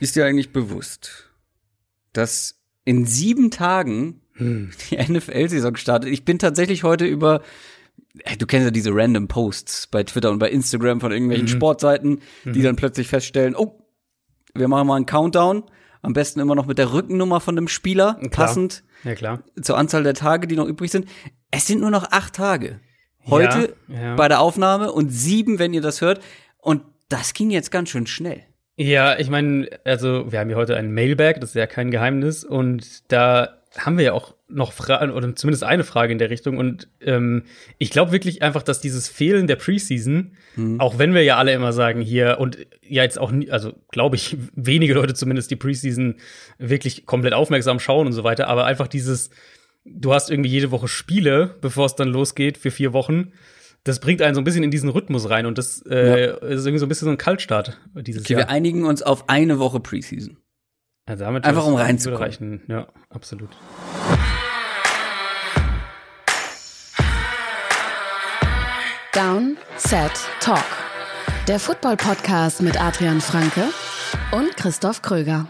Ist dir eigentlich bewusst, dass in sieben Tagen hm. die NFL-Saison startet? Ich bin tatsächlich heute über du kennst ja diese random Posts bei Twitter und bei Instagram von irgendwelchen mhm. Sportseiten, die mhm. dann plötzlich feststellen, oh, wir machen mal einen Countdown. Am besten immer noch mit der Rückennummer von dem Spieler, klar. passend ja, zur Anzahl der Tage, die noch übrig sind. Es sind nur noch acht Tage. Heute ja, ja. bei der Aufnahme und sieben, wenn ihr das hört. Und das ging jetzt ganz schön schnell. Ja, ich meine, also wir haben ja heute ein Mailbag, das ist ja kein Geheimnis. Und da haben wir ja auch noch Fragen oder zumindest eine Frage in der Richtung. Und ähm, ich glaube wirklich einfach, dass dieses Fehlen der Preseason, mhm. auch wenn wir ja alle immer sagen hier und ja jetzt auch, nie, also glaube ich, wenige Leute zumindest die Preseason wirklich komplett aufmerksam schauen und so weiter, aber einfach dieses, du hast irgendwie jede Woche Spiele, bevor es dann losgeht für vier Wochen. Das bringt einen so ein bisschen in diesen Rhythmus rein und das äh, ja. ist irgendwie so ein bisschen so ein Kaltstart dieses okay, Jahr. Wir einigen uns auf eine Woche Preseason. Also damit Einfach um reinzukommen. Ja, absolut. Down, Set, Talk. Der Football-Podcast mit Adrian Franke und Christoph Kröger.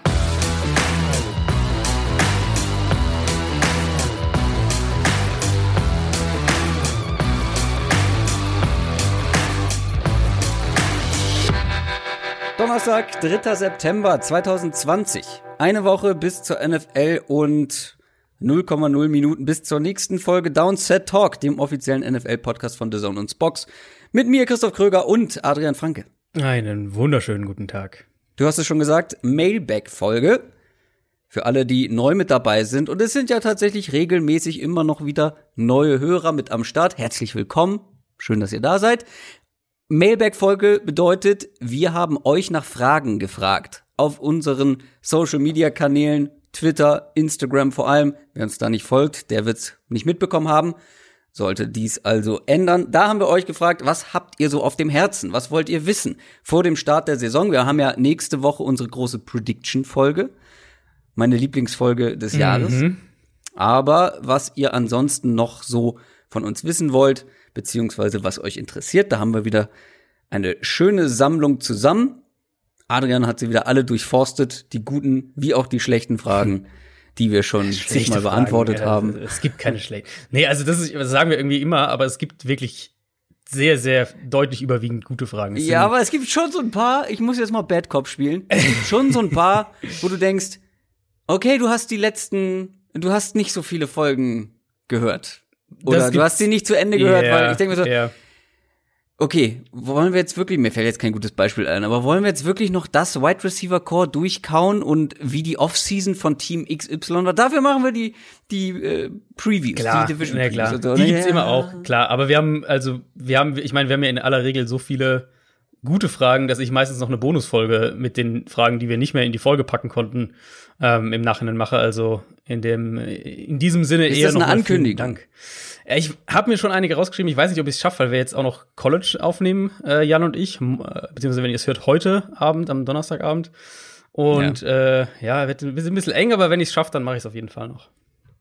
Donnerstag, 3. September 2020. Eine Woche bis zur NFL und 0,0 Minuten bis zur nächsten Folge Downset Talk, dem offiziellen NFL-Podcast von The Zone und Spox. Mit mir, Christoph Kröger und Adrian Franke. Einen wunderschönen guten Tag. Du hast es schon gesagt, Mailback-Folge. Für alle, die neu mit dabei sind. Und es sind ja tatsächlich regelmäßig immer noch wieder neue Hörer mit am Start. Herzlich willkommen. Schön, dass ihr da seid. Mailback-Folge bedeutet, wir haben euch nach Fragen gefragt. Auf unseren Social-Media-Kanälen Twitter, Instagram vor allem. Wer uns da nicht folgt, der wird's nicht mitbekommen haben. Sollte dies also ändern. Da haben wir euch gefragt, was habt ihr so auf dem Herzen? Was wollt ihr wissen vor dem Start der Saison? Wir haben ja nächste Woche unsere große Prediction-Folge. Meine Lieblingsfolge des Jahres. Mhm. Aber was ihr ansonsten noch so von uns wissen wollt, beziehungsweise was euch interessiert, da haben wir wieder eine schöne Sammlung zusammen. Adrian hat sie wieder alle durchforstet, die guten wie auch die schlechten Fragen, die wir schon zigmal beantwortet Fragen, ja, haben. Es gibt keine schlechten. Nee, also das, ist, das sagen wir irgendwie immer, aber es gibt wirklich sehr, sehr deutlich überwiegend gute Fragen. Ja, aber es gibt schon so ein paar, ich muss jetzt mal Bad Cop spielen, schon so ein paar, wo du denkst, okay, du hast die letzten, du hast nicht so viele Folgen gehört. Oder du hast sie nicht zu Ende gehört, yeah, weil ich denke mir so, yeah okay, wollen wir jetzt wirklich, mir fällt jetzt kein gutes Beispiel ein, aber wollen wir jetzt wirklich noch das Wide Receiver Core durchkauen und wie die Offseason von Team XY war? Dafür machen wir die, die äh, Previews, klar, die Division ja, klar. Previews. Die gibt's ja. immer auch, klar. Aber wir haben, also, wir haben, ich meine, wir haben ja in aller Regel so viele gute Fragen, dass ich meistens noch eine Bonusfolge mit den Fragen, die wir nicht mehr in die Folge packen konnten, ähm, im Nachhinein mache. Also in dem, in diesem Sinne Ist eher das noch eine Ankündigung. Dank. Ich habe mir schon einige rausgeschrieben. Ich weiß nicht, ob ich es schaffe, weil wir jetzt auch noch College aufnehmen, äh, Jan und ich, äh, beziehungsweise wenn ihr es hört, heute Abend, am Donnerstagabend. Und ja, äh, ja wird ein bisschen, eng, aber wenn ich es schaffe, dann mache ich es auf jeden Fall noch.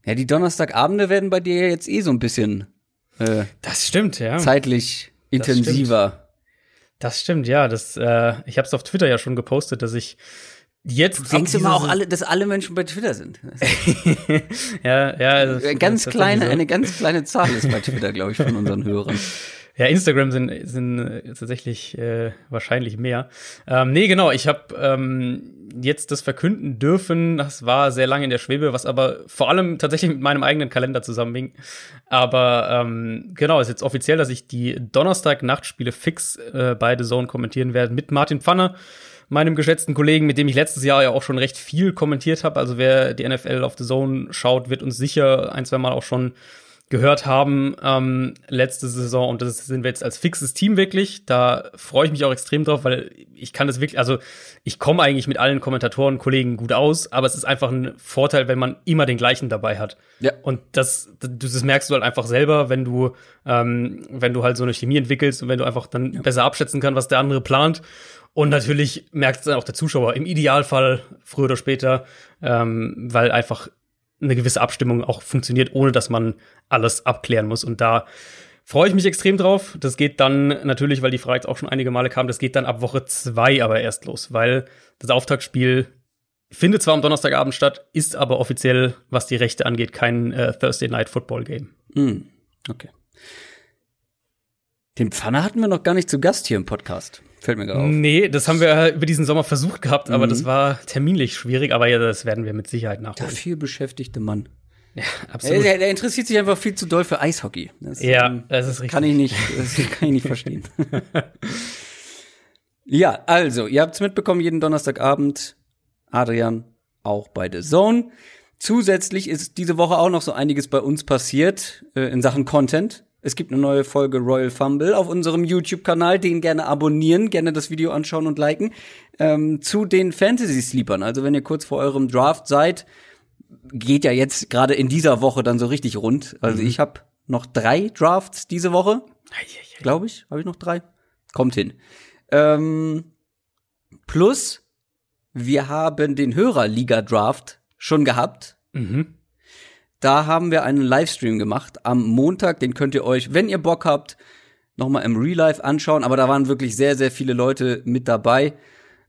Ja, die Donnerstagabende werden bei dir jetzt eh so ein bisschen äh, Das stimmt, ja. Zeitlich intensiver. Das stimmt, ja. Das, äh, ich habe es auf Twitter ja schon gepostet, dass ich jetzt. Du denkst immer auch alle, dass alle Menschen bei Twitter sind. ja, ja. Das, eine ganz kleine, so. eine ganz kleine Zahl ist bei Twitter, glaube ich, von unseren Hörern. Ja, Instagram sind, sind äh, tatsächlich äh, wahrscheinlich mehr. Ähm, nee, genau, ich habe ähm, jetzt das verkünden dürfen. Das war sehr lange in der Schwebe, was aber vor allem tatsächlich mit meinem eigenen Kalender zusammenhing. Aber ähm, genau, ist jetzt offiziell, dass ich die Donnerstag-Nachtspiele fix äh, beide Zone kommentieren werde mit Martin Pfanner meinem geschätzten Kollegen, mit dem ich letztes Jahr ja auch schon recht viel kommentiert habe. Also wer die NFL auf The Zone schaut, wird uns sicher ein, zwei Mal auch schon gehört haben ähm, letzte Saison und das sind wir jetzt als fixes Team wirklich. Da freue ich mich auch extrem drauf, weil ich kann das wirklich, also ich komme eigentlich mit allen Kommentatoren, Kollegen gut aus, aber es ist einfach ein Vorteil, wenn man immer den gleichen dabei hat. Ja. Und das, das, merkst du halt einfach selber, wenn du, ähm, wenn du halt so eine Chemie entwickelst und wenn du einfach dann ja. besser abschätzen kannst, was der andere plant. Und natürlich merkt es dann auch der Zuschauer im Idealfall früher oder später, ähm, weil einfach eine gewisse Abstimmung auch funktioniert, ohne dass man alles abklären muss. Und da freue ich mich extrem drauf. Das geht dann natürlich, weil die Frage jetzt auch schon einige Male kam, das geht dann ab Woche zwei aber erst los, weil das Auftaktspiel findet zwar am Donnerstagabend statt, ist aber offiziell, was die Rechte angeht, kein äh, Thursday Night Football Game. Hm, okay. Den Pfanner hatten wir noch gar nicht zu Gast hier im Podcast. Fällt mir gerade auf. Nee, das haben wir über diesen Sommer versucht gehabt, aber Mhm. das war terminlich schwierig, aber ja, das werden wir mit Sicherheit Der nachholen. viel beschäftigte Mann. Ja, Der, absolut. der, der interessiert sich einfach viel zu doll für Eishockey. Das, Ja, ähm, das ist richtig. Kann ich nicht, das kann ich nicht verstehen. ja, also, ihr habt's mitbekommen, jeden Donnerstagabend, Adrian auch bei The Zone. Zusätzlich ist diese Woche auch noch so einiges bei uns passiert äh, in Sachen Content. Es gibt eine neue Folge Royal Fumble auf unserem YouTube-Kanal, den gerne abonnieren, gerne das Video anschauen und liken. Ähm, zu den Fantasy-Sleepern, also wenn ihr kurz vor eurem Draft seid, geht ja jetzt gerade in dieser Woche dann so richtig rund. Also ich habe noch drei Drafts diese Woche, glaube ich. Habe ich noch drei? Kommt hin. Ähm, plus, wir haben den Hörerliga-Draft schon gehabt. Mhm. Da haben wir einen Livestream gemacht am Montag. Den könnt ihr euch, wenn ihr Bock habt, noch mal im Real Life anschauen. Aber da waren wirklich sehr, sehr viele Leute mit dabei.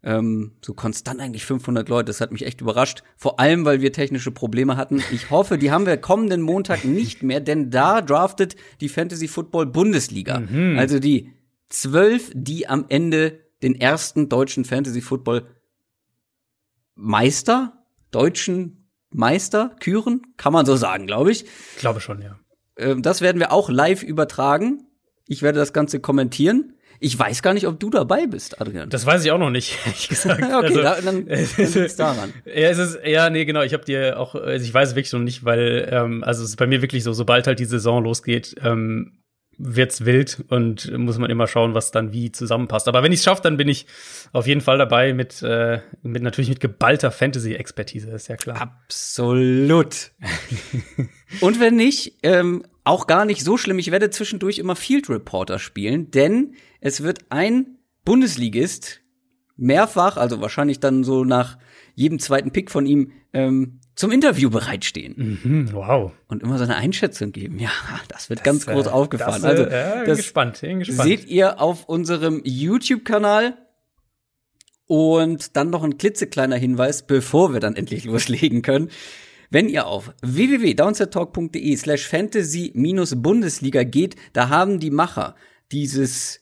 Ähm, so konstant eigentlich 500 Leute. Das hat mich echt überrascht. Vor allem, weil wir technische Probleme hatten. Ich hoffe, die haben wir kommenden Montag nicht mehr, denn da draftet die Fantasy Football Bundesliga. Also die zwölf, die am Ende den ersten deutschen Fantasy Football Meister, deutschen Meister küren, kann man so sagen, glaube ich. Ich glaube schon, ja. Ähm, das werden wir auch live übertragen. Ich werde das Ganze kommentieren. Ich weiß gar nicht, ob du dabei bist, Adrian. Das weiß ich auch noch nicht, ehrlich gesagt. okay, Also, da, dann, dann liegt's daran. Ja, es ist, ja, nee, genau. Ich habe dir auch, also ich weiß es wirklich noch nicht, weil, ähm, also es ist bei mir wirklich so, sobald halt die Saison losgeht, ähm, wird's wild und muss man immer schauen, was dann wie zusammenpasst. Aber wenn ich es schaffe, dann bin ich auf jeden Fall dabei mit, äh, mit natürlich mit geballter Fantasy-Expertise, ist ja klar. Absolut. Und wenn nicht, ähm, auch gar nicht so schlimm. Ich werde zwischendurch immer Field Reporter spielen, denn es wird ein Bundesligist mehrfach, also wahrscheinlich dann so nach jedem zweiten Pick von ihm, ähm, zum Interview bereitstehen Mhm, wow. und immer seine Einschätzung geben. Ja, das wird ganz Das, groß äh, aufgefahren. Das, äh, also, bin das gespannt, gespannt. seht ihr auf unserem YouTube-Kanal. Und dann noch ein klitzekleiner Hinweis, bevor wir dann endlich loslegen können. Wenn ihr auf www.downsettalk.de slash fantasy-bundesliga geht, da haben die Macher dieses,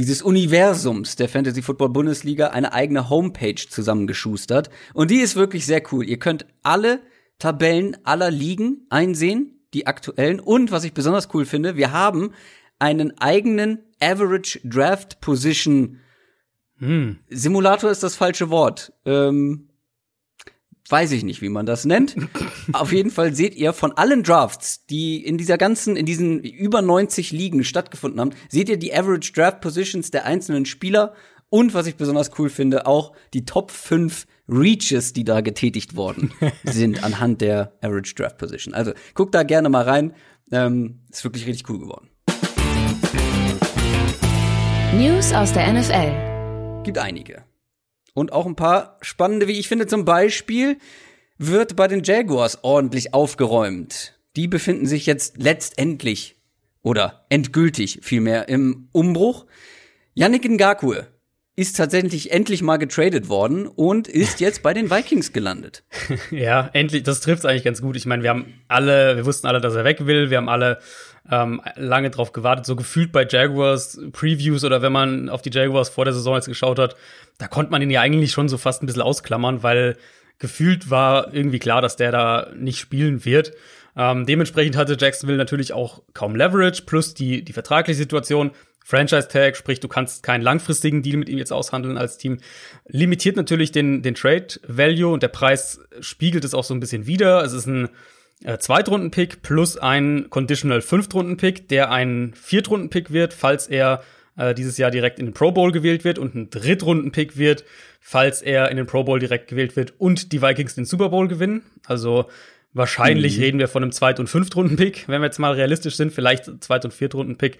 dieses Universums der Fantasy Football Bundesliga eine eigene Homepage zusammengeschustert. Und die ist wirklich sehr cool. Ihr könnt alle Tabellen aller Ligen einsehen, die aktuellen. Und was ich besonders cool finde, wir haben einen eigenen Average Draft Position Hm. Simulator ist das falsche Wort. Ähm, weiß ich nicht, wie man das nennt. Auf jeden Fall seht ihr von allen Drafts, die in dieser ganzen, in diesen über 90 Ligen stattgefunden haben, seht ihr die Average Draft Positions der einzelnen Spieler und was ich besonders cool finde, auch die Top 5 Reaches, die da getätigt worden sind anhand der Average Draft Position. Also guckt da gerne mal rein. Ähm, ist wirklich richtig cool geworden. News aus der NFL. Gibt einige. Und auch ein paar spannende, wie ich finde, zum Beispiel wird bei den Jaguars ordentlich aufgeräumt. Die befinden sich jetzt letztendlich oder endgültig vielmehr im Umbruch. Yannick Ngakwe ist tatsächlich endlich mal getradet worden und ist jetzt bei den Vikings gelandet. Ja, endlich, das trifft eigentlich ganz gut. Ich meine, wir haben alle, wir wussten alle, dass er weg will. Wir haben alle ähm, lange drauf gewartet, so gefühlt bei Jaguars Previews oder wenn man auf die Jaguars vor der Saison jetzt geschaut hat, da konnte man ihn ja eigentlich schon so fast ein bisschen ausklammern, weil gefühlt war irgendwie klar, dass der da nicht spielen wird. Ähm, dementsprechend hatte Jacksonville natürlich auch kaum Leverage, plus die, die vertragliche Situation. Franchise Tag, sprich, du kannst keinen langfristigen Deal mit ihm jetzt aushandeln als Team. Limitiert natürlich den, den Trade Value und der Preis spiegelt es auch so ein bisschen wider. Es ist ein äh, Zweitrunden-Pick plus ein Conditional Fünftrunden-Pick, der ein Viertrunden-Pick wird, falls er äh, dieses Jahr direkt in den Pro Bowl gewählt wird und ein Drittrunden-Pick wird, falls er in den Pro Bowl direkt gewählt wird und die Vikings den Super Bowl gewinnen. Also wahrscheinlich reden wir von einem Zweit- und Fünftrunden-Pick, wenn wir jetzt mal realistisch sind, vielleicht Zweit- und Viertrunden-Pick.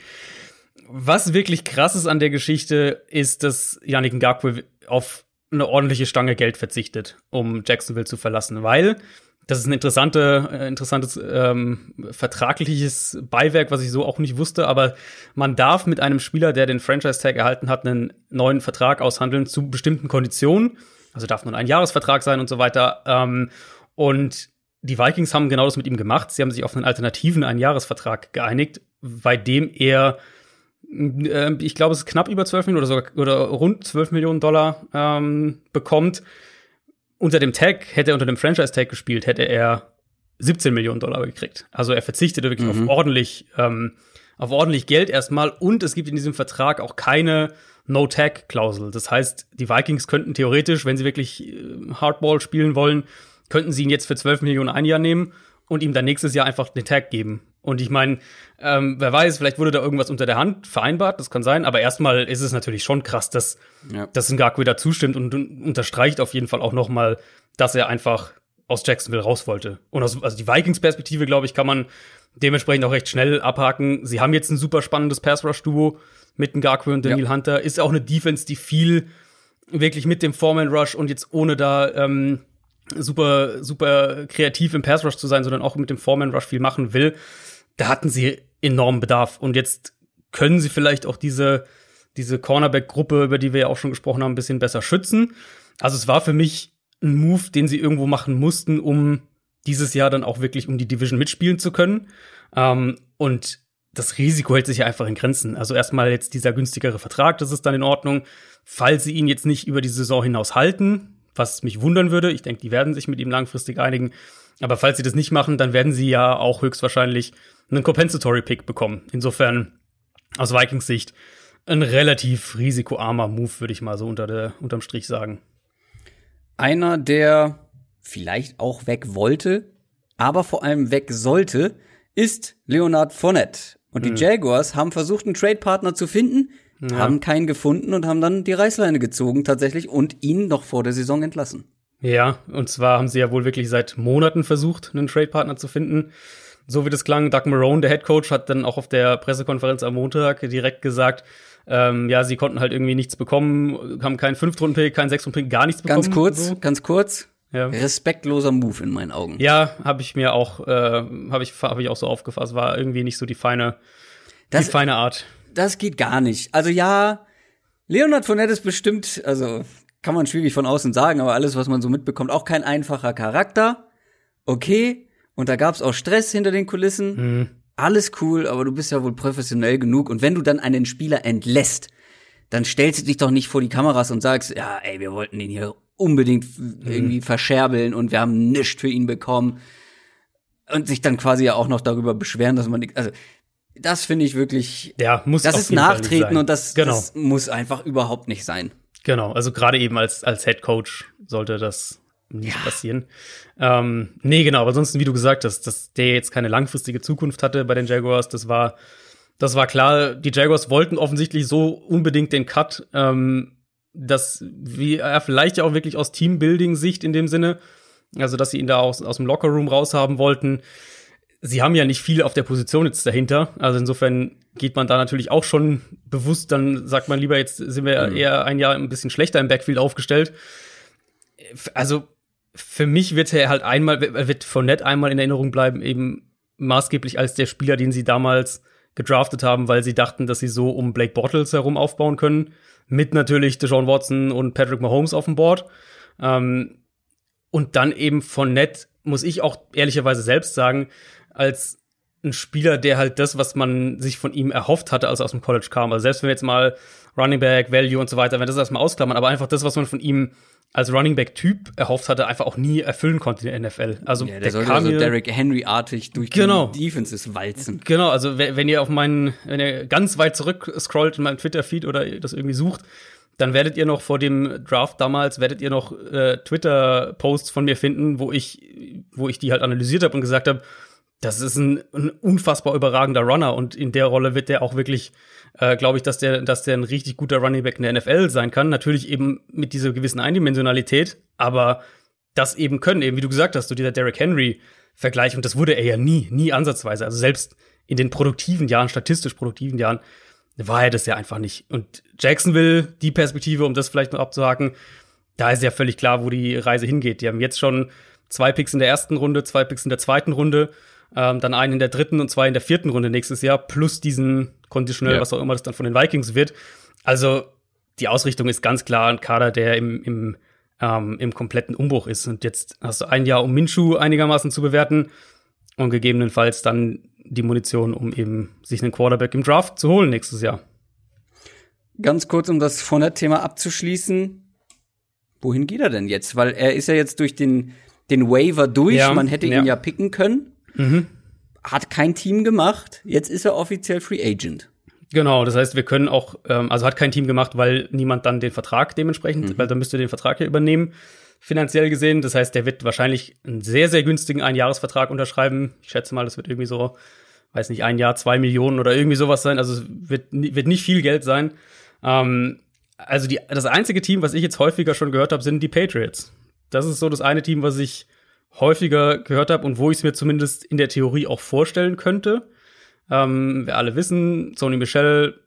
Was wirklich krass ist an der Geschichte, ist, dass Yannick Ngakwe auf eine ordentliche Stange Geld verzichtet, um Jacksonville zu verlassen, weil das ist ein interessante, äh, interessantes ähm, vertragliches Beiwerk, was ich so auch nicht wusste, aber man darf mit einem Spieler, der den Franchise-Tag erhalten hat, einen neuen Vertrag aushandeln zu bestimmten Konditionen. Also darf nur ein Jahresvertrag sein und so weiter. Ähm, und die Vikings haben genau das mit ihm gemacht. Sie haben sich auf einen alternativen Einjahresvertrag geeinigt, bei dem er, äh, ich glaube, es ist knapp über 12 Millionen oder sogar oder rund 12 Millionen Dollar ähm, bekommt. Unter dem Tag, hätte er unter dem Franchise-Tag gespielt, hätte er 17 Millionen Dollar gekriegt. Also er verzichtete wirklich mhm. auf ordentlich, ähm, auf ordentlich Geld erstmal und es gibt in diesem Vertrag auch keine No-Tag-Klausel. Das heißt, die Vikings könnten theoretisch, wenn sie wirklich äh, Hardball spielen wollen, könnten sie ihn jetzt für 12 Millionen ein Jahr nehmen und ihm dann nächstes Jahr einfach den Tag geben. Und ich meine, ähm, wer weiß, vielleicht wurde da irgendwas unter der Hand vereinbart, das kann sein, aber erstmal ist es natürlich schon krass, dass, ja. dass Ngakwe da zustimmt und, unterstreicht auf jeden Fall auch noch mal, dass er einfach aus Jacksonville raus wollte. Und aus, also die Vikings-Perspektive, glaube ich, kann man dementsprechend auch recht schnell abhaken. Sie haben jetzt ein super spannendes Pass-Rush-Duo mit Ngakwe und Daniel ja. Hunter. Ist auch eine Defense, die viel wirklich mit dem Foreman-Rush und jetzt ohne da ähm, super, super kreativ im Pass Rush zu sein, sondern auch mit dem Foreman Rush viel machen will, da hatten sie enormen Bedarf. Und jetzt können sie vielleicht auch diese, diese Cornerback-Gruppe, über die wir ja auch schon gesprochen haben, ein bisschen besser schützen. Also es war für mich ein Move, den sie irgendwo machen mussten, um dieses Jahr dann auch wirklich um die Division mitspielen zu können. Ähm, und das Risiko hält sich ja einfach in Grenzen. Also erstmal jetzt dieser günstigere Vertrag, das ist dann in Ordnung. Falls sie ihn jetzt nicht über die Saison hinaus halten, was mich wundern würde. Ich denke, die werden sich mit ihm langfristig einigen. Aber falls sie das nicht machen, dann werden sie ja auch höchstwahrscheinlich einen Compensatory Pick bekommen. Insofern aus Vikings Sicht ein relativ risikoarmer Move, würde ich mal so unter der, unterm Strich sagen. Einer, der vielleicht auch weg wollte, aber vor allem weg sollte, ist Leonard Fournette. Und die mhm. Jaguars haben versucht, einen Trade-Partner zu finden, ja. haben keinen gefunden und haben dann die Reißleine gezogen tatsächlich und ihn noch vor der Saison entlassen. Ja, und zwar haben sie ja wohl wirklich seit Monaten versucht, einen Trade-Partner zu finden. So wie das klang, Doug Marone, der Head Coach, hat dann auch auf der Pressekonferenz am Montag direkt gesagt, ähm, ja, sie konnten halt irgendwie nichts bekommen, haben keinen Fünftrunden-Pick, keinen Sechstrunden-Pick, gar nichts bekommen. Ganz kurz, so. ganz kurz. Ja. Respektloser Move in meinen Augen. Ja, habe ich mir auch, äh, habe ich, hab ich auch so aufgefasst. War irgendwie nicht so die feine, das, die feine Art das geht gar nicht. Also ja, Leonard Fournette ist bestimmt, also kann man schwierig von außen sagen, aber alles, was man so mitbekommt, auch kein einfacher Charakter. Okay. Und da gab's auch Stress hinter den Kulissen. Mhm. Alles cool, aber du bist ja wohl professionell genug. Und wenn du dann einen Spieler entlässt, dann stellst du dich doch nicht vor die Kameras und sagst, ja, ey, wir wollten den hier unbedingt mhm. irgendwie verscherbeln und wir haben nichts für ihn bekommen. Und sich dann quasi ja auch noch darüber beschweren, dass man, also das finde ich wirklich. Ja, muss Das ist Nachtreten und das, genau. das muss einfach überhaupt nicht sein. Genau, also gerade eben als, als Head Coach sollte das nicht ja. passieren. Ähm, nee, genau, aber ansonsten, wie du gesagt hast, dass der jetzt keine langfristige Zukunft hatte bei den Jaguars, das war, das war klar. Die Jaguars wollten offensichtlich so unbedingt den Cut, ähm, dass wie er vielleicht ja auch wirklich aus Teambuilding-Sicht in dem Sinne, also dass sie ihn da aus, aus dem Lockerroom raushaben wollten sie haben ja nicht viel auf der Position jetzt dahinter. Also insofern geht man da natürlich auch schon bewusst, dann sagt man lieber, jetzt sind wir mhm. eher ein Jahr ein bisschen schlechter im Backfield aufgestellt. Also für mich wird er halt einmal, wird Fournette einmal in Erinnerung bleiben, eben maßgeblich als der Spieler, den sie damals gedraftet haben, weil sie dachten, dass sie so um Blake Bottles herum aufbauen können. Mit natürlich Deshaun Watson und Patrick Mahomes auf dem Board. Ähm, und dann eben Fournette, muss ich auch ehrlicherweise selbst sagen, als ein Spieler, der halt das, was man sich von ihm erhofft hatte, als er aus dem College kam. Also selbst wenn wir jetzt mal Running Back, Value und so weiter, wenn das erstmal ausklammern, aber einfach das, was man von ihm als Running Back Typ erhofft hatte, einfach auch nie erfüllen konnte in der NFL. Also ja, der, der sollte also Derrick Henry artig durch genau. die Defenses walzen. Genau, also wenn ihr auf meinen, wenn ihr ganz weit zurück scrollt in meinem Twitter Feed oder das irgendwie sucht, dann werdet ihr noch vor dem Draft damals werdet ihr noch äh, Twitter Posts von mir finden, wo ich wo ich die halt analysiert habe und gesagt habe, das ist ein, ein, unfassbar überragender Runner und in der Rolle wird der auch wirklich, äh, glaube ich, dass der, dass der ein richtig guter Running Back in der NFL sein kann. Natürlich eben mit dieser gewissen Eindimensionalität, aber das eben können, eben wie du gesagt hast, so dieser Derrick Henry Vergleich und das wurde er ja nie, nie ansatzweise. Also selbst in den produktiven Jahren, statistisch produktiven Jahren, war er das ja einfach nicht. Und Jacksonville, die Perspektive, um das vielleicht noch abzuhaken, da ist ja völlig klar, wo die Reise hingeht. Die haben jetzt schon zwei Picks in der ersten Runde, zwei Picks in der zweiten Runde ähm, dann einen in der dritten und zwei in der vierten Runde nächstes Jahr, plus diesen Conditional, ja. was auch immer das dann von den Vikings wird. Also die Ausrichtung ist ganz klar ein Kader, der im, im ähm, im kompletten Umbruch ist. Und jetzt hast du ein Jahr, um Minshu einigermaßen zu bewerten und gegebenenfalls dann die Munition, um eben sich einen Quarterback im Draft zu holen nächstes Jahr. Ganz kurz, um das Fournette-Thema abzuschließen. Wohin geht er denn jetzt? Weil er ist ja jetzt durch den, den Waiver durch. Ja, Man hätte ihn ja. ja picken können. Mhm. Hat kein Team gemacht. Jetzt ist er offiziell Free Agent. Genau, das heißt, wir können auch, ähm, also hat kein Team gemacht, weil niemand dann den Vertrag dementsprechend, weil dann müsste den Vertrag ja übernehmen, finanziell gesehen. Das heißt, der wird wahrscheinlich einen sehr, sehr günstigen Einjahresvertrag unterschreiben. Ich schätze mal, das wird irgendwie so, weiß nicht, ein Jahr, zwei Millionen oder irgendwie sowas sein. Also es wird, wird nicht viel Geld sein. Ähm, also die, das einzige Team, was ich jetzt häufiger schon gehört habe, sind die Patriots. Das ist so das eine Team, was ich häufiger gehört habe und wo ich es mir zumindest in der Theorie auch vorstellen könnte. Ähm, wir alle wissen, Sony Michel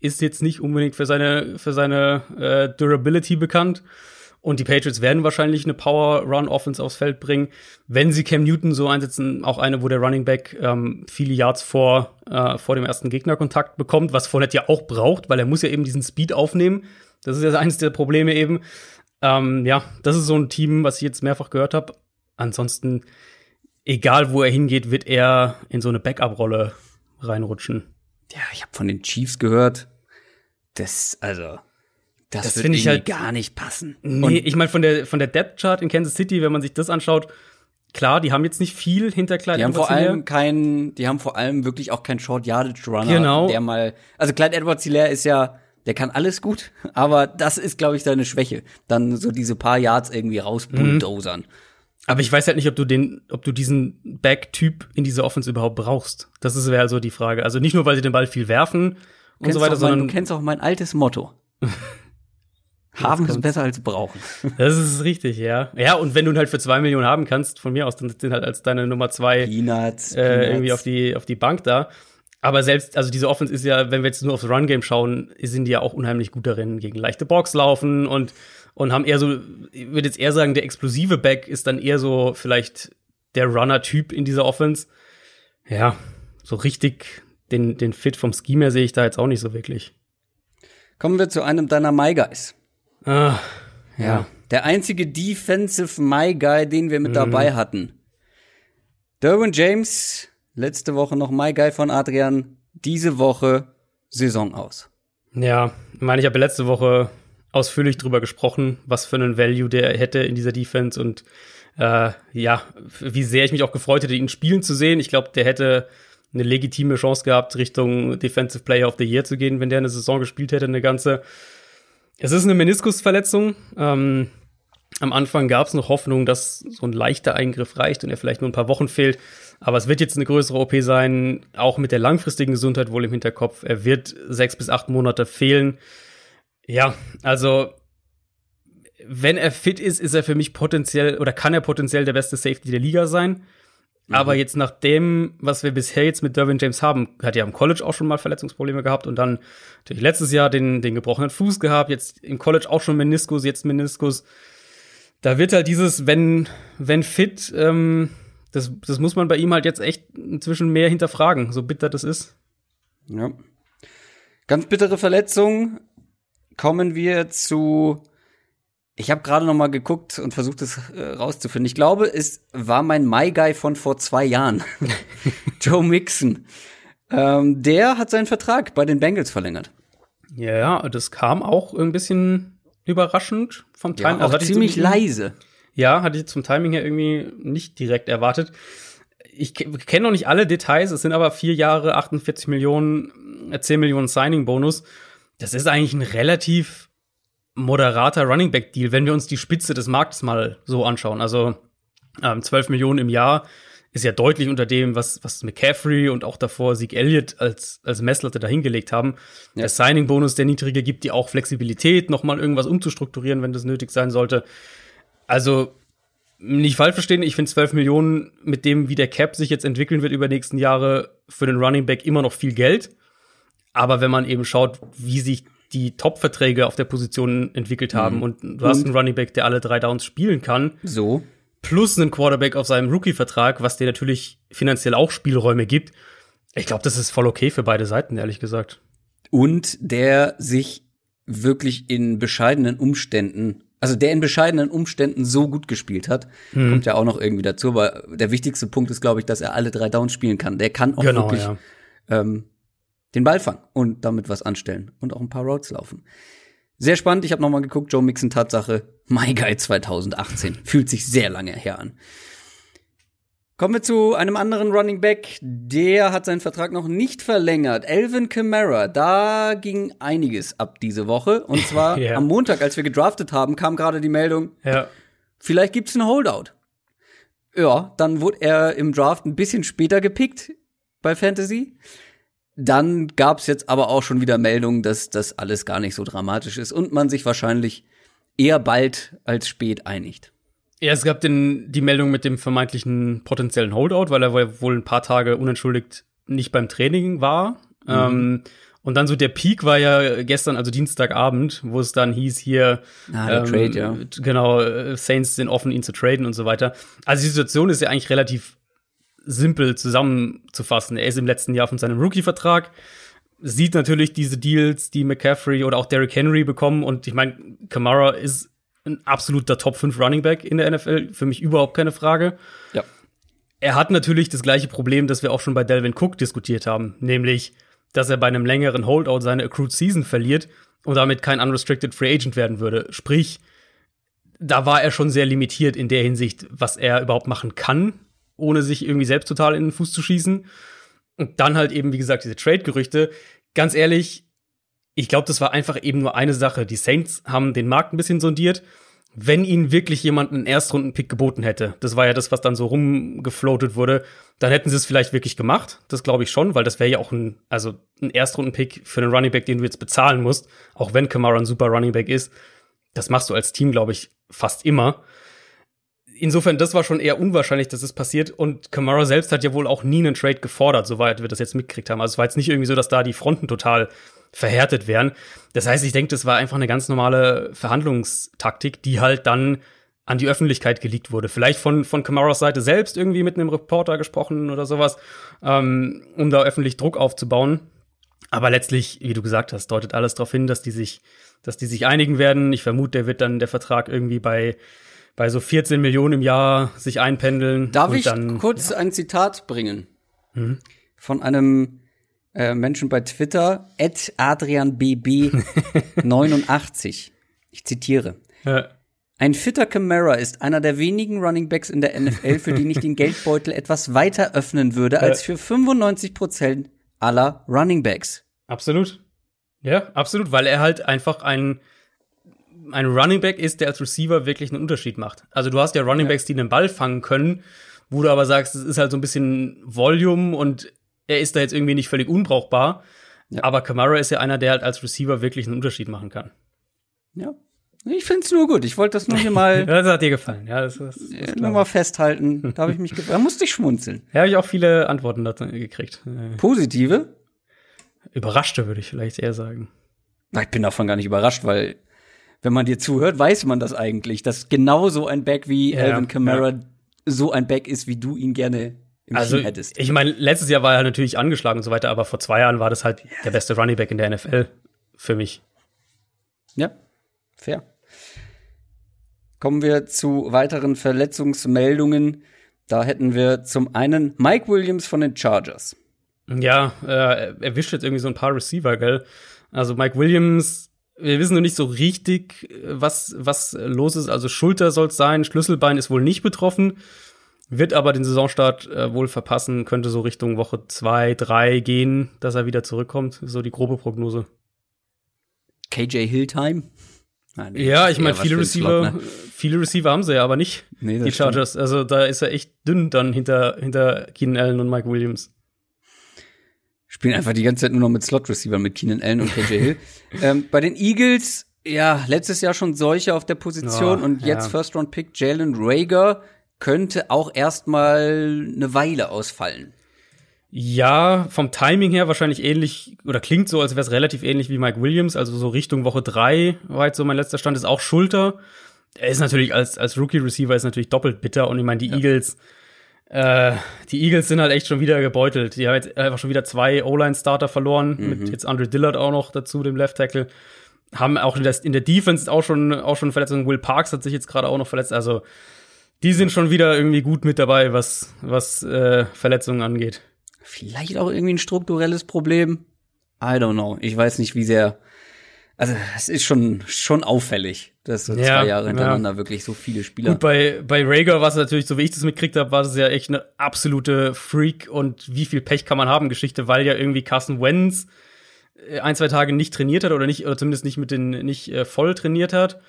ist jetzt nicht unbedingt für seine, für seine äh, Durability bekannt. Und die Patriots werden wahrscheinlich eine Power-Run-Offense aufs Feld bringen. Wenn sie Cam Newton so einsetzen, auch eine, wo der Running Back ähm, viele Yards vor, äh, vor dem ersten Gegnerkontakt bekommt, was Fournette ja auch braucht, weil er muss ja eben diesen Speed aufnehmen. Das ist ja eines der Probleme eben. Ähm, ja, das ist so ein Team, was ich jetzt mehrfach gehört habe. Ansonsten, egal wo er hingeht, wird er in so eine Backup-Rolle reinrutschen. Ja, ich habe von den Chiefs gehört. Das, also, das, Das finde ich halt- gar nicht passen. Nee, ich meine, von der, von der Depth Chart in Kansas City, wenn man sich das anschaut, klar, die haben jetzt nicht viel hinter Clyde Die haben vor allem keinen, die haben vor allem wirklich auch keinen Short Yardage Runner, Genau. der mal, also Clyde Edwards Hilaire ist ja, der kann alles gut, aber das ist, glaube ich, seine Schwäche. Dann so diese paar Yards irgendwie rausbulldozern. Aber ich weiß halt nicht, ob du den, ob du diesen Back-Typ in dieser Offense überhaupt brauchst. Das ist wäre also die Frage. Also nicht nur, weil sie den Ball viel werfen und so weiter, mein, sondern du kennst auch mein altes Motto. Haben ist besser als brauchen. das ist richtig, ja. Ja, und wenn du ihn halt für zwei Millionen haben kannst, von mir aus, dann sind halt als deine Nummer zwei Peanuts, äh, Peanuts. irgendwie auf die, auf die Bank da. Aber selbst, also diese Offense ist ja, wenn wir jetzt nur aufs Run-Game schauen, sind die ja auch unheimlich gut darin, gegen leichte Box laufen und, und haben eher so, ich würde jetzt eher sagen, der explosive Back ist dann eher so vielleicht der Runner-Typ in dieser Offense. Ja, so richtig den, den Fit vom Scheme sehe ich da jetzt auch nicht so wirklich. Kommen wir zu einem deiner My Guys. Ah, Ja. Der einzige Defensive My Guy, den wir mit dabei hatten. Derwin James, letzte Woche noch My Guy von Adrian, diese Woche Saison aus. Ja, ich meine, ich habe letzte Woche ausführlich drüber gesprochen, was für einen Value der hätte in dieser Defense und äh, ja, wie sehr ich mich auch gefreut hätte, ihn spielen zu sehen. Ich glaube, der hätte eine legitime Chance gehabt, Richtung Defensive Player of the Year zu gehen, wenn der eine Saison gespielt hätte, eine ganze. Es ist eine Meniskusverletzung. Ähm, am Anfang gab es noch Hoffnung, dass so ein leichter Eingriff reicht und er vielleicht nur ein paar Wochen fehlt. Aber es wird jetzt eine größere OP sein, auch mit der langfristigen Gesundheit wohl im Hinterkopf. Er wird sechs bis acht Monate fehlen. Ja, also wenn er fit ist, ist er für mich potenziell oder kann er potenziell der beste Safety der Liga sein. Aber jetzt nach dem, was wir bisher jetzt mit Derwin James haben, hat er im College auch schon mal Verletzungsprobleme gehabt und dann natürlich letztes Jahr den, den gebrochenen Fuß gehabt, jetzt im College auch schon Meniskus, jetzt Meniskus. Da wird halt dieses, wenn, wenn fit, ähm, das, das muss man bei ihm halt jetzt echt inzwischen mehr hinterfragen, so bitter das ist. Ja. Ganz bittere Verletzung. Kommen wir zu. Ich habe gerade noch mal geguckt und versucht es äh, rauszufinden. Ich glaube, es war mein My Guy von vor zwei Jahren, Joe Mixon. Ähm, der hat seinen Vertrag bei den Bengals verlängert. Ja, ja, das kam auch ein bisschen überraschend vom Ja, Timing. auch hatte ich ziemlich so- leise. Ja, hatte ich zum Timing her irgendwie nicht direkt erwartet. Ich ke- kenne noch nicht alle Details, es sind aber vier Jahre, 48 Millionen, äh, 10 Millionen Signing-Bonus. Das ist eigentlich ein relativ moderater Running Back Deal, wenn wir uns die Spitze des Marktes mal so anschauen. Also ähm, 12 Millionen im Jahr ist ja deutlich unter dem, was, was McCaffrey und auch davor Zeke Elliott als, als Messlatte dahingelegt haben. Ja. Der Signing-Bonus, der niedrige, gibt dir auch Flexibilität, nochmal irgendwas umzustrukturieren, wenn das nötig sein sollte. Also, nicht falsch verstehen, ich finde 12 Millionen mit dem, wie der Cap sich jetzt entwickeln wird über die nächsten Jahre, für den Running Back immer noch viel Geld. Aber wenn man eben schaut, wie sich die Top-Verträge auf der Position entwickelt haben und du hast einen Running Back, der alle drei Downs spielen kann, So. plus einen Quarterback auf seinem Rookie-Vertrag, was dir natürlich finanziell auch Spielräume gibt. Ich glaube, das ist voll okay für beide Seiten, ehrlich gesagt. Und der sich wirklich in bescheidenen Umständen also der in bescheidenen Umständen so gut gespielt hat, Mhm. kommt ja auch noch irgendwie dazu. Aber der wichtigste Punkt ist, glaube ich, dass er alle drei Downs spielen kann. Der kann auch Genau, wirklich ja. ähm, den Ball fangen und damit was anstellen und auch ein paar Routes laufen. Sehr spannend. Ich habe noch mal geguckt. Joe Mixon Tatsache. My Guy 2018 fühlt sich sehr lange her an. Kommen wir zu einem anderen Running Back. Der hat seinen Vertrag noch nicht verlängert. Elvin Kamara. Da ging einiges ab diese Woche. Und zwar Ja. am Montag, als wir gedraftet haben, kam gerade die Meldung, Ja. vielleicht gibt's einen Holdout. Ja, dann wurde er im Draft ein bisschen später gepickt bei Fantasy. Dann gab's jetzt aber auch schon wieder Meldungen, dass das alles gar nicht so dramatisch ist und man sich wahrscheinlich eher bald als spät einigt. Ja, es gab den, die Meldung mit dem vermeintlichen potenziellen Holdout, weil er wohl ein paar Tage unentschuldigt nicht beim Training war. Ähm, und dann so der Peak war ja gestern, also Dienstagabend, wo es dann hieß hier, Ah, der Trade, ja. genau, äh, Saints sind offen, ihn zu traden und so weiter. Also die Situation ist ja eigentlich relativ simpel zusammenzufassen. Er ist im letzten Jahr von seinem Rookie-Vertrag, sieht natürlich diese Deals, die McCaffrey oder auch Derrick Henry bekommen. Und ich meine, Kamara ist ein absoluter Top 5 Running Back in der NFL. Für mich überhaupt keine Frage. Ja. Er hat natürlich das gleiche Problem, das wir auch schon bei Delvin Cook diskutiert haben, nämlich, dass er bei einem längeren Holdout seine Accrued Season verliert und damit kein Unrestricted Free Agent werden würde. Sprich, da war er schon sehr limitiert in der Hinsicht, was er überhaupt machen kann, ohne sich irgendwie selbst total in den Fuß zu schießen. Und dann halt eben, wie gesagt, diese Trade-Gerüchte. Ganz ehrlich, ich glaube, das war einfach eben nur eine Sache. Die Saints haben den Markt ein bisschen sondiert. Wenn ihnen wirklich jemand einen Erstrunden-Pick geboten hätte, das war ja das, was dann so rumgefloatet wurde, dann hätten sie es vielleicht wirklich gemacht. Das glaube ich schon, weil das wäre ja auch ein, also ein Erstrunden-Pick für einen Running Back, den du jetzt bezahlen musst, auch wenn Kamara ein super Running Back ist. Das machst du als Team, glaube ich, fast immer. Insofern, das war schon eher unwahrscheinlich, dass es passiert. Und Kamara selbst hat ja wohl auch nie einen Trade gefordert, soweit wir das jetzt mitgekriegt haben. Also es war jetzt nicht irgendwie so, dass da die Fronten total verhärtet wären. Das heißt, ich denke, das war einfach eine ganz normale Verhandlungstaktik, die halt dann an die Öffentlichkeit geleakt wurde. Vielleicht von, von Kamaras Seite selbst irgendwie mit einem Reporter gesprochen oder sowas, ähm, um da öffentlich Druck aufzubauen. Aber letztlich, wie du gesagt hast, deutet alles darauf hin, dass die sich, dass die sich einigen werden. Ich vermute, der wird dann der Vertrag irgendwie bei, bei so 14 Millionen im Jahr sich einpendeln. Darf ich dann, kurz ein Zitat bringen? Mhm. Von einem äh, Menschen bei Twitter, adrianbb89. ich zitiere. äh, Ein fitter Camara ist einer der wenigen Running Backs in der NFL, für den ich den Geldbeutel etwas weiter öffnen würde als für 95 Prozent aller Running Backs. Absolut. Ja, absolut, weil er halt einfach ein, ein Running Back ist, der als Receiver wirklich einen Unterschied macht. Also du hast ja Running Backs, die den Ball fangen können, wo du aber sagst, es ist halt so ein bisschen Volume und er ist da jetzt irgendwie nicht völlig unbrauchbar. Ja. Aber Kamara ist ja einer, der halt als Receiver wirklich einen Unterschied machen kann. Ja. Ich find's nur gut. Ich wollte das nur hier mal, Ja, das hat dir gefallen. Ja, das, das, das äh, nur mal festhalten. Da habe ich mich, da musste ich schmunzeln. Ja, habe ich auch viele Antworten dazu gekriegt. Äh, Positive? Überraschte, würde ich vielleicht eher sagen. Ich bin davon gar nicht überrascht, weil wenn man dir zuhört, weiß man das eigentlich, dass genau so ein Back wie Ja, Alvin Kamara ja. so ein Back ist, wie du ihn gerne im Also, Team hättest. ich meine, letztes Jahr war er natürlich angeschlagen und so weiter, aber vor zwei Jahren war das halt der beste Running Back in der NFL für mich. Ja, fair. Kommen wir zu weiteren Verletzungsmeldungen. Da hätten wir zum einen Mike Williams von den Chargers. Ja, äh, er erwischt jetzt irgendwie so ein paar Receiver, gell? Also Mike Williams, wir wissen noch nicht so richtig, was, was los ist. Also Schulter soll es sein, Schlüsselbein ist wohl nicht betroffen, wird aber den Saisonstart äh, wohl verpassen, könnte so Richtung Woche zwei, drei gehen, dass er wieder zurückkommt. So die grobe Prognose. KJ Hill Time. Nein, Ja, ich meine, viele Receiver, Slot, ne? viele Receiver haben sie ja, aber nicht Nee, die Chargers. Also da ist er echt dünn dann hinter, hinter Keenan Allen und Mike Williams. Spielen einfach die ganze Zeit nur noch mit Slot-Receiver, mit Keenan Allen und KJ Hill. ähm, bei den Eagles, ja, letztes Jahr schon solche auf der Position Oh, und jetzt ja. First-Round-Pick Jalen Rager könnte auch erstmal eine Weile ausfallen. Ja, vom Timing her wahrscheinlich ähnlich, oder klingt so, als wäre es relativ ähnlich wie Mike Williams, also so Richtung Woche drei war jetzt so mein letzter Stand, ist auch Schulter. Er ist natürlich als, als Rookie-Receiver ist natürlich doppelt bitter und ich meine, die Eagles, äh, die Eagles sind halt echt schon wieder gebeutelt. Die haben jetzt einfach schon wieder zwei O-Line-Starter verloren, mit jetzt Andre Dillard auch noch dazu, dem Left Tackle. haben auch in der, in der Defense auch schon, auch schon Verletzungen. Will Parks hat sich jetzt gerade auch noch verletzt. Also die sind schon wieder irgendwie gut mit dabei, was, was äh, Verletzungen angeht. Vielleicht auch irgendwie ein strukturelles Problem. I don't know. Ich weiß nicht, wie sehr. Also, es ist schon, schon auffällig, dass so Ja, zwei Jahre hintereinander ja. wirklich so viele Spieler. Gut, bei, bei Rager war es natürlich, so wie ich das mitgekriegt habe, war es ja echt eine absolute Freak und wie viel Pech kann man haben Geschichte, weil ja irgendwie Carson Wentz äh, ein, zwei Tage nicht trainiert hat oder nicht, oder zumindest nicht mit den, nicht äh, voll trainiert hat.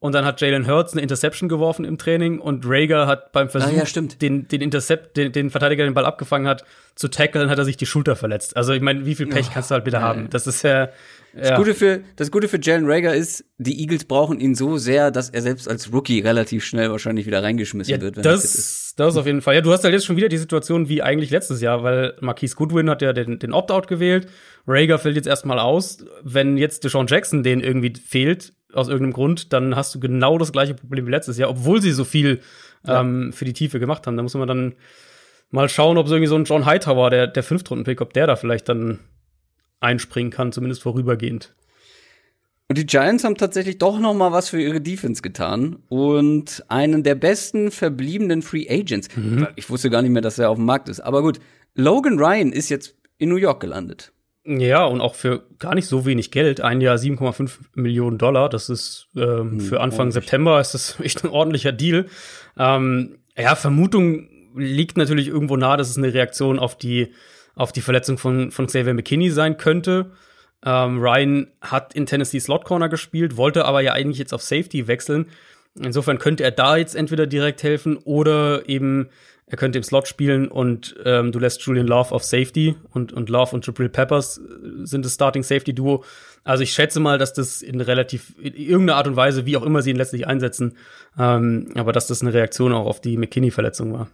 Und dann hat Jalen Hurts eine Interception geworfen im Training und Rager hat beim Versuch, Ah, ja, den, den Intercept, den, den Verteidiger den Ball abgefangen hat, zu tackeln, hat er sich die Schulter verletzt. Also ich meine, wie viel Pech kannst du halt bitte ja, haben? Das ist ja, Das ja. Gute für, das Gute für Jalen Rager ist, die Eagles brauchen ihn so sehr, dass er selbst als Rookie relativ schnell wahrscheinlich wieder reingeschmissen Ja, wird, wenn er fit ist. das, das auf jeden Fall. Ja, du hast halt jetzt schon wieder die Situation wie eigentlich letztes Jahr, weil Marquise Goodwin hat ja den, den Opt-out gewählt. Rager fällt jetzt erstmal aus. Wenn jetzt Deshaun Jackson den irgendwie fehlt, aus irgendeinem Grund, dann hast du genau das gleiche Problem wie letztes Jahr, obwohl sie so viel ähm, für die Tiefe gemacht haben. Da muss man dann mal schauen, ob so irgendwie so ein John Hightower, der, der Fünftrunden-Pick, ob der da vielleicht dann einspringen kann, zumindest vorübergehend. Und die Giants haben tatsächlich doch noch mal was für ihre Defense getan und einen der besten verbliebenen Free Agents. Ich wusste gar nicht mehr, dass er auf dem Markt ist. Aber gut, Logan Ryan ist jetzt in New York gelandet. Ja, und auch für gar nicht so wenig Geld. Ein Jahr 7,5 Millionen Dollar. Das ist ähm, für Anfang ordentlich. September ist das echt ein ordentlicher Deal. Ähm, ja, Vermutung liegt natürlich irgendwo nahe, dass es eine Reaktion auf die, auf die Verletzung von, von Xavier McKinney sein könnte. Ähm, Ryan hat in Tennessee Slot Corner gespielt, wollte aber ja eigentlich jetzt auf Safety wechseln. Insofern könnte er da jetzt entweder direkt helfen oder eben er könnte im Slot spielen und ähm, du lässt Julian Love auf Safety und, und Love und Jabril Peppers äh, sind das Starting Safety Duo. Also ich schätze mal, dass das in relativ in irgendeiner Art und Weise, wie auch immer sie ihn letztlich einsetzen, ähm, aber dass das eine Reaktion auch auf die McKinney-Verletzung war.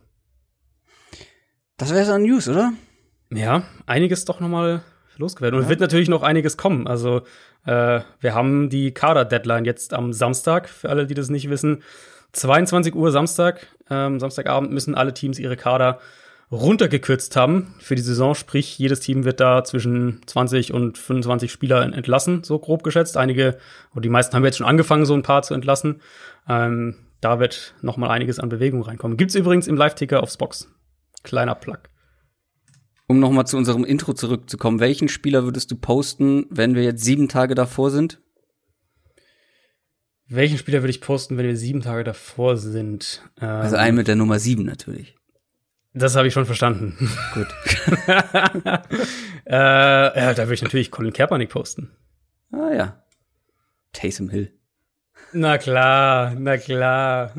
Das wäre so ein News, oder? Ja, einiges doch noch mal losgeworden. Und es wird natürlich noch einiges kommen. Also äh, wir haben die Kader-Deadline jetzt am Samstag, für alle, die das nicht wissen. 22 Uhr Samstag, ähm, Samstagabend müssen alle Teams ihre Kader runtergekürzt haben für die Saison. Sprich, jedes Team wird da zwischen 20 und 25 Spieler entlassen, so grob geschätzt. Einige, oder die meisten haben jetzt schon angefangen, so ein paar zu entlassen. Ähm, da wird noch mal einiges an Bewegung reinkommen. Gibt's übrigens im Live-Ticker aufs Box. Kleiner Plug. Um noch mal zu unserem Intro zurückzukommen, welchen Spieler würdest du posten, wenn wir jetzt sieben Tage davor sind? Welchen Spieler würde ich posten, wenn wir sieben Tage davor sind? Ähm, Also einen mit der Nummer sieben natürlich. Das habe ich schon verstanden. Gut. äh, ja, da würde ich natürlich Colin Kaepernick posten. Ah ja. Taysom Hill. Na klar, na klar.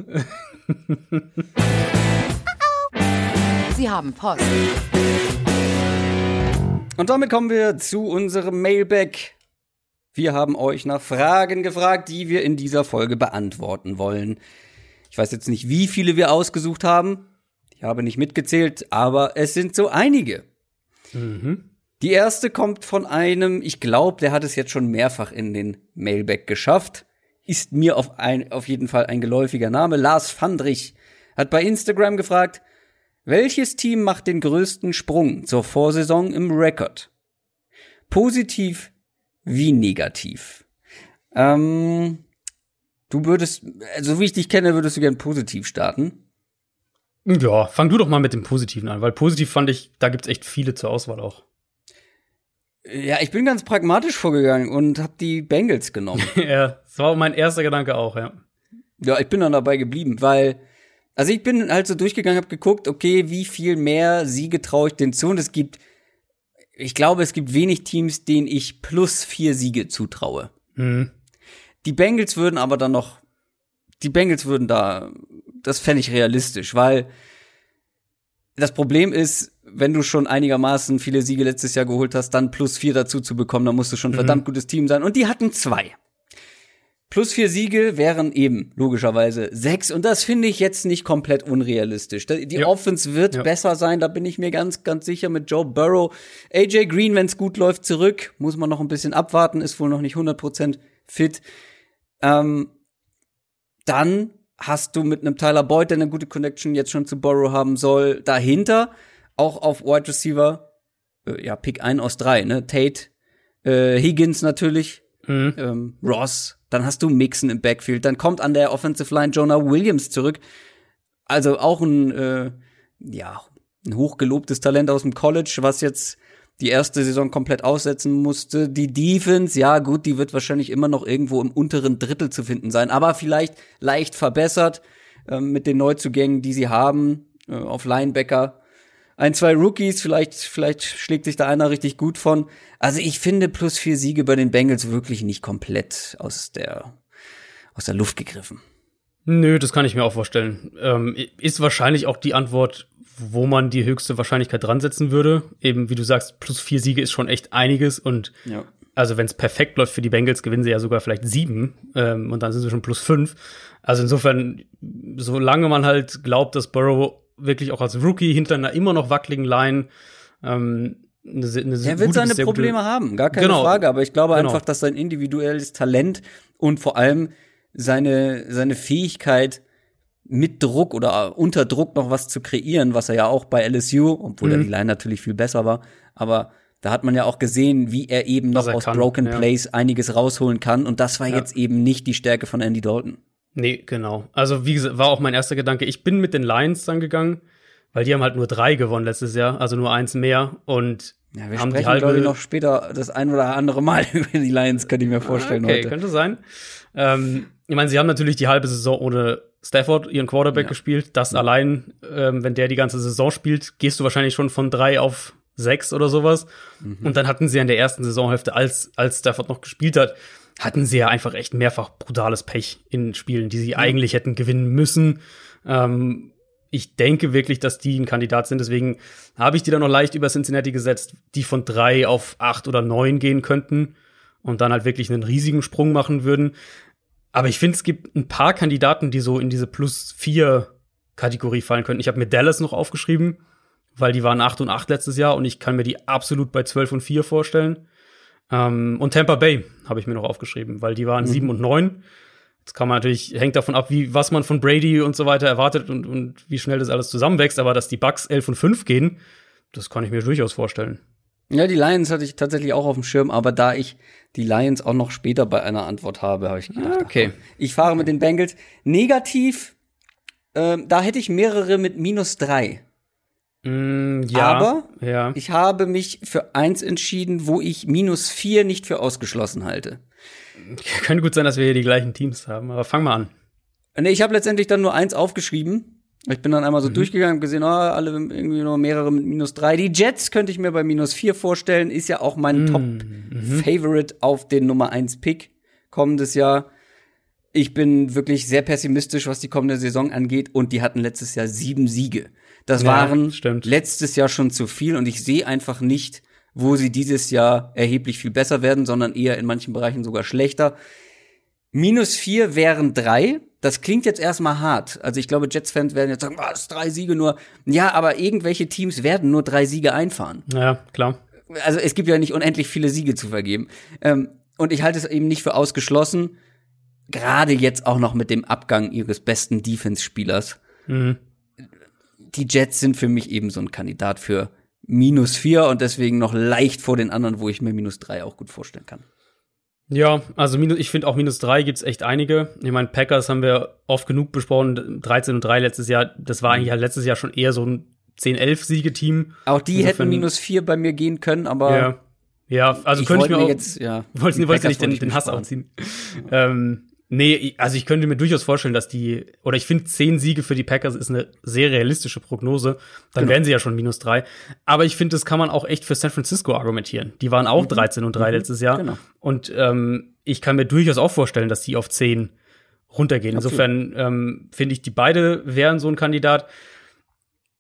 Sie haben Post. Und damit kommen wir zu unserem Mailback. Wir haben euch nach Fragen gefragt, die wir in dieser Folge beantworten wollen. Ich weiß jetzt nicht, wie viele wir ausgesucht haben. Ich habe nicht mitgezählt, aber es sind so einige. Die erste kommt von einem, ich glaube, der hat es jetzt schon mehrfach in den Mailback geschafft. Ist mir auf, ein, auf jeden Fall ein geläufiger Name. Lars Fandrich hat bei Instagram gefragt, welches Team macht den größten Sprung zur Vorsaison im Rekord? Positiv wie negativ? Ähm, du würdest, so wie ich dich kenne, würdest du gern positiv starten. Ja, fang du doch mal mit dem Positiven an, weil positiv fand ich, da gibt's echt viele zur Auswahl auch. Ja, ich bin ganz pragmatisch vorgegangen und habe die Bengals genommen. ja, das war mein erster Gedanke auch, ja. ja, ich bin dann dabei geblieben, weil also ich bin halt so durchgegangen, habe geguckt, okay, wie viel mehr Siege traue ich denn zu? Und es gibt, ich glaube, es gibt wenig Teams, denen ich plus vier Siege zutraue. Mhm. Die Bengals würden aber dann noch, die Bengals würden da, das fände ich realistisch, weil das Problem ist, wenn du schon einigermaßen viele Siege letztes Jahr geholt hast, dann plus vier dazu zu bekommen, dann musst du schon ein verdammt gutes Team sein. Und die hatten zwei. Plus vier Siege wären eben logischerweise sechs. Und das finde ich jetzt nicht komplett unrealistisch. Die Ja. Offense wird Ja. besser sein, da bin ich mir ganz, ganz sicher mit Joe Burrow. AJ Green, wenn es gut läuft, zurück. Muss man noch ein bisschen abwarten, ist wohl noch nicht 100% fit. Ähm, dann hast du mit einem Tyler Boyd, der eine gute Connection jetzt schon zu Burrow haben soll, dahinter auch auf Wide Receiver, äh, ja, Pick ein aus drei, ne? Tate, äh, Higgins natürlich, mhm. ähm, Ross, dann hast du Mixon im Backfield, dann kommt an der Offensive Line Jonah Williams zurück. Also auch ein, äh, ja, ein hochgelobtes Talent aus dem College, was jetzt die erste Saison komplett aussetzen musste. Die Defense, ja gut, die wird wahrscheinlich immer noch irgendwo im unteren Drittel zu finden sein, aber vielleicht leicht verbessert äh, mit den Neuzugängen, die sie haben äh, auf Linebacker. Ein, zwei Rookies, vielleicht, vielleicht schlägt sich da einer richtig gut von. Also ich finde plus vier Siege bei den Bengals wirklich nicht komplett aus der, aus der Luft gegriffen. Nö, das kann ich mir auch vorstellen. Ähm, ist wahrscheinlich auch die Antwort, wo man die höchste Wahrscheinlichkeit dran setzen würde. Eben, wie du sagst, plus vier Siege ist schon echt einiges und ja. also wenn es perfekt läuft für die Bengals, gewinnen sie ja sogar vielleicht sieben ähm, und dann sind sie schon plus fünf. Also insofern, solange man halt glaubt, dass Burrow wirklich auch als Rookie hinter einer immer noch wackeligen Line ähm, eine, eine er wird gute, seine Probleme gute, haben, gar keine genau, Frage. Aber ich glaube genau. einfach, dass sein individuelles Talent und vor allem seine, seine Fähigkeit, mit Druck oder unter Druck noch was zu kreieren, was er ja auch bei LSU, obwohl mhm. da die Line natürlich viel besser war, aber da hat man ja auch gesehen, wie er eben noch er aus kann, Broken ja. Plays einiges rausholen kann und das war ja. jetzt eben nicht die Stärke von Andy Dalton. Nee, genau. Also wie gesagt, war auch mein erster Gedanke. Ich bin mit den Lions dann gegangen, weil die haben halt nur drei gewonnen letztes Jahr, also nur eins mehr und ja, wir haben sprechen, die halbe glaube ich, noch später das ein oder andere Mal über die Lions, könnte ich mir vorstellen okay, heute. könnte sein. Ähm, ich meine, sie haben natürlich die halbe Saison ohne Stafford, ihren Quarterback, ja. gespielt. Das ja. allein, ähm, wenn der die ganze Saison spielt, gehst du wahrscheinlich schon von drei auf sechs oder sowas. Mhm. Und dann hatten sie in der ersten Saisonhälfte, als, als Stafford noch gespielt hat, hatten sie ja einfach echt mehrfach brutales Pech in Spielen, die sie ja. eigentlich hätten gewinnen müssen. Ähm, ich denke wirklich, dass die ein Kandidat sind. Deswegen habe ich die dann noch leicht über Cincinnati gesetzt, die von drei auf acht oder neun gehen könnten und dann halt wirklich einen riesigen Sprung machen würden. Aber ich finde, es gibt ein paar Kandidaten, die so in diese plus vier Kategorie fallen könnten. Ich habe mir Dallas noch aufgeschrieben, weil die waren 8 und 8 letztes Jahr und ich kann mir die absolut bei 12 und 4 vorstellen. Ähm, und Tampa Bay habe ich mir noch aufgeschrieben, weil die waren mhm. 7 und 9. Das kann man natürlich, hängt davon ab, wie, was man von Brady und so weiter erwartet und, und wie schnell das alles zusammenwächst. Aber dass die Bucks 11 und 5 gehen, das kann ich mir durchaus vorstellen. Ja, die Lions hatte ich tatsächlich auch auf dem Schirm, aber da ich die Lions auch noch später bei einer Antwort habe, habe ich gedacht, okay, ach, ich fahre mit den Bengals. Negativ, ähm, da hätte ich mehrere mit minus drei. Mm, ja, aber ja. ich habe mich für eins entschieden, wo ich minus vier nicht für ausgeschlossen halte. Könnte gut sein, dass wir hier die gleichen Teams haben, aber fang mal an. Nee, ich habe letztendlich dann nur eins aufgeschrieben ich bin dann einmal so mhm. durchgegangen und gesehen, oh, alle irgendwie nur mehrere mit minus drei. Die Jets könnte ich mir bei minus vier vorstellen, ist ja auch mein mhm. Top-Favorite auf den Nummer eins Pick kommendes Jahr. Ich bin wirklich sehr pessimistisch, was die kommende Saison angeht, und die hatten letztes Jahr sieben Siege. Das ja, waren stimmt. letztes Jahr schon zu viel und ich sehe einfach nicht, wo sie dieses Jahr erheblich viel besser werden, sondern eher in manchen Bereichen sogar schlechter. Minus vier wären drei. Das klingt jetzt erstmal hart. Also ich glaube, Jets-Fans werden jetzt sagen, was, drei Siege nur. Ja, aber irgendwelche Teams werden nur drei Siege einfahren. Ja, klar. Also es gibt ja nicht unendlich viele Siege zu vergeben. Ähm, und ich halte es eben nicht für ausgeschlossen, gerade jetzt auch noch mit dem Abgang ihres besten Defense-Spielers. Mhm. Die Jets sind für mich eben so ein Kandidat für minus vier und deswegen noch leicht vor den anderen, wo ich mir minus drei auch gut vorstellen kann. Ja, also minus, ich finde auch minus drei gibt's echt einige. Ich meine, Packers haben wir oft genug besprochen, 13 und 3 letztes Jahr. Das war eigentlich halt letztes Jahr schon eher so ein 10-11-Siege-Team. Auch die Insofern, hätten minus vier bei mir gehen können, aber. Ja, ja also ich könnte ich mir auch. Jetzt, ja, wollte, wollte nicht den, den Hass aufziehen. ähm, Nee, also ich könnte mir durchaus vorstellen, dass die, oder ich finde, zehn Siege für die Packers ist eine sehr realistische Prognose. Dann genau. wären sie ja schon minus drei. Aber ich finde, das kann man auch echt für San Francisco argumentieren. Die waren auch mhm. 13 und 3 mhm. letztes Jahr. Genau. Und ähm, ich kann mir durchaus auch vorstellen, dass die auf zehn runtergehen. Absolut. Insofern ähm, finde ich, die beide wären so ein Kandidat.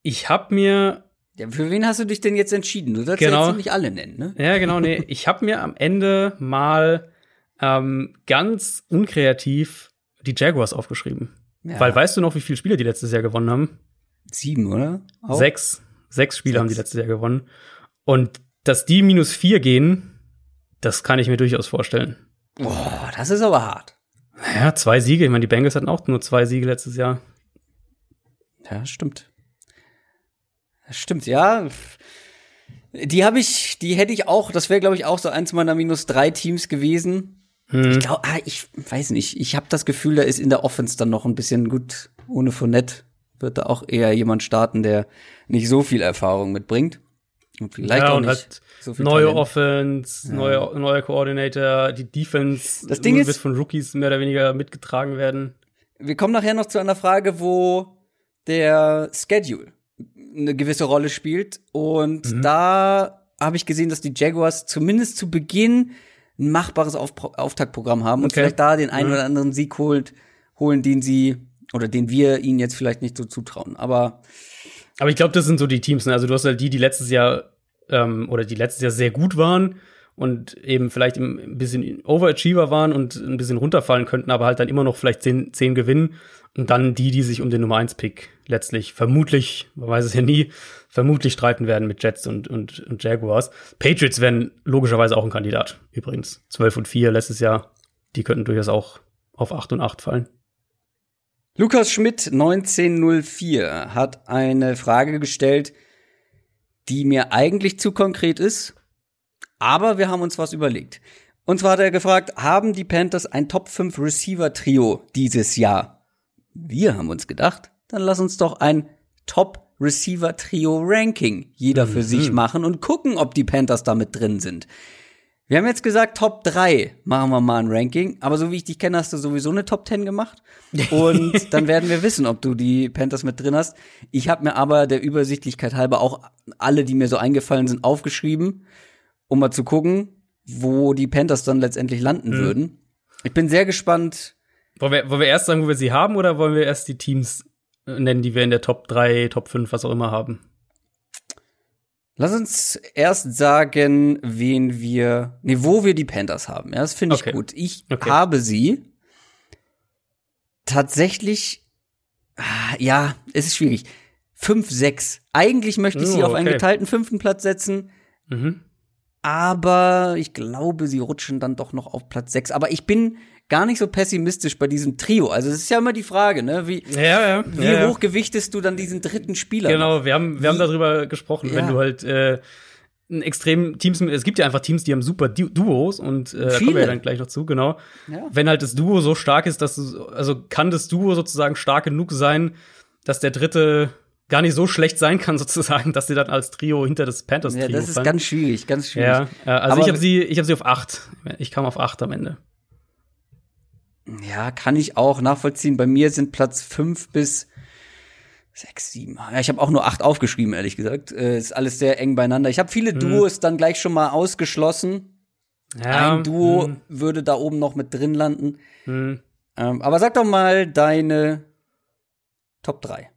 Ich habe mir ja, für wen hast du dich denn jetzt entschieden? Du sollst genau. jetzt nicht alle nennen, ne? Ja, genau, nee. ich habe mir am Ende mal ähm, ganz unkreativ die Jaguars aufgeschrieben. Ja. Weil weißt du noch, wie viele Spiele die letztes Jahr gewonnen haben? Sieben, oder? Auch? Sechs. Sechs Spiele Sechs. haben die letztes Jahr gewonnen. Und dass die minus vier gehen, das kann ich mir durchaus vorstellen. Boah, das ist aber hart. Ja, zwei Siege. Ich meine, die Bengals hatten auch nur zwei Siege letztes Jahr. Ja, stimmt. Stimmt, ja. Die habe ich, die hätte ich auch, das wäre, glaube ich, auch so eins meiner minus drei Teams gewesen. Hm. Ich glaube, ah, ich weiß nicht. Ich habe das Gefühl, da ist in der Offense dann noch ein bisschen gut. Ohne Fournette wird da auch eher jemand starten, der nicht so viel Erfahrung mitbringt. Und vielleicht ja, auch nicht halt so neue Talent. Offense, ja. neue, neue Coordinator, die Defense das Ding wird ist, von Rookies mehr oder weniger mitgetragen werden. Wir kommen nachher noch zu einer Frage, wo der Schedule eine gewisse Rolle spielt. Und mhm. da habe ich gesehen, dass die Jaguars zumindest zu Beginn ein machbares Auf Auftaktprogramm haben und vielleicht da den einen mhm. oder anderen Sieg holt, holen, den sie oder den wir ihnen jetzt vielleicht nicht so zutrauen. Aber aber ich glaube, das sind so die Teams. Ne? Also du hast halt die, die letztes Jahr ähm, oder die letztes Jahr sehr gut waren und eben vielleicht ein bisschen Overachiever waren und ein bisschen runterfallen könnten, aber halt dann immer noch vielleicht zehn, zehn gewinnen. Und dann die, die sich um den Nummer 1 Pick letztlich vermutlich, man weiß es ja nie, vermutlich streiten werden mit Jets und, und, und Jaguars. Patriots wären logischerweise auch ein Kandidat, übrigens. 12 und 4 letztes Jahr, die könnten durchaus auch auf 8 und 8 fallen. Lukas Schmidt 1904 hat eine Frage gestellt, die mir eigentlich zu konkret ist, aber wir haben uns was überlegt. Und zwar hat er gefragt, haben die Panthers ein Top 5 Receiver Trio dieses Jahr? Wir haben uns gedacht, dann lass uns doch ein Top Receiver Trio Ranking jeder für mhm. sich machen und gucken, ob die Panthers damit drin sind. Wir haben jetzt gesagt, Top 3 machen wir mal ein Ranking, aber so wie ich dich kenne, hast du sowieso eine Top 10 gemacht. Und dann werden wir wissen, ob du die Panthers mit drin hast. Ich habe mir aber der Übersichtlichkeit halber auch alle, die mir so eingefallen sind, aufgeschrieben, um mal zu gucken, wo die Panthers dann letztendlich landen mhm. würden. Ich bin sehr gespannt. Wollen wir, wollen wir erst sagen, wo wir sie haben, oder wollen wir erst die Teams nennen, die wir in der Top 3, Top 5, was auch immer haben? Lass uns erst sagen, wen wir, nee, wo wir die Panthers haben. Ja, das finde ich okay. gut. Ich okay. habe sie tatsächlich, ah, ja, es ist schwierig. 5, 6. Eigentlich möchte ich oh, sie auf okay. einen geteilten fünften Platz setzen. Mhm. Aber ich glaube, sie rutschen dann doch noch auf Platz 6. Aber ich bin gar nicht so pessimistisch bei diesem Trio. Also es ist ja immer die Frage, ne? Wie, ja, ja, wie ja, hoch gewichtest du dann diesen dritten Spieler? Genau, wir haben, wir haben darüber gesprochen, wenn du halt äh, ein extrem Teams, es gibt ja einfach Teams, die haben super du Duos und äh, da kommen wir ja dann gleich noch zu, genau. Wenn halt das Duo so stark ist, dass du, also kann das Duo sozusagen stark genug sein, dass der dritte gar nicht so schlecht sein kann sozusagen, dass sie dann als Trio hinter das Panthers Trio Ja, das ist fallen. ganz schwierig, ganz schwierig. Ja, also Aber ich habe sie, ich habe sie auf acht. Ich kam auf acht am Ende. Ja, kann ich auch nachvollziehen. Bei mir sind Platz fünf bis sechs, sieben. Ja, ich habe auch nur acht aufgeschrieben, ehrlich gesagt. Äh, ist alles sehr eng beieinander. Ich habe viele hm. Duos dann gleich schon mal ausgeschlossen. Ja, Ein Duo hm. würde da oben noch mit drin landen. Hm. Ähm, aber sag doch mal deine Top 3.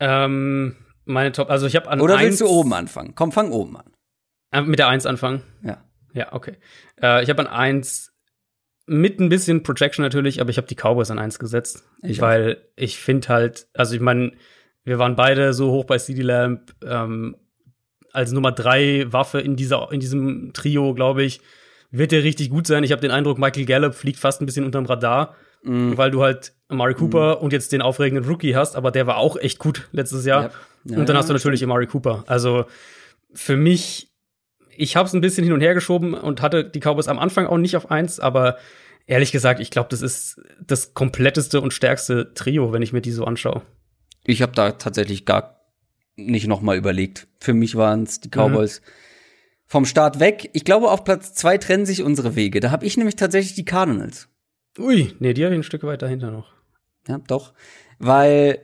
Ähm, meine Top, also ich habe an Oder willst du oben anfangen? Komm, fang oben an. Äh, mit der 1 anfangen? Ja. Ja, okay. Äh, ich habe an 1 mit ein bisschen Projection natürlich, aber ich habe die Cowboys an eins gesetzt, ich weil auch. ich finde halt, also ich meine, wir waren beide so hoch bei CD Lamp ähm, als Nummer drei Waffe in dieser in diesem Trio, glaube ich, wird der richtig gut sein. Ich habe den Eindruck, Michael Gallup fliegt fast ein bisschen unterm Radar, mm. weil du halt Amari Cooper mm. und jetzt den aufregenden Rookie hast, aber der war auch echt gut letztes Jahr. Ja. Ja, und dann hast du natürlich Amari Cooper. Also für mich ich habe es ein bisschen hin und her geschoben und hatte die Cowboys am Anfang auch nicht auf eins, aber ehrlich gesagt, ich glaube, das ist das kompletteste und stärkste Trio, wenn ich mir die so anschaue. Ich habe da tatsächlich gar nicht noch mal überlegt. Für mich waren es die mhm. Cowboys mhm. vom Start weg. Ich glaube, auf Platz zwei trennen sich unsere Wege. Da habe ich nämlich tatsächlich die Cardinals. Ui, nee, die habe ich ein Stück weit dahinter noch. Ja, doch. Weil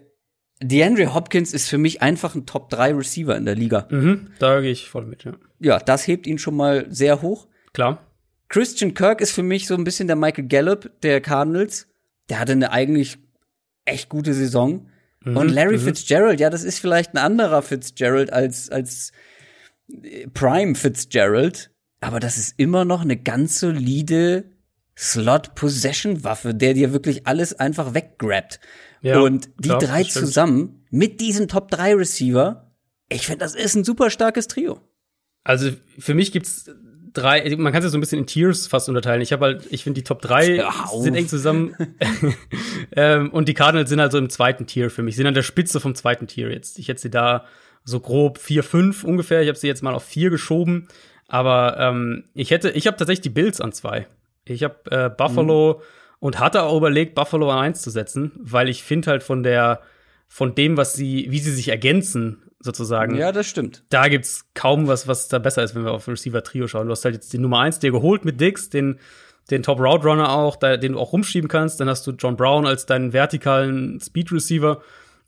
DeAndre Hopkins ist für mich einfach ein Top 3 Receiver in der Liga. Mhm, da gehe ich voll mit, ja. Ja, das hebt ihn schon mal sehr hoch. Klar. Christian Kirk ist für mich so ein bisschen der Michael Gallup der Cardinals. Der hatte eine eigentlich echt gute Saison. Mhm, Und Larry mhm. Fitzgerald, ja, das ist vielleicht ein anderer Fitzgerald als, als äh, Prime Fitzgerald. Aber das ist immer noch eine ganz solide Slot-Possession-Waffe, der dir wirklich alles einfach weggrabt. Ja, und die klar, drei zusammen mit diesem Top 3 Receiver, ich finde, das ist ein super starkes Trio. Also für mich gibt's drei, man kann es ja so ein bisschen in Tiers fast unterteilen. Ich habe halt, ich finde die Top 3 sind eng zusammen. ähm, und die Cardinals sind halt so im zweiten Tier für mich, sind an der Spitze vom zweiten Tier jetzt. Ich hätte sie da so grob 4, 5 ungefähr. Ich habe sie jetzt mal auf 4 geschoben. Aber ähm, ich hätte, ich habe tatsächlich die Bills an zwei. Ich habe äh, Buffalo mhm. und hatte auch überlegt, Buffalo an 1 zu setzen, weil ich finde halt von der, von dem, was sie, wie sie sich ergänzen, sozusagen. Ja, das stimmt. Da gibt's kaum was, was da besser ist, wenn wir auf Receiver-Trio schauen. Du hast halt jetzt die Nummer 1 dir geholt mit Dix, den, den Top Route Runner auch, da, den du auch rumschieben kannst. Dann hast du John Brown als deinen vertikalen Speed Receiver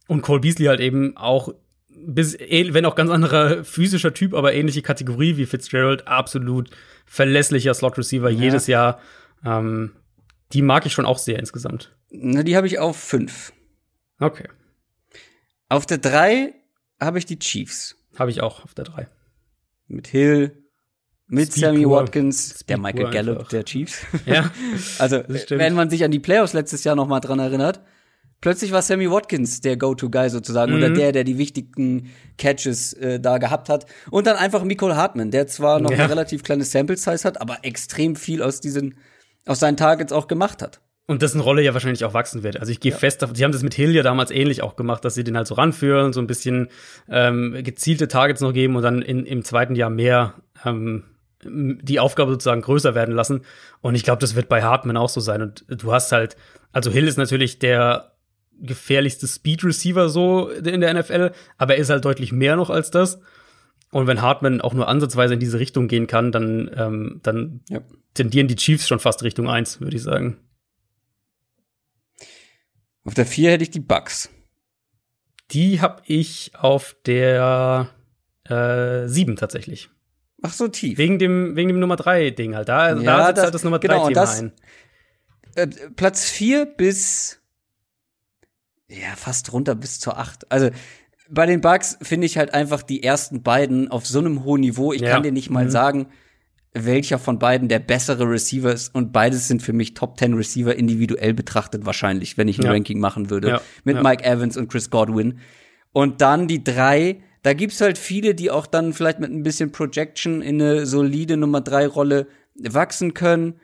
und Cole Beasley halt eben auch bis, wenn auch ganz anderer physischer Typ, aber ähnliche Kategorie wie Fitzgerald, absolut verlässlicher Slot Receiver ja. jedes Jahr. Ähm, die mag ich schon auch sehr insgesamt. Na, die habe ich auf fünf. Okay. Auf der drei habe ich die Chiefs. Habe ich auch auf der drei. Mit Hill, mit Speed Sammy pur. Watkins, Speed der Michael Gallup einfach. der Chiefs. Ja. also, wenn man sich an die Playoffs letztes Jahr noch mal dran erinnert, plötzlich war Sammy Watkins der Go-To-Guy sozusagen mhm. oder der, der die wichtigen Catches äh, da gehabt hat. Und dann einfach Nicole Hartman, der zwar noch ja. eine relativ kleine Sample-Size hat, aber extrem viel aus diesen, aus seinen Targets auch gemacht hat. Und dessen Rolle ja wahrscheinlich auch wachsen wird. Also ich gehe ja. fest davon, sie haben das mit Hill ja damals ähnlich auch gemacht, dass sie den halt so ranführen, so ein bisschen ähm, gezielte Targets noch geben und dann in, im zweiten Jahr mehr ähm, die Aufgabe sozusagen größer werden lassen. Und ich glaube, das wird bei Hartman auch so sein. Und du hast halt, also Hill ist natürlich der gefährlichste Speed Receiver so in der NFL, aber er ist halt deutlich mehr noch als das. Und wenn Hartman auch nur ansatzweise in diese Richtung gehen kann, dann, ähm, dann ja. tendieren die Chiefs schon fast Richtung eins, würde ich sagen. Auf der vier hätte ich die Bucks. Die habe ich auf der äh, 7 tatsächlich. Ach so tief. Wegen dem, wegen dem Nummer 3 Ding halt. Da, ja, da setzt halt das Nummer 3 genau, das, ein. Äh, Platz 4 bis ja, fast runter bis zur 8. Also bei den Bugs finde ich halt einfach die ersten beiden auf so einem hohen Niveau. Ich ja. kann dir nicht mal mhm. sagen, welcher von beiden der bessere Receiver ist. Und beides sind für mich Top 10 Receiver individuell betrachtet wahrscheinlich, wenn ich ein ja. Ranking machen würde. Ja. Mit Mike Evans und Chris Godwin. Und dann die drei, da gibt's halt viele, die auch dann vielleicht mit ein bisschen Projection in eine solide Nummer 3 Rolle wachsen können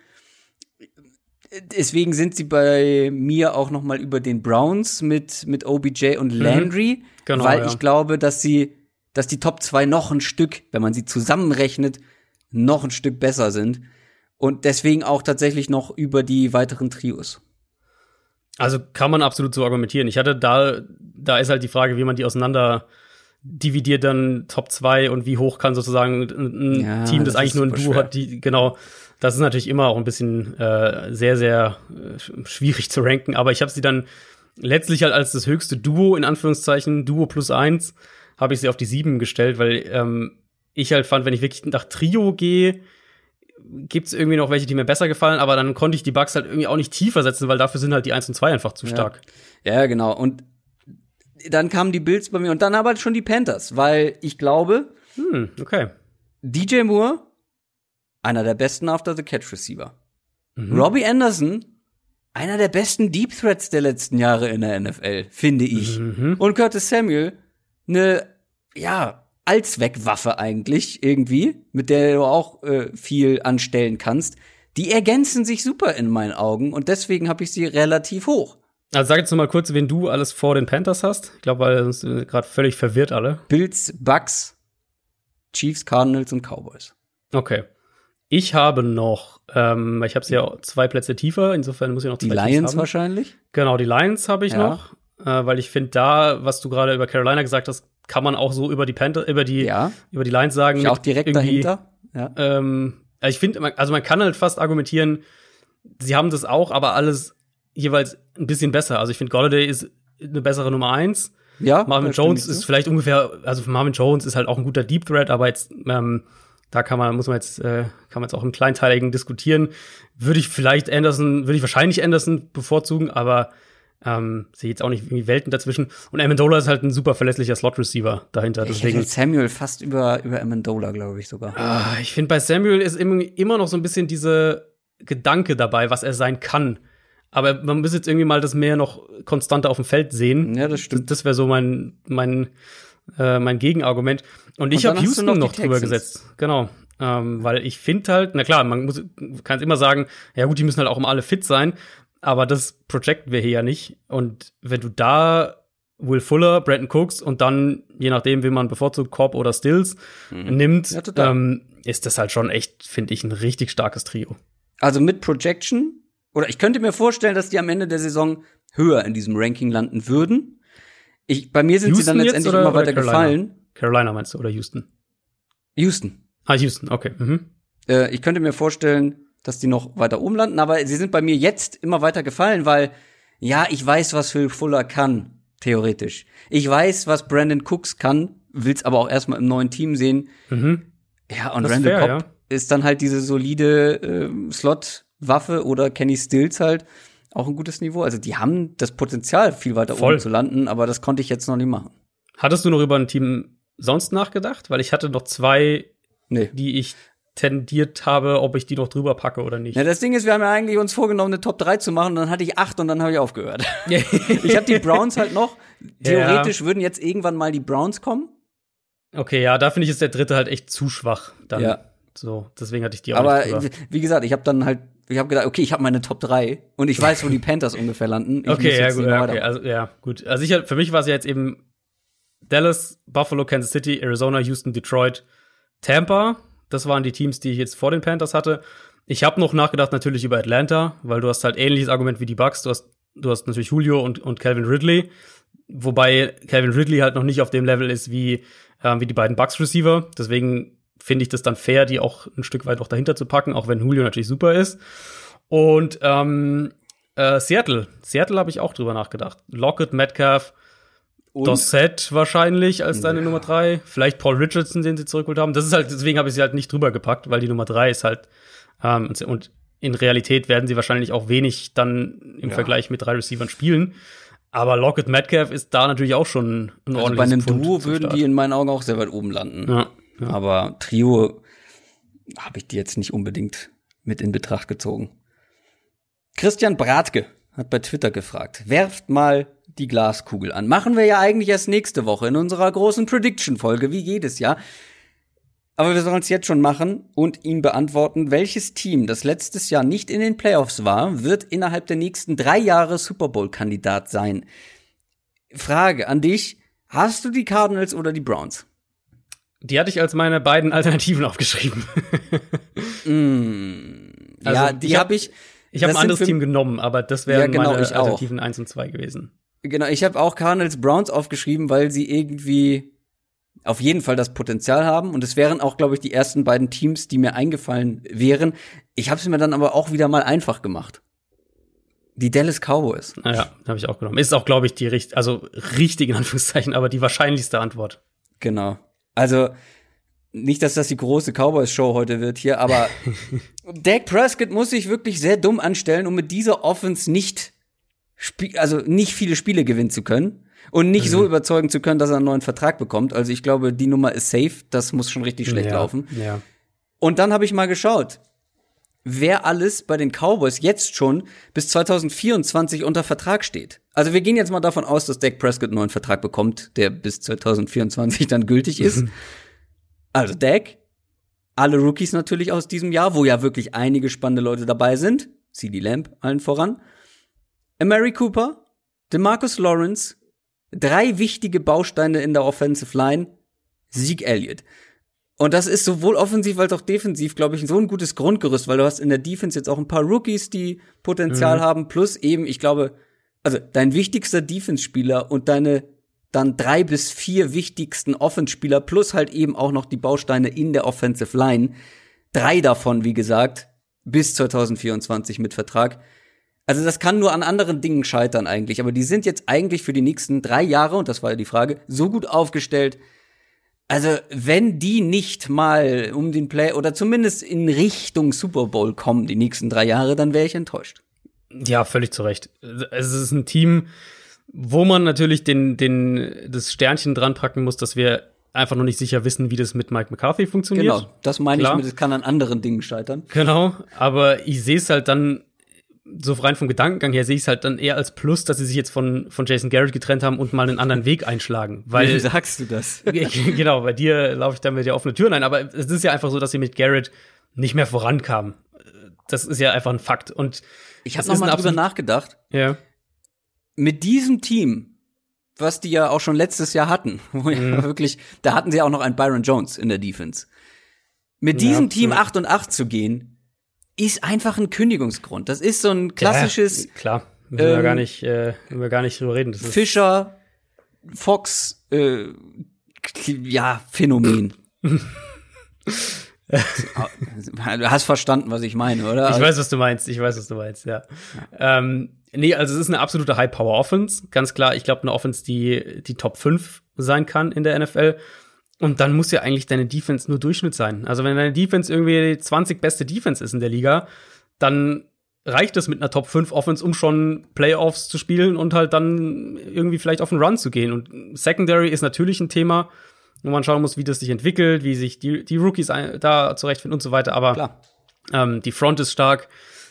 deswegen sind sie bei mir auch noch mal über den Browns mit mit OBJ und mhm. Landry, mhm. genau, weil ja. ich glaube, dass sie dass die Top 2 noch ein Stück, wenn man sie zusammenrechnet, noch ein Stück besser sind und deswegen auch tatsächlich noch über die weiteren Trios. Also kann man absolut so argumentieren. Ich hatte da da ist halt die Frage, wie man die auseinander dividiert dann Top 2 und wie hoch kann sozusagen ein ja, Team, das, das eigentlich nur ein Duo schwer. hat, die genau das ist natürlich immer auch ein bisschen äh, sehr, sehr äh, schwierig zu ranken, aber ich habe sie dann letztlich halt als das höchste Duo, in Anführungszeichen, Duo plus eins, habe ich sie auf die sieben gestellt, weil ähm, ich halt fand, wenn ich wirklich nach Trio gehe, gibt es irgendwie noch welche, die mir besser gefallen, aber dann konnte ich die Bugs halt irgendwie auch nicht tiefer setzen, weil dafür sind halt die 1 und 2 einfach zu stark. Ja, ja genau. Und dann kamen die Bills bei mir und dann aber schon die Panthers, weil ich glaube, hm, okay. DJ Moore einer der besten After-the-Catch-Receiver. Mhm. Robbie Anderson, einer der besten Deep Threats der letzten Jahre in der NFL, finde ich. Mhm. Und Curtis Samuel, eine, ja, Allzweckwaffe eigentlich irgendwie, mit der du auch äh, viel anstellen kannst. Die ergänzen sich super in meinen Augen und deswegen habe ich sie relativ hoch. Also sag jetzt noch mal kurz, wen du alles vor den Panthers hast. Ich glaube, weil uns äh, gerade völlig verwirrt alle. Bills, Bucks, Chiefs, Cardinals und Cowboys. Okay. Ich habe noch, ähm, ich habe es ja zwei Plätze tiefer, insofern muss ich noch zwei Die Lions haben. wahrscheinlich? Genau, die Lions habe ich ja. noch, äh, weil ich finde da, was du gerade über Carolina gesagt hast, kann man auch so über die Panther, über die, ja. über die Lions sagen. Ich auch direkt dahinter. Ja. Ähm, ich finde, also man kann halt fast argumentieren, sie haben das auch, aber alles jeweils ein bisschen besser. Also ich finde, Golladay ist eine bessere Nummer eins. Ja. Marvin Jones ist vielleicht ungefähr, also Marvin Jones ist halt auch ein guter Deep Threat, aber jetzt ähm, da kann man, muss man jetzt, äh, kann man jetzt auch im Kleinteiligen diskutieren. Würde ich vielleicht Anderson, würde ich wahrscheinlich Anderson bevorzugen, aber ähm, sehe jetzt auch nicht irgendwie Welten dazwischen. Und Amendola ist halt ein super verlässlicher Slot-Receiver dahinter. Ich deswegen Samuel fast über, über Amendola, glaube ich sogar. Ah, ich finde, bei Samuel ist immer noch so ein bisschen diese Gedanke dabei, was er sein kann. Aber man muss jetzt irgendwie mal das mehr noch konstanter auf dem Feld sehen. Ja, das stimmt. Das, das wäre so mein, mein äh, mein Gegenargument. Und, ich habe Houston noch, noch drüber gesetzt. Genau. Ähm, weil ich finde halt, na klar, man muss, kann immer sagen, ja gut, die müssen halt auch immer alle fit sein, aber das projecten wir hier ja nicht. Und wenn du da Will Fuller, Brandon Cooks und dann, je nachdem, wie man bevorzugt, Cobb oder Stills mhm. nimmt, ja, ähm, ist das halt schon echt, finde ich, ein richtig starkes Trio. Also mit Projection. Oder ich könnte mir vorstellen, dass die am Ende der Saison höher in diesem Ranking landen würden. Ich, bei mir sind Houston sie dann letztendlich oder- immer weiter gefallen. Carolina meinst du oder Houston? Houston. Ah, Houston, okay. Mhm. Äh, ich könnte mir vorstellen, dass die noch weiter oben landen, aber sie sind bei mir jetzt immer weiter gefallen, weil, ja, ich weiß, was Phil Fuller kann, theoretisch. Ich weiß, was Brandon Cooks kann, will's aber auch erstmal im neuen Team sehen. Mhm. Ja, und Das Randall fair, Cobb ja. ist dann halt diese solide äh, Slot-Waffe oder Kenny Stills halt auch ein gutes Niveau. Also die haben das Potenzial, viel weiter Voll. oben zu landen, aber das konnte ich jetzt noch nicht machen. Hattest du noch über ein Team sonst nachgedacht? Weil ich hatte noch zwei, Nee. die ich tendiert habe, ob ich die noch drüber packe oder nicht. Ja, das Ding ist, wir haben ja eigentlich uns vorgenommen, eine Top 3 zu machen, und dann hatte ich acht und dann habe ich aufgehört. ich habe die Browns halt noch. Theoretisch würden jetzt irgendwann mal die Browns kommen. Okay, ja, da finde ich ist der dritte halt echt zu schwach. Dann. Ja. So, deswegen hatte ich die auch Aber nicht drüber. wie gesagt, ich habe dann halt, ich habe gedacht, okay, ich habe meine Top 3 und ich weiß, wo die Panthers ungefähr landen. Ich Okay, ja gut, ja, okay, also ja, gut. Also ich, für mich war es ja jetzt eben Dallas, Buffalo, Kansas City, Arizona, Houston, Detroit, Tampa. Das waren die Teams, die ich jetzt vor den Panthers hatte. Ich habe noch nachgedacht natürlich über Atlanta, weil du hast halt ähnliches Argument wie die Bucks. Du hast, du hast natürlich Julio und, und Calvin Ridley, wobei Calvin Ridley halt noch nicht auf dem Level ist wie, ähm, wie die beiden Bucks-Receiver. Deswegen finde ich das dann fair, die auch ein Stück weit noch dahinter zu packen, auch wenn Julio natürlich super ist. Und ähm, äh, Seattle. Seattle habe ich auch drüber nachgedacht. Lockett, Metcalf, Und- Dossett wahrscheinlich als deine Nummer drei. Vielleicht Paul Richardson, den sie zurückgeholt haben. Das ist halt, deswegen habe ich sie halt nicht drüber gepackt, weil die Nummer drei ist halt, ähm, und in Realität werden sie wahrscheinlich auch wenig dann im Ja. Vergleich mit drei Receivern spielen. Aber Lockett Metcalf ist da natürlich auch schon ein Also bei einem Pfund Duo würden die in meinen Augen auch sehr weit oben landen. Ja, ja. Aber Trio habe ich die jetzt nicht unbedingt mit in Betracht gezogen. Christian Bratke hat bei Twitter gefragt, werft mal die Glaskugel an. Machen wir ja eigentlich erst nächste Woche in unserer großen Prediction-Folge, wie jedes Jahr. Aber wir sollen es jetzt schon machen und ihm beantworten, welches Team, das letztes Jahr nicht in den Playoffs war, wird innerhalb der nächsten drei Jahre Super Bowl-Kandidat sein. Frage an dich, hast du die Cardinals oder die Browns? Die hatte ich als meine beiden Alternativen aufgeschrieben. Also, ja, die ich hab- habe ich. Ich habe das ein anderes Team genommen, aber das wären Ja, genau, meine ich auch. Alternativen 1 und 2 gewesen. Genau, ich habe auch Cardinals Browns aufgeschrieben, weil sie irgendwie auf jeden Fall das Potenzial haben und es wären auch, glaube ich, die ersten beiden Teams, die mir eingefallen wären. Ich habe es mir dann aber auch wieder mal einfach gemacht. Die Dallas Cowboys. Naja, habe ich auch genommen. Ist auch, glaube ich, die richt also richtig in Anführungszeichen, aber die wahrscheinlichste Antwort. Genau. Also nicht, dass das die große Cowboys-Show heute wird hier, aber Dak Prescott muss sich wirklich sehr dumm anstellen, um mit dieser Offense nicht, also nicht viele Spiele gewinnen zu können und nicht Mhm. so überzeugen zu können, dass er einen neuen Vertrag bekommt. Also ich glaube, die Nummer ist safe. Das muss schon richtig schlecht ja, laufen. Ja. Und dann habe ich mal geschaut, wer alles bei den Cowboys jetzt schon bis 2024 unter Vertrag steht. Also wir gehen jetzt mal davon aus, dass Dak Prescott einen neuen Vertrag bekommt, der bis 2024 dann gültig ist. Also Dak, alle Rookies natürlich aus diesem Jahr, wo ja wirklich einige spannende Leute dabei sind. CD Lamb allen voran. Amari Cooper, DeMarcus Lawrence, drei wichtige Bausteine in der Offensive Line, Zeke Elliott. Und das ist sowohl offensiv als auch defensiv, glaube ich, so ein gutes Grundgerüst, weil du hast in der Defense jetzt auch ein paar Rookies, die Potenzial haben, plus eben, ich glaube, also dein wichtigster Defense-Spieler und deine dann drei bis vier wichtigsten Offense-Spieler, plus halt eben auch noch die Bausteine in der Offensive Line. Drei davon, wie gesagt, bis 2024 mit Vertrag. Also das kann nur an anderen Dingen scheitern eigentlich, aber die sind jetzt eigentlich für die nächsten drei Jahre, und das war ja die Frage, so gut aufgestellt, also, wenn die nicht mal um den Play oder zumindest in Richtung Super Bowl kommen die nächsten drei Jahre, dann wäre ich enttäuscht. Ja, völlig zu Recht. Es ist ein Team, wo man natürlich den, den, das Sternchen dran packen muss, dass wir einfach noch nicht sicher wissen, wie das mit Mike McCarthy funktioniert. Genau, das meine Klar. ich mit, es kann an anderen Dingen scheitern. Genau, aber ich sehe es halt dann, so rein vom Gedankengang her, sehe ich es halt dann eher als Plus, dass sie sich jetzt von, von Jason Garrett getrennt haben und mal einen anderen Weg einschlagen. Weil, sagst du das? genau, bei dir laufe ich dann mit der offenen Türen ein, aber es ist ja einfach so, dass sie mit Garrett nicht mehr vorankamen. Das ist ja einfach ein Fakt. Und Ich habe es noch ist mal ein drüber nachgedacht. Ja. Mit diesem Team, was die ja auch schon letztes Jahr hatten, wo ja Mhm. wirklich, da hatten sie auch noch einen Byron Jones in der Defense. Mit diesem Ja, Team ja. 8 und 8 zu gehen, ist einfach ein Kündigungsgrund. Das ist so ein klassisches Ja, klar, müssen wir ähm, gar nicht, äh, wir gar nicht drüber reden. Das Fischer, Fox, äh, ja, Phänomen. du hast verstanden, was ich meine, oder? Ich weiß, was du meinst. Ich weiß, was du meinst, ja. Ähm, nee, also es ist eine absolute High-Power-Offense. Ganz klar, ich glaube, eine Offense, die die Top 5 sein kann in der NFL. Und dann muss ja eigentlich deine Defense nur Durchschnitt sein. Also wenn deine Defense irgendwie die 20 beste Defense ist in der Liga, dann reicht es mit einer Top 5 Offense, um schon Playoffs zu spielen und halt dann irgendwie vielleicht auf einen Run zu gehen. Und Secondary ist natürlich ein Thema, wo man schauen muss, wie das sich entwickelt, wie sich die, die Rookies da zurechtfinden und so weiter. Aber Klar. ähm, die Front ist stark.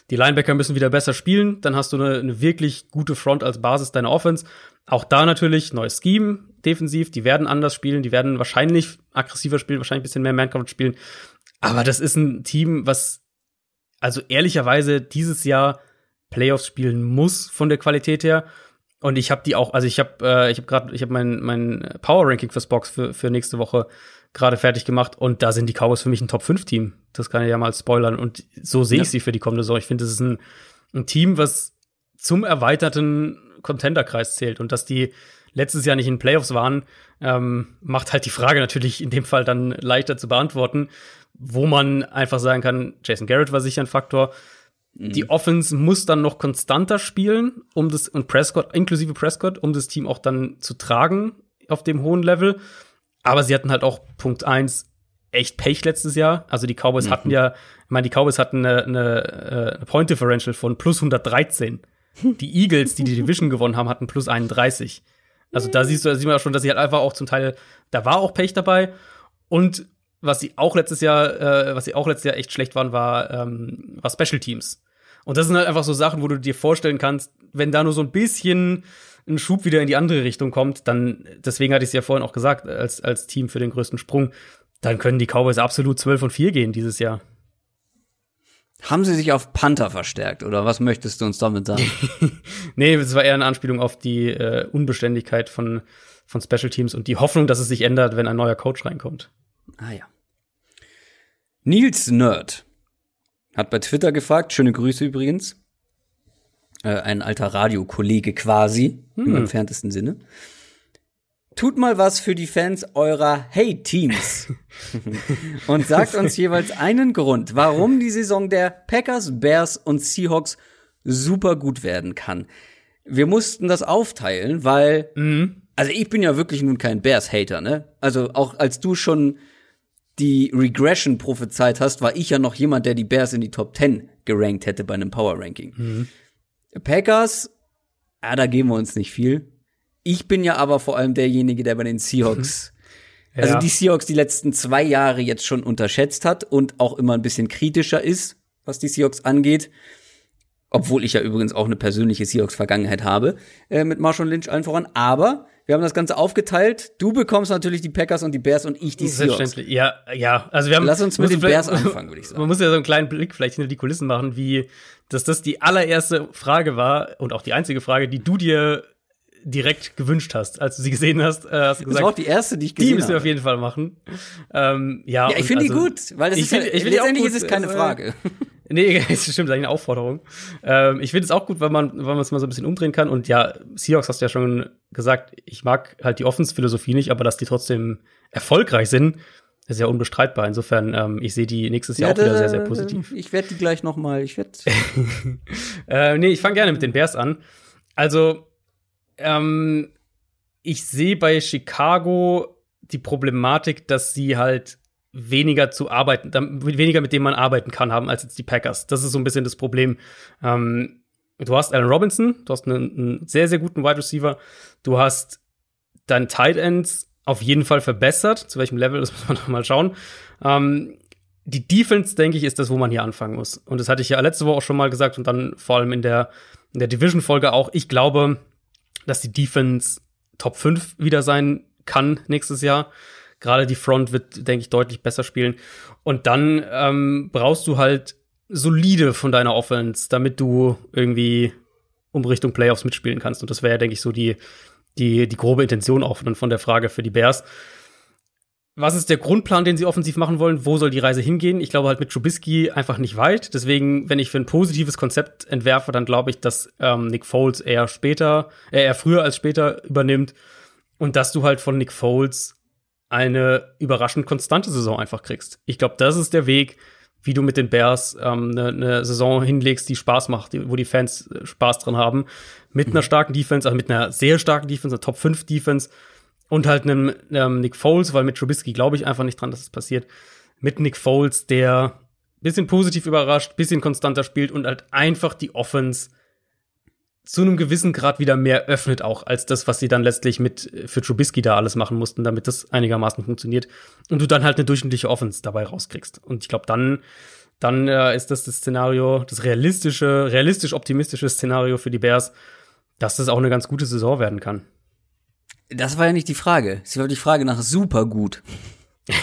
Die Linebacker müssen wieder besser spielen. Dann hast du eine, eine wirklich gute Front als Basis deiner Offense. Auch da natürlich neues Scheme defensiv. Die werden anders spielen. Die werden wahrscheinlich aggressiver spielen, wahrscheinlich ein bisschen mehr Man-Coverage spielen. Aber das ist ein Team, was also ehrlicherweise dieses Jahr Playoffs spielen muss von der Qualität her. Und ich habe die auch, also ich habe, äh, ich habe gerade, ich habe mein mein Power Ranking fürs Box für für nächste Woche gerade fertig gemacht und da sind die Cowboys für mich ein Top 5 Team. Das kann ich ja mal spoilern und so sehe ich Ja. sie für die kommende Saison. Ich finde, das ist ein, ein Team, was zum erweiterten Contender-Kreis zählt und dass die letztes Jahr nicht in Playoffs waren, ähm, macht halt die Frage natürlich in dem Fall dann leichter zu beantworten, wo man einfach sagen kann, Jason Garrett war sicher ein Faktor. Die Offense muss dann noch konstanter spielen, um das, und Prescott, inklusive Prescott, um das Team auch dann zu tragen auf dem hohen Level. Aber sie hatten halt auch Punkt eins echt Pech letztes Jahr. Also die Cowboys hatten ja, ich meine, die Cowboys hatten eine, eine, äh, eine Point Differential von plus 113. Die Eagles, die die Division gewonnen haben, hatten plus 31. Also da siehst du, da sieht man auch schon, dass sie halt einfach auch zum Teil, da war auch Pech dabei. Und was sie auch letztes Jahr, äh, was sie auch letztes Jahr echt schlecht waren, war, ähm, war Special Teams. Und das sind halt einfach so Sachen, wo du dir vorstellen kannst, wenn da nur so ein bisschen ein Schub wieder in die andere Richtung kommt, dann, deswegen hatte ich es ja vorhin auch gesagt, als, als Team für den größten Sprung, dann können die Cowboys absolut 12 und 4 gehen dieses Jahr. Haben sie sich auf Panther verstärkt oder was möchtest du uns damit sagen? Nee, es war eher eine Anspielung auf die äh, Unbeständigkeit von, von Special Teams und die Hoffnung, dass es sich ändert, wenn ein neuer Coach reinkommt. ah ja. Nils Nerd hat bei Twitter gefragt, schöne Grüße übrigens. Äh, ein alter Radiokollege quasi, im entferntesten Sinne. Tut mal was für die Fans eurer Hey-Teams. und sagt uns jeweils einen Grund, warum die Saison der Packers, Bears und Seahawks super gut werden kann. Wir mussten das aufteilen, weil also ich bin ja wirklich nun kein Bears-Hater, ne? Also auch als du schon die Regression prophezeit hast, war ich ja noch jemand, der die Bears in die Top 10 gerankt hätte bei einem Power Ranking. Packers, ja, da geben wir uns nicht viel. Ich bin ja aber vor allem derjenige, der bei den Seahawks, also Ja. die Seahawks die letzten zwei Jahre jetzt schon unterschätzt hat und auch immer ein bisschen kritischer ist, was die Seahawks angeht. Obwohl ich ja übrigens auch eine persönliche Seahawks-Vergangenheit habe, äh, mit Marshall Lynch allen voran. Aber wir haben das Ganze aufgeteilt. Du bekommst natürlich die Packers und die Bears und ich die Seahawks. Selbstverständlich. Ja, ja. Also wir haben, Lass uns mit den Bears anfangen, würde ich sagen. Man muss ja so einen kleinen Blick vielleicht hinter die Kulissen machen, wie, dass das die allererste Frage war und auch die einzige Frage, die du dir direkt gewünscht hast, als du sie gesehen hast, äh, hast du Das war auch gesagt, die erste, die ich die gesehen müssen wir auf habe. jeden Fall machen. Ähm, ja, Ja, ich finde die also- gut, weil das ich ist ja, find- ich die auch letztendlich ist es keine äh, Frage. Nee, es stimmt, eigentlich eine Aufforderung. Ähm, ich finde es auch gut, weil man, weil man es mal so ein bisschen umdrehen kann. Und ja, Seahawks hast du ja schon gesagt, ich mag halt die Offensphilosophie nicht, aber dass die trotzdem erfolgreich sind, ist ja unbestreitbar. Insofern, ähm, ich sehe die nächstes Jahr auch wieder sehr, sehr positiv. Ich werde die gleich noch mal, ich werde Äh, nee, ich fange gerne mit den Bears an. Also, ähm, ich sehe bei Chicago die Problematik, dass sie halt weniger zu arbeiten, weniger mit dem man arbeiten kann, haben als jetzt die Packers. Das ist so ein bisschen das Problem. Ähm, du hast Allen Robinson, du hast einen, einen sehr, sehr guten Wide Receiver, du hast dein Tight Ends auf jeden Fall verbessert. Zu welchem Level, das muss man noch mal schauen. Ähm, die Defense, denke ich, ist das, wo man hier anfangen muss. Und das hatte ich ja letzte Woche auch schon mal gesagt und dann vor allem in der, in der Division-Folge auch. Ich glaube, dass die Defense Top 5 wieder sein kann nächstes Jahr. Gerade die Front wird, denke ich, deutlich besser spielen. Und dann ähm, brauchst du halt solide von deiner Offense, damit du irgendwie um Richtung Playoffs mitspielen kannst. Und das wäre, denke ich, so die, die, die grobe Intention auch von, von der Frage für die Bears. was ist der Grundplan, den sie offensiv machen wollen? Wo soll die Reise hingehen? Ich glaube halt mit Trubisky einfach nicht weit. Deswegen, wenn ich für ein positives Konzept entwerfe, dann glaube ich, dass ähm, Nick Foles eher später, äh, eher früher als später übernimmt und dass du halt von Nick Foles eine überraschend konstante Saison einfach kriegst. Ich glaube, das ist der Weg, wie du mit den Bears ähm, eine, ne Saison hinlegst, die Spaß macht, die, wo die Fans äh, Spaß dran haben. Mit mhm. einer starken Defense, also mit einer sehr starken Defense, einer Top 5 Defense und halt einem ähm, Nick Foles, weil mit Trubisky glaube ich einfach nicht dran, dass es das passiert. Mit Nick Foles, der bisschen positiv überrascht, bisschen konstanter spielt und halt einfach die Offense zu einem gewissen Grad wieder mehr öffnet auch als das, was sie dann letztlich mit äh, für Trubisky da alles machen mussten, damit das einigermaßen funktioniert und du dann halt eine durchschnittliche Offense dabei rauskriegst. Und ich glaube, dann dann äh, ist das das Szenario, das realistische, realistisch optimistische Szenario für die Bears, dass das auch eine ganz gute Saison werden kann. Das war ja nicht die Frage. Es war die Frage nach super gut.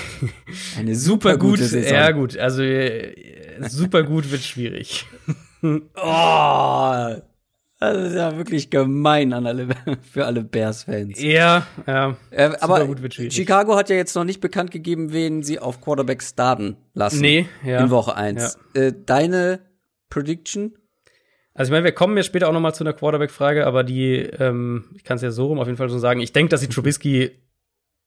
Eine super, super gute Saison. Ja, gut. Also, äh, super gut wird schwierig. oh, das ist ja wirklich gemein an alle, für alle Bears-Fans. Ja, ja. Äh, aber Chicago hat ja jetzt noch nicht bekannt gegeben, wen sie auf Quarterback starten lassen. Nee, ja. In Woche 1. Ja. Äh, deine Prediction? Also ich meine, wir kommen ja später auch noch mal zu einer Quarterback-Frage, aber die, ähm, ich kann es ja so rum auf jeden Fall so sagen, ich denke, dass sie Trubisky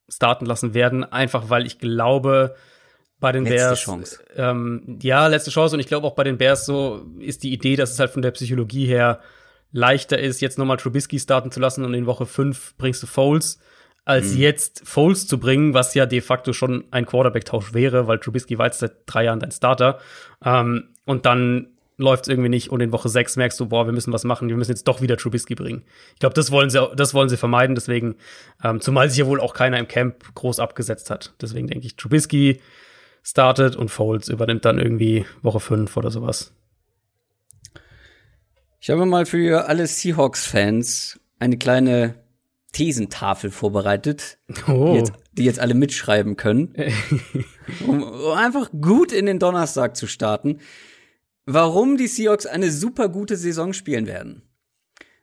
starten lassen werden, einfach weil ich glaube, bei den letzte Bears. Chance. Ähm, ja, letzte Chance. Und ich glaube auch bei den Bears so ist die Idee, dass es halt von der Psychologie her leichter ist, jetzt nochmal Trubisky starten zu lassen und in Woche 5 bringst du Foles, als mhm. jetzt Foles zu bringen, was ja de facto schon ein Quarterback-Tausch wäre, weil Trubisky war jetzt seit drei Jahren dein Starter. Ähm, und dann läuft es irgendwie nicht und in Woche 6 merkst du, boah, wir müssen was machen, wir müssen jetzt doch wieder Trubisky bringen. Ich glaube, das wollen sie, das wollen sie vermeiden, deswegen, ähm, zumal sich ja wohl auch keiner im Camp groß abgesetzt hat. Deswegen denke ich, Trubisky startet und Foles übernimmt dann irgendwie Woche 5 oder sowas. Ich habe mal für alle Seahawks-Fans eine kleine Thesentafel vorbereitet, oh. die, jetzt, die, jetzt, alle mitschreiben können, um, um einfach gut in den Donnerstag zu starten warum die Seahawks eine super gute Saison spielen werden.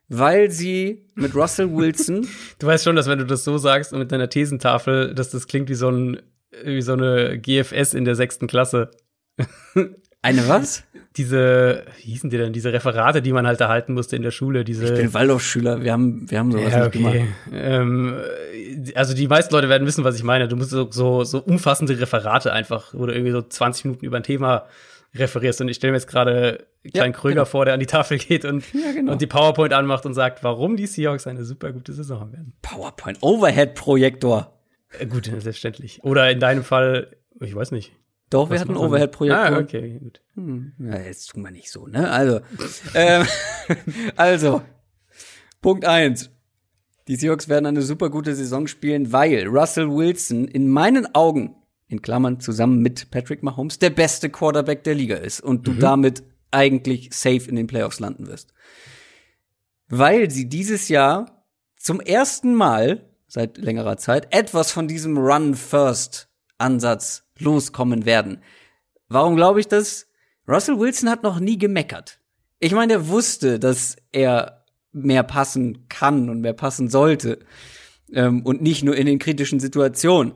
Weil sie mit Russell Wilson. du weißt schon, dass wenn du das so sagst und mit deiner Thesentafel, dass das klingt wie so ein, wie so eine GFS in der sechsten Klasse. Eine was? Diese, wie hießen die denn, diese Referate, die man halt erhalten musste in der Schule, diese. Ich bin Waldorfschüler, wir haben, wir haben sowas ja, okay. nicht gemacht. Ähm, also die meisten Leute werden wissen, was ich meine. Du musst so, so, so umfassende Referate einfach, oder irgendwie so 20 Minuten über ein Thema referierst. Und ich stelle mir jetzt gerade Klein ja, Kröger genau. vor, der an die Tafel geht und, ja, genau. und die PowerPoint anmacht und sagt, warum die Seahawks eine super gute Saison werden. PowerPoint, Overhead-Projektor. Äh, gut, selbstverständlich. Oder in deinem Fall, ich weiß nicht. Doch, wir hatten Overhead-Projektor. Ah, okay, gut. Hm, ja, jetzt tun wir nicht so, ne? Also, ähm, also, Punkt eins. Die Seahawks werden eine super gute Saison spielen, weil Russell Wilson in meinen Augen in Klammern zusammen mit Patrick Mahomes der beste Quarterback der Liga ist und du mhm. damit eigentlich safe in den Playoffs landen wirst. Weil sie dieses Jahr zum ersten Mal seit längerer Zeit etwas von diesem Run-First-Ansatz loskommen werden. Warum glaube ich das? Russell Wilson hat noch nie gemeckert. Ich meine, er wusste, dass er mehr passen kann und mehr passen sollte. Ähm, und nicht nur in den kritischen Situationen.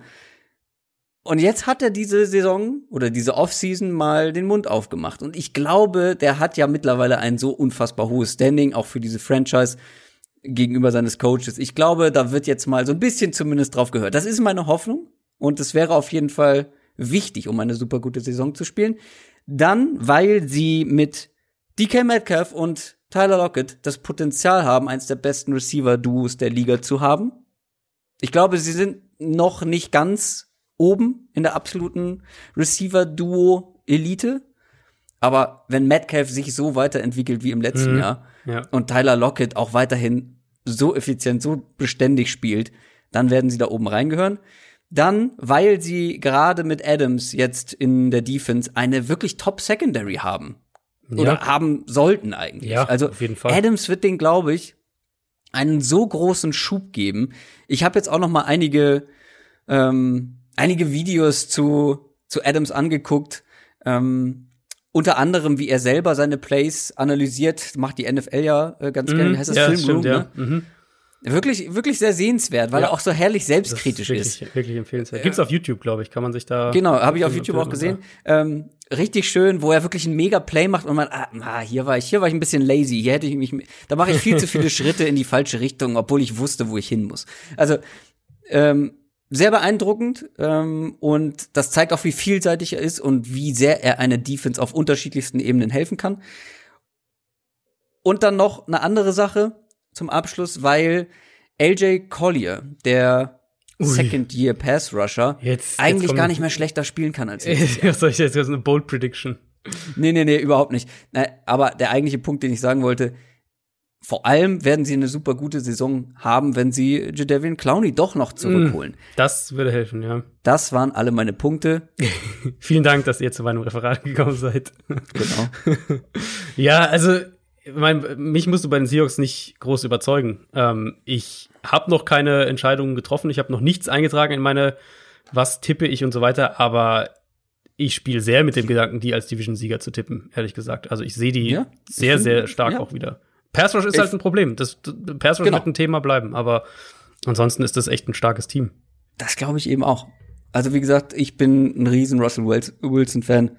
Und jetzt hat er diese Saison oder diese Offseason mal den Mund aufgemacht. Und ich glaube, der hat ja mittlerweile ein so unfassbar hohes Standing, auch für diese Franchise gegenüber seines Coaches. Ich glaube, da wird jetzt mal so ein bisschen zumindest drauf gehört. Das ist meine Hoffnung. Und es wäre auf jeden Fall wichtig, um eine super gute Saison zu spielen. Dann, weil sie mit DK Metcalf und Tyler Lockett das Potenzial haben, eins der besten Receiver-Duos der Liga zu haben. Ich glaube, sie sind noch nicht ganz oben in der absoluten Receiver-Duo-Elite. Aber wenn Metcalf sich so weiterentwickelt wie im letzten mhm. Jahr ja. und Tyler Lockett auch weiterhin so effizient, so beständig spielt, dann werden sie da oben reingehören. Dann, weil sie gerade mit Adams jetzt in der Defense eine wirklich Top Secondary haben. Ja. Oder haben sollten eigentlich. Ja, also auf jeden Fall. Adams wird den, glaube ich, einen so großen Schub geben. Ich habe jetzt auch noch mal einige ähm, einige Videos zu, zu Adams angeguckt. Ähm, unter anderem, wie er selber seine Plays analysiert, macht die NFL ja äh, ganz mhm, gerne. Heißt das ja, Film stimmt, Room, ja. ne? Mhm. Wirklich, wirklich sehr sehenswert, weil Ja. er auch so herrlich Das selbstkritisch ist. wirklich, wirklich empfehlenswert. Gibt's auf YouTube, glaube ich, kann man sich da. Genau, habe ich auf YouTube auch gesehen. Ähm, richtig schön, wo er wirklich einen mega Play macht und man, ah, hier war ich, hier war ich ein bisschen lazy, hier hätte ich mich, da mache ich viel zu viele Schritte in die falsche Richtung, obwohl ich wusste, wo ich hin muss. Also ähm, sehr beeindruckend ähm, und das zeigt auch, wie vielseitig er ist und wie sehr er eine Defense auf unterschiedlichsten Ebenen helfen kann. Und dann noch eine andere Sache zum Abschluss, weil LJ Collier, der Ui. Second-Year Pass Rusher, Jetzt- eigentlich jetzt gar nicht mehr schlechter spielen kann als. Was soll ich jetzt? Das ist eine Bold Prediction. Nee, nee, nee, überhaupt nicht. Aber der eigentliche Punkt, den ich sagen wollte, vor allem werden sie eine super gute Saison haben, wenn sie Jadavian Clowney doch noch zurückholen. Das würde helfen, ja. Das waren alle meine Punkte. Vielen Dank, dass ihr zu meinem Referat gekommen seid. Genau. Ja, also, ich mein, mich musst du bei den Seahawks nicht groß überzeugen. Ähm, ich habe noch keine Entscheidungen getroffen. Ich habe noch nichts eingetragen in meine, was tippe ich und so weiter. Aber ich spiele sehr mit dem Gedanken, die als Division-Sieger zu tippen, ehrlich gesagt. Also ich sehe die Ja, sehr, sehr stark ja. auch wieder. Pass Rush ist Ich- halt ein Problem. Das, Pass Rush Genau. wird ein Thema bleiben. Aber ansonsten ist das echt ein starkes Team. Das glaube ich eben auch. Also wie gesagt, ich bin ein riesen Russell Wils- Wilson-Fan.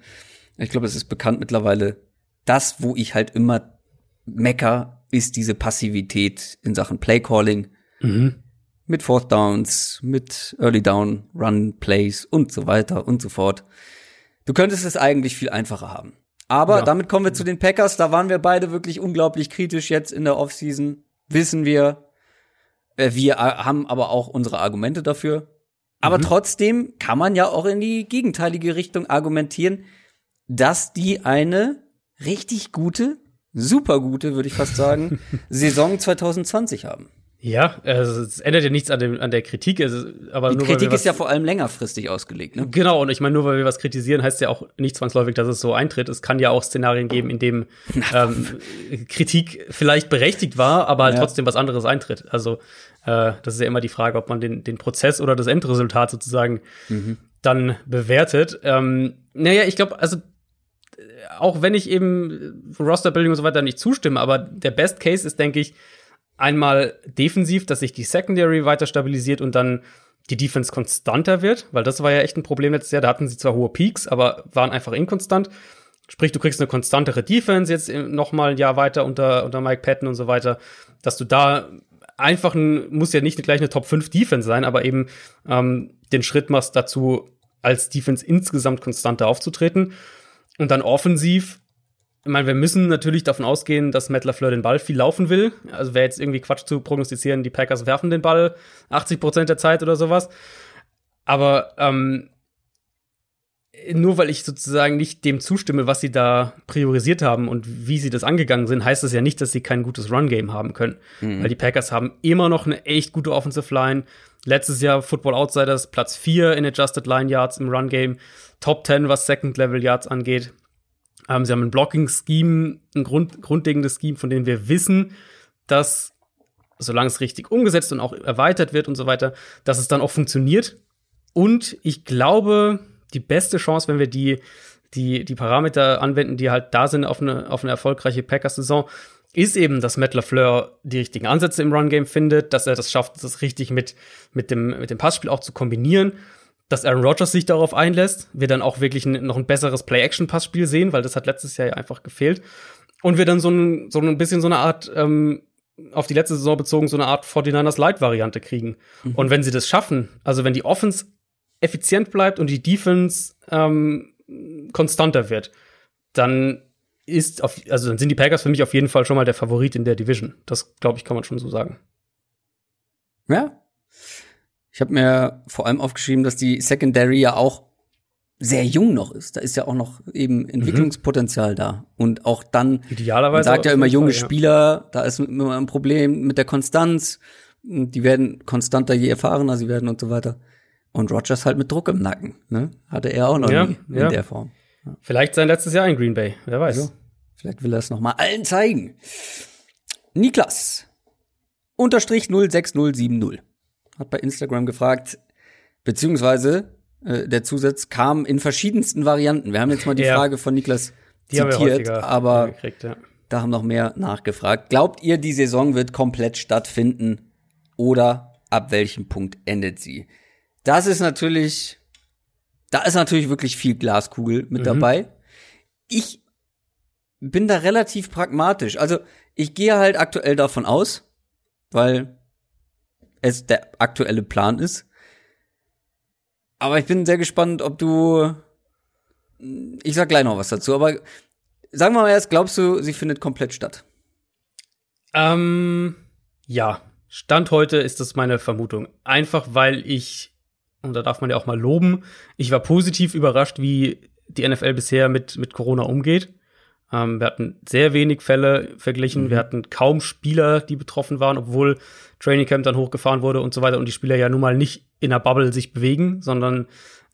Ich glaube, es ist bekannt mittlerweile. Das, wo ich halt immer mecker, ist diese Passivität in Sachen Playcalling. Mit Fourth Downs, mit Early Down, Run Plays und so weiter und so fort. Du könntest es eigentlich viel einfacher haben. Aber Ja. damit kommen wir zu den Packers. Da waren wir beide wirklich unglaublich kritisch jetzt in der Offseason. Wissen wir. Äh, Wir äh, haben aber auch unsere Argumente dafür. Aber trotzdem kann man ja auch in die gegenteilige Richtung argumentieren, dass die eine richtig gute, super gute, würde ich fast sagen, Saison 2020 haben. Ja, also es ändert ja nichts an, dem, an der Kritik. Also, aber Die nur Kritik ist ja vor allem längerfristig ausgelegt, ne? Genau, und ich meine, nur weil wir was kritisieren, heißt ja auch nicht zwangsläufig, dass es so eintritt. Es kann ja auch Szenarien geben, in dem ähm, Kritik vielleicht berechtigt war, aber halt Ja. trotzdem was anderes eintritt. Also äh, das ist ja immer die Frage, ob man den, den Prozess oder das Endresultat sozusagen dann bewertet. Ähm, naja, ich glaube, also auch wenn ich eben äh, Rosterbuilding und so weiter nicht zustimme, aber der Best Case ist, denke ich, einmal defensiv, dass sich die Secondary weiter stabilisiert und dann die Defense konstanter wird, weil das war ja echt ein Problem letztes Jahr. Da hatten sie zwar hohe Peaks, aber waren einfach inkonstant. Sprich, du kriegst eine konstantere Defense jetzt noch mal ein Jahr weiter unter, unter Mike Patton und so weiter, dass du da einfach ein, muss ja nicht gleich eine Top 5 Defense sein, aber eben ähm, den Schritt machst dazu, als Defense insgesamt konstanter aufzutreten. Und dann offensiv, ich meine, wir müssen natürlich davon ausgehen, dass Matt LaFleur den Ball viel laufen will. Also wäre jetzt irgendwie Quatsch zu prognostizieren, die Packers werfen den Ball 80 Prozent der Zeit oder sowas. Aber ähm, nur weil ich sozusagen nicht dem zustimme, was sie da priorisiert haben und wie sie das angegangen sind, heißt das ja nicht, dass sie kein gutes Run-Game haben können. Weil die Packers haben immer noch eine echt gute Offensive Line. Letztes Jahr Football Outsiders Platz 4 in Adjusted Line Yards im Run-Game. Top 10, was Second-Level Yards angeht. Ähm, sie haben ein Blocking-Scheme, ein Grund, grundlegendes Scheme, von dem wir wissen, dass, solange es richtig umgesetzt und auch erweitert wird und so weiter, dass es dann auch funktioniert. Und ich glaube, die beste Chance, wenn wir die, die, die Parameter anwenden, die halt da sind auf eine, auf eine erfolgreiche Packers-Saison, ist eben, dass Matt LaFleur die richtigen Ansätze im Run-Game findet, dass er das schafft, das richtig mit, mit, dem, mit dem Passspiel auch zu kombinieren, dass Aaron Rodgers sich darauf einlässt, wir dann auch wirklich noch ein besseres Play-Action-Passspiel sehen, weil das hat letztes Jahr ja einfach gefehlt. Und wir dann so ein, so ein bisschen so eine Art, ähm, auf die letzte Saison bezogen, so eine Art 49ers Light-Variante kriegen. Und wenn sie das schaffen, also wenn die Offense effizient bleibt und die Defense ähm, konstanter wird, dann ist auf, also dann sind die Packers für mich auf jeden Fall schon mal der Favorit in der Division. Das glaube ich, kann man schon so sagen. Ja. Ich habe mir vor allem aufgeschrieben, dass die Secondary ja auch sehr jung noch ist. Da ist ja auch noch eben Entwicklungspotenzial da. Und auch dann, man Idealerweise. sagt ja immer junge Fall, ja. Spieler, da ist immer ein Problem mit der Konstanz. Die werden konstanter, je erfahrener sie werden und so weiter. Und Rogers halt mit Druck im Nacken. Ne? Hatte er auch noch Ja, nie in ja. der Form. Vielleicht sein letztes Jahr in Green Bay, wer weiß. Also, vielleicht will er es noch mal allen zeigen. Niklas unterstrich 06070 hat bei Instagram gefragt, beziehungsweise äh, der Zusatz kam in verschiedensten Varianten. Wir haben jetzt mal die Ja. Frage von Niklas Die zitiert, aber gekriegt, ja. da haben noch mehr nachgefragt. Glaubt ihr, die Saison wird komplett stattfinden? oder ab welchem Punkt endet sie? Das ist natürlich, da ist natürlich wirklich viel Glaskugel mit Mhm. dabei. Ich bin da relativ pragmatisch. Also ich gehe halt aktuell davon aus, weil es der aktuelle Plan ist. Aber ich bin sehr gespannt, ob du. Ich sag gleich noch was dazu, aber sagen wir mal erst, glaubst du, sie findet komplett statt? Ähm, ja, Stand heute ist das meine Vermutung. Einfach weil ich, und da darf man ja auch mal loben, ich war positiv überrascht, wie die NFL bisher mit, mit Corona umgeht. Ähm, wir hatten sehr wenig Fälle verglichen. Wir hatten kaum Spieler, die betroffen waren, obwohl Training Camp dann hochgefahren wurde und so weiter und die Spieler ja nun mal nicht in der Bubble sich bewegen, sondern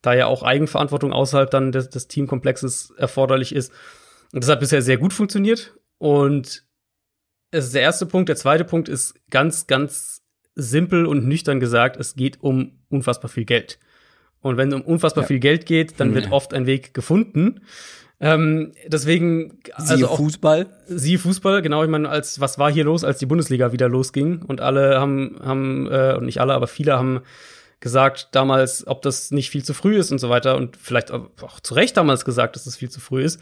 da ja auch Eigenverantwortung außerhalb dann des, des Teamkomplexes erforderlich ist. Und das hat bisher sehr gut funktioniert. Und es ist der erste Punkt. Der zweite Punkt ist ganz, ganz simpel und nüchtern gesagt, es geht um unfassbar viel Geld. Und wenn es um unfassbar Ja. viel Geld geht, dann wird Ja. oft ein Weg gefunden. Ähm, deswegen, also auch Fußball. Sie Fußball, genau, ich meine, als was war hier los, als die Bundesliga wieder losging und alle haben, haben äh, und nicht alle, aber viele haben gesagt damals, ob das nicht viel zu früh ist und so weiter und vielleicht auch zu Recht damals gesagt, dass es viel zu früh ist.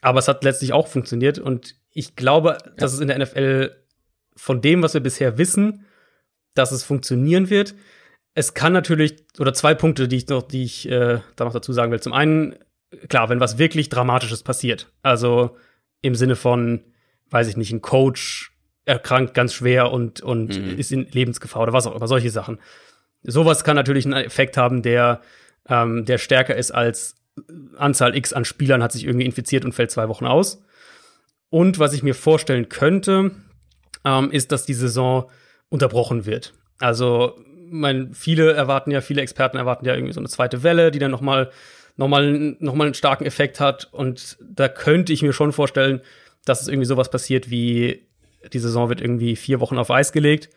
Aber es hat letztlich auch funktioniert und ich glaube, dass es in der NFL von dem, was wir bisher wissen, dass es funktionieren wird. Es kann natürlich, oder zwei Punkte, die ich noch, die ich äh, da noch dazu sagen will. Zum einen, klar, wenn was wirklich Dramatisches passiert, also im Sinne von, weiß ich nicht, ein Coach erkrankt ganz schwer und, und Mhm. ist in Lebensgefahr oder was auch immer, solche Sachen. Sowas kann natürlich einen Effekt haben, der, ähm, der stärker ist als Anzahl X an Spielern hat sich irgendwie infiziert und fällt zwei Wochen aus. Und was ich mir vorstellen könnte, ähm, ist, dass die Saison unterbrochen wird. Also, mein, viele erwarten ja, viele Experten erwarten ja irgendwie so eine zweite Welle, die dann noch mal, noch mal, noch mal einen starken Effekt hat. Und da könnte ich mir schon vorstellen, dass es irgendwie sowas passiert wie die Saison wird irgendwie vier Wochen auf Eis gelegt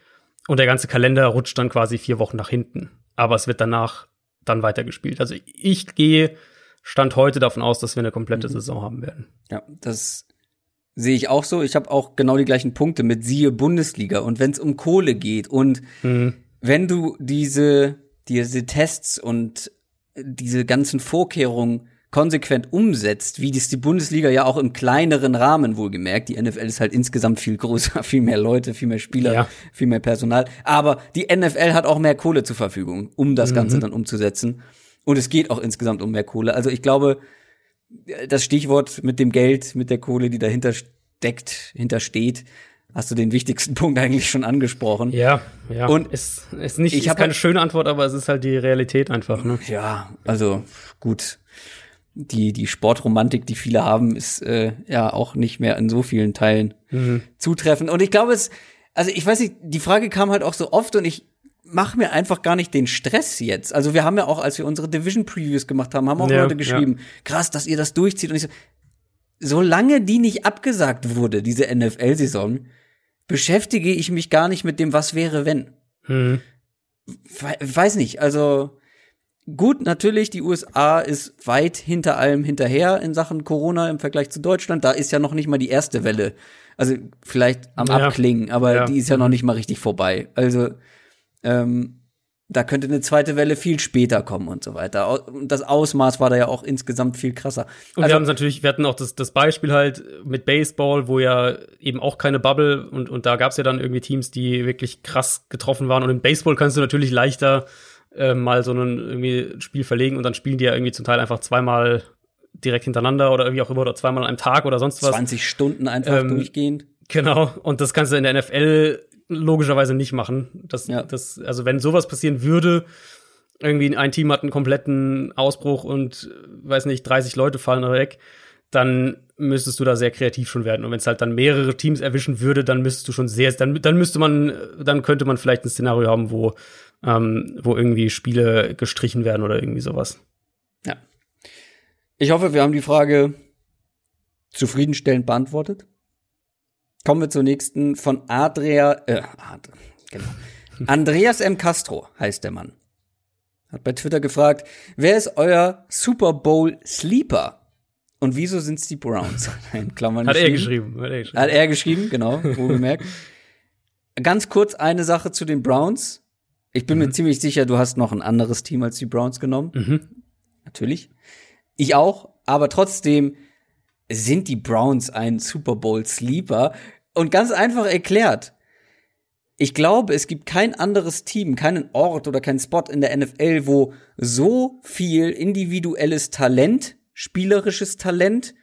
und der ganze Kalender rutscht dann quasi vier Wochen nach hinten. Aber es wird danach dann weitergespielt. Also ich gehe Stand heute davon aus, dass wir eine komplette Saison haben werden. Ja, das sehe ich auch so. Ich habe auch genau die gleichen Punkte mit siehe Bundesliga und wenn es um Kohle geht und Mhm. wenn du diese diese Tests und diese ganzen Vorkehrungen konsequent umsetzt, wie das die Bundesliga ja auch im kleineren Rahmen wohlgemerkt. Die NFL ist halt insgesamt viel größer, viel mehr Leute, viel mehr Spieler, Ja. viel mehr Personal. Aber die NFL hat auch mehr Kohle zur Verfügung, um das Ganze dann umzusetzen. Und es geht auch insgesamt um mehr Kohle. Also ich glaube, das Stichwort mit dem Geld, mit der Kohle, die dahinter steckt, hintersteht, hast du den wichtigsten Punkt eigentlich schon angesprochen. Ja, ja. Und es ist nicht ich ist keine halt- schöne Antwort, aber es ist halt die Realität einfach. Ne? Ja, also gut. Die, die Sportromantik, die viele haben, ist äh, ja auch nicht mehr in so vielen Teilen zutreffend. Und ich glaube, es, also ich weiß nicht, die Frage kam halt auch so oft und ich mache mir einfach gar nicht den Stress jetzt. Also wir haben ja auch, als wir unsere Division Previews gemacht haben, haben auch Ja, Leute geschrieben, krass, dass ihr das durchzieht. Und ich so, solange die nicht abgesagt wurde, diese NFL-Saison, beschäftige ich mich gar nicht mit dem, was wäre, wenn. Mhm. We- weiß nicht, also gut, natürlich, die USA ist weit hinter allem hinterher in Sachen Corona im Vergleich zu Deutschland. Da ist ja noch nicht mal die erste Welle. Also vielleicht am Ja. Abklingen, aber Ja. die ist ja noch nicht mal richtig vorbei. Also ähm, da könnte eine zweite Welle viel später kommen und so weiter. Und das Ausmaß war da ja auch insgesamt viel krasser. Und Also- wir haben natürlich, wir hatten auch das, das Beispiel halt mit Baseball, wo ja eben auch keine Bubble und, und da gab es ja dann irgendwie Teams, die wirklich krass getroffen waren. Und im Baseball kannst du natürlich leichter äh, mal so ein irgendwie Spiel verlegen und dann spielen die ja irgendwie zum Teil einfach zweimal direkt hintereinander oder irgendwie auch immer oder zweimal an einem Tag oder sonst was. 20 Stunden einfach Ähm, durchgehend. Genau, und das kannst du in der NFL logischerweise nicht machen. Das, Ja. das, also wenn sowas passieren würde, irgendwie ein Team hat einen kompletten Ausbruch und weiß nicht, 30 Leute fallen weg, dann müsstest du da sehr kreativ schon werden. Und wenn es halt dann mehrere Teams erwischen würde, dann müsstest du schon sehr, dann, dann müsste man, dann könnte man vielleicht ein Szenario haben, wo, ähm, wo irgendwie Spiele gestrichen werden oder irgendwie sowas. Ja. Ich hoffe, wir haben die Frage zufriedenstellend beantwortet. Kommen wir zur nächsten von Adria, äh, Ad, genau. Andreas M. Castro heißt der Mann. Hat bei Twitter gefragt, wer ist euer Super Bowl Sleeper? Und wieso sind's die Browns? In Klammern Hat er geschrieben. Hat er geschrieben. Hat er geschrieben, genau, wohlgemerkt. Ganz kurz eine Sache zu den Browns. Ich bin Mhm. mir ziemlich sicher, du hast noch ein anderes Team als die Browns genommen. Mhm. Natürlich. Ich auch, aber trotzdem sind die Browns ein Super Bowl Sleeper und ganz einfach erklärt. Ich glaube, es gibt kein anderes Team, keinen Ort oder keinen Spot in der NFL, wo so viel individuelles Talent, spielerisches Talent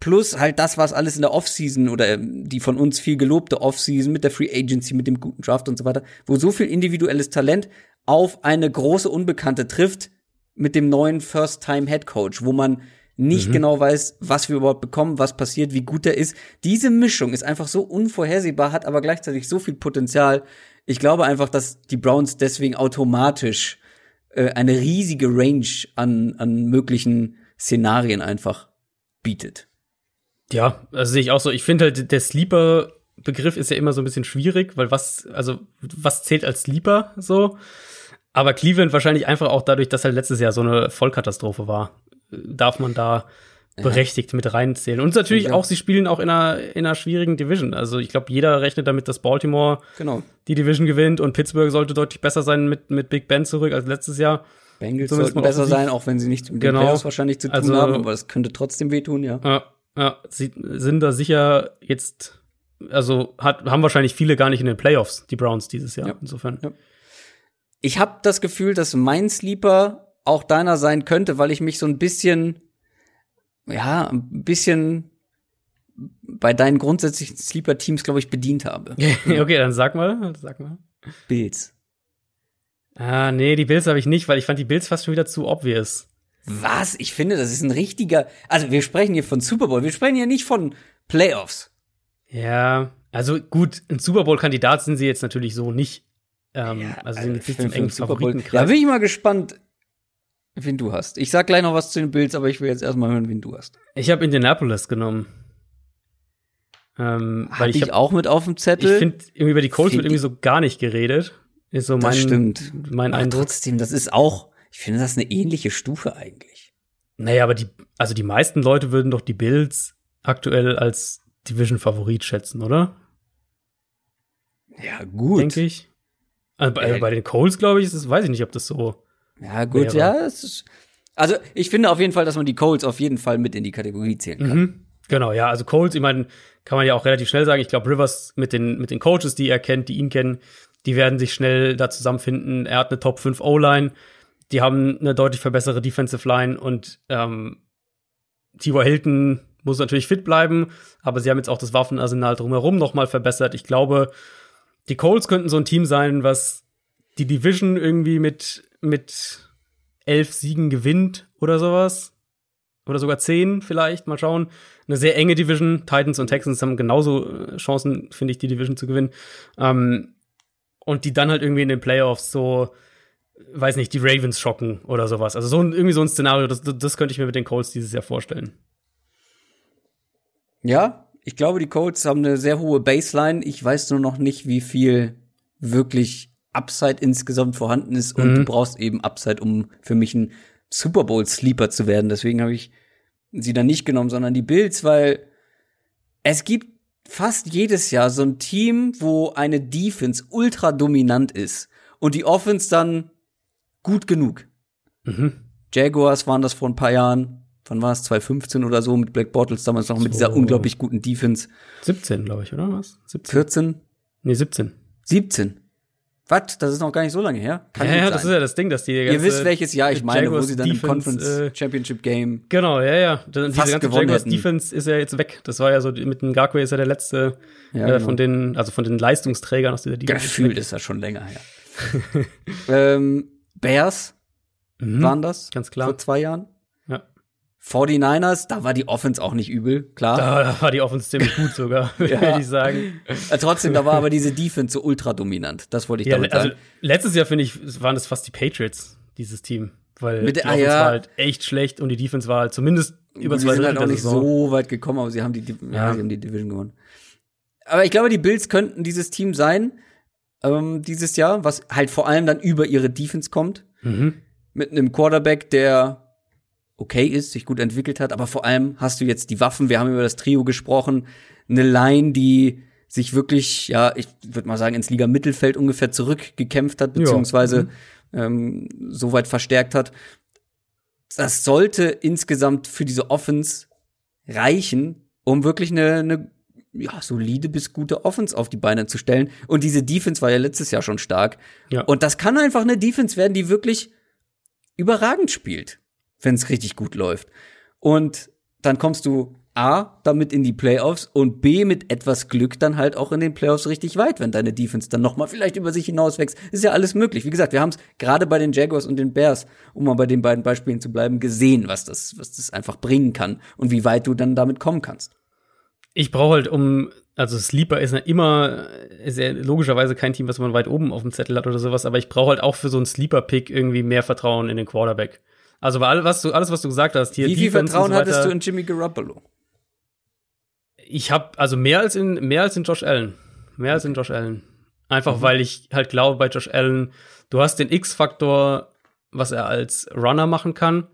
plus halt das, was alles in der Offseason oder ähm, die von uns viel gelobte Offseason mit der Free Agency, mit dem guten Draft und so weiter, wo so viel individuelles Talent auf eine große Unbekannte trifft mit dem neuen First-Time-Head Coach, wo man nicht genau weiß, was wir überhaupt bekommen, was passiert, wie gut er ist. Diese Mischung ist einfach so unvorhersehbar, hat aber gleichzeitig so viel Potenzial. Ich glaube einfach, dass die Browns deswegen automatisch äh, eine riesige Range an, an möglichen Szenarien einfach bietet. Ja, also sehe ich auch so. Ich finde halt, der Sleeper-Begriff ist ja immer so ein bisschen schwierig, weil was, also, was zählt als Sleeper so? Aber Cleveland wahrscheinlich einfach auch dadurch, dass halt letztes Jahr so eine Vollkatastrophe war, darf man da berechtigt mit reinzählen. Und natürlich Ja. auch, sie spielen auch in einer, in einer schwierigen Division. Also ich glaube, jeder rechnet damit, dass Baltimore Genau. die Division gewinnt und Pittsburgh sollte deutlich besser sein mit, mit Big Ben zurück als letztes Jahr. Bengals Zumindest sollten besser sein, auch wenn sie nichts mit Genau. den Playoffs wahrscheinlich zu tun Also- haben, aber das könnte trotzdem wehtun, ja. Ja, ja, sie sind da sicher jetzt, also hat, haben wahrscheinlich viele gar nicht in den Playoffs, die Browns dieses Jahr. Ja. Insofern. Ja. Ich habe das Gefühl, dass mein Sleeper auch deiner sein könnte, weil ich mich so ein bisschen, ja, ein bisschen bei deinen grundsätzlichen Sleeper-Teams, glaube ich, bedient habe. okay, dann sag mal, sag mal. Bills. Ah, nee, die Bills habe ich nicht, weil ich fand die Bills fast schon wieder zu obvious. Was? Ich finde, das ist ein richtiger. Also, wir sprechen hier von Super Bowl. Wir sprechen hier nicht von Playoffs. Ja, also gut, ein Super Bowl-Kandidat sind sie jetzt natürlich so nicht. Ähm, also sind jetzt nicht im engen Super Bowl. Da bin ich mal gespannt, wen du hast. Ich sag gleich noch was zu den Bills, aber ich will jetzt erstmal hören, wen du hast. Ich habe Indianapolis genommen. Ähm, Hatte weil ich, ich, hab, auch mit auf dem ich Zettel. finde, irgendwie über die Colts wird irgendwie so gar nicht geredet. Ist so mein, das stimmt. mein Aber Eindruck. trotzdem, das ist auch, ich finde das eine ähnliche Stufe eigentlich. Naja, aber die, also die meisten Leute würden doch die Bills aktuell als Division-Favorit schätzen, oder? Ja, gut. Denke ich. Also bei, Ja. bei den Colts, glaube ich, ist es, weiß ich nicht, ob das so. Ja, gut, wäre. ja. Ist, also, ich finde auf jeden Fall, dass man die Colts auf jeden Fall mit in die Kategorie zählen kann. Mhm. Genau, ja, also Colts, ich meine, kann man ja auch relativ schnell sagen. Ich glaube, Rivers mit den, mit den Coaches, die er kennt, die ihn kennen, die werden sich schnell da zusammenfinden. Er hat eine Top 5 O-Line, die haben eine deutlich verbessere Defensive Line und ähm, T.Y. Hilton muss natürlich fit bleiben, aber sie haben jetzt auch das Waffenarsenal drumherum noch mal verbessert. Ich glaube, die Colts könnten so ein Team sein, was die Division irgendwie mit, mit elf Siegen gewinnt oder sowas. Oder sogar zehn vielleicht, mal schauen. Eine sehr enge Division. Titans und Texans haben genauso äh, Chancen, finde ich, die Division zu gewinnen. Ähm, und die dann halt irgendwie in den Playoffs so, weiß nicht, die Ravens schocken oder sowas. Also so ein, irgendwie so ein Szenario, das, das könnte ich mir mit den Colts dieses Jahr vorstellen. Ja, ich glaube, die Colts haben eine sehr hohe Baseline. Ich weiß nur noch nicht, wie viel wirklich Upside insgesamt vorhanden ist. Und Mhm. du brauchst eben Upside, um für mich ein Super Bowl Sleeper zu werden. Deswegen habe ich sie dann nicht genommen, sondern die Bills, weil es gibt fast jedes Jahr so ein Team, wo eine Defense ultra dominant ist und die Offense dann gut genug. Mhm. Jaguars waren das vor ein paar Jahren. Wann war es? 2015 oder so mit Black Bottles damals noch mit So. dieser unglaublich guten Defense. 17, glaube ich, oder was? 17? 14? Nee, 17. 17. Was? Das ist noch gar nicht so lange her. Kann ja, ja, das ist ja das Ding, dass die Ihr ganze wisst, welches Jahr ich meine, wo Jaguars sie dann im Defense, Conference äh, Championship Game. Genau, ja, ja. Dann Fast ganze gewonnen Jaguars hätten. Defense ist ja jetzt weg. Das war ja so, mit dem Ngakwe ist ja der letzte Ja, äh, genau. von den, also von den Leistungsträgern aus dieser Defense. Gefühlt ist das schon länger her. ähm, Bears Mhm. waren das. Ganz klar. Vor zwei Jahren. Ja. 49ers, da war die Offense auch nicht übel, klar. Da, da war die Offense ziemlich gut sogar, würde ich sagen. Äh, trotzdem, da war aber diese Defense so ultra dominant. Das wollte ich Ja, damit also sagen. letztes Jahr, finde ich, waren das fast die Patriots, dieses Team. Weil Mit die ah, Offense ja. war halt echt schlecht und die Defense war halt zumindest über zwei die sind Drittel halt auch nicht so weit gekommen, aber sie haben die, ja. Ja. sie haben die Division gewonnen. Aber ich glaube, die Bills könnten dieses Team sein, ähm, dieses Jahr, was halt vor allem dann über ihre Defense kommt. Mhm. Mit einem Quarterback, der okay ist, sich gut entwickelt hat, aber vor allem hast du jetzt die Waffen, wir haben über das Trio gesprochen, eine Line, die sich wirklich, ja, ich würde mal sagen, ins Liga-Mittelfeld ungefähr zurückgekämpft hat, beziehungsweise Ja. ähm, so weit verstärkt hat. Das sollte insgesamt für diese Offense reichen, um wirklich eine, eine ja, solide bis gute Offense auf die Beine zu stellen. Und diese Defense war ja letztes Jahr schon stark. Ja. Und das kann einfach eine Defense werden, die wirklich überragend spielt, wenn es richtig gut läuft. Und dann kommst du A, damit in die Playoffs und B, mit etwas Glück dann halt auch in den Playoffs richtig weit, wenn deine Defense dann noch mal vielleicht über sich hinauswächst. Ist ja alles möglich. Wie gesagt, wir haben es gerade bei den Jaguars und den Bears, um mal bei den beiden Beispielen zu bleiben, gesehen, was das, was das einfach bringen kann und wie weit du dann damit kommen kannst. Ich brauche halt um, also Sleeper ist ja immer, ist ja logischerweise kein Team, was man weit oben auf dem Zettel hat oder sowas, aber ich brauche halt auch für so einen Sleeper-Pick irgendwie mehr Vertrauen in den Quarterback. Also bei all, was du, alles, was du gesagt hast, hier Wie viel Vertrauen so hattest du in Jimmy Garoppolo? Ich habe also mehr als in mehr als in Josh Allen, mehr als in Josh Allen. Einfach Mhm. weil ich halt glaube bei Josh Allen, du hast den X-Faktor, was er als Runner machen kann,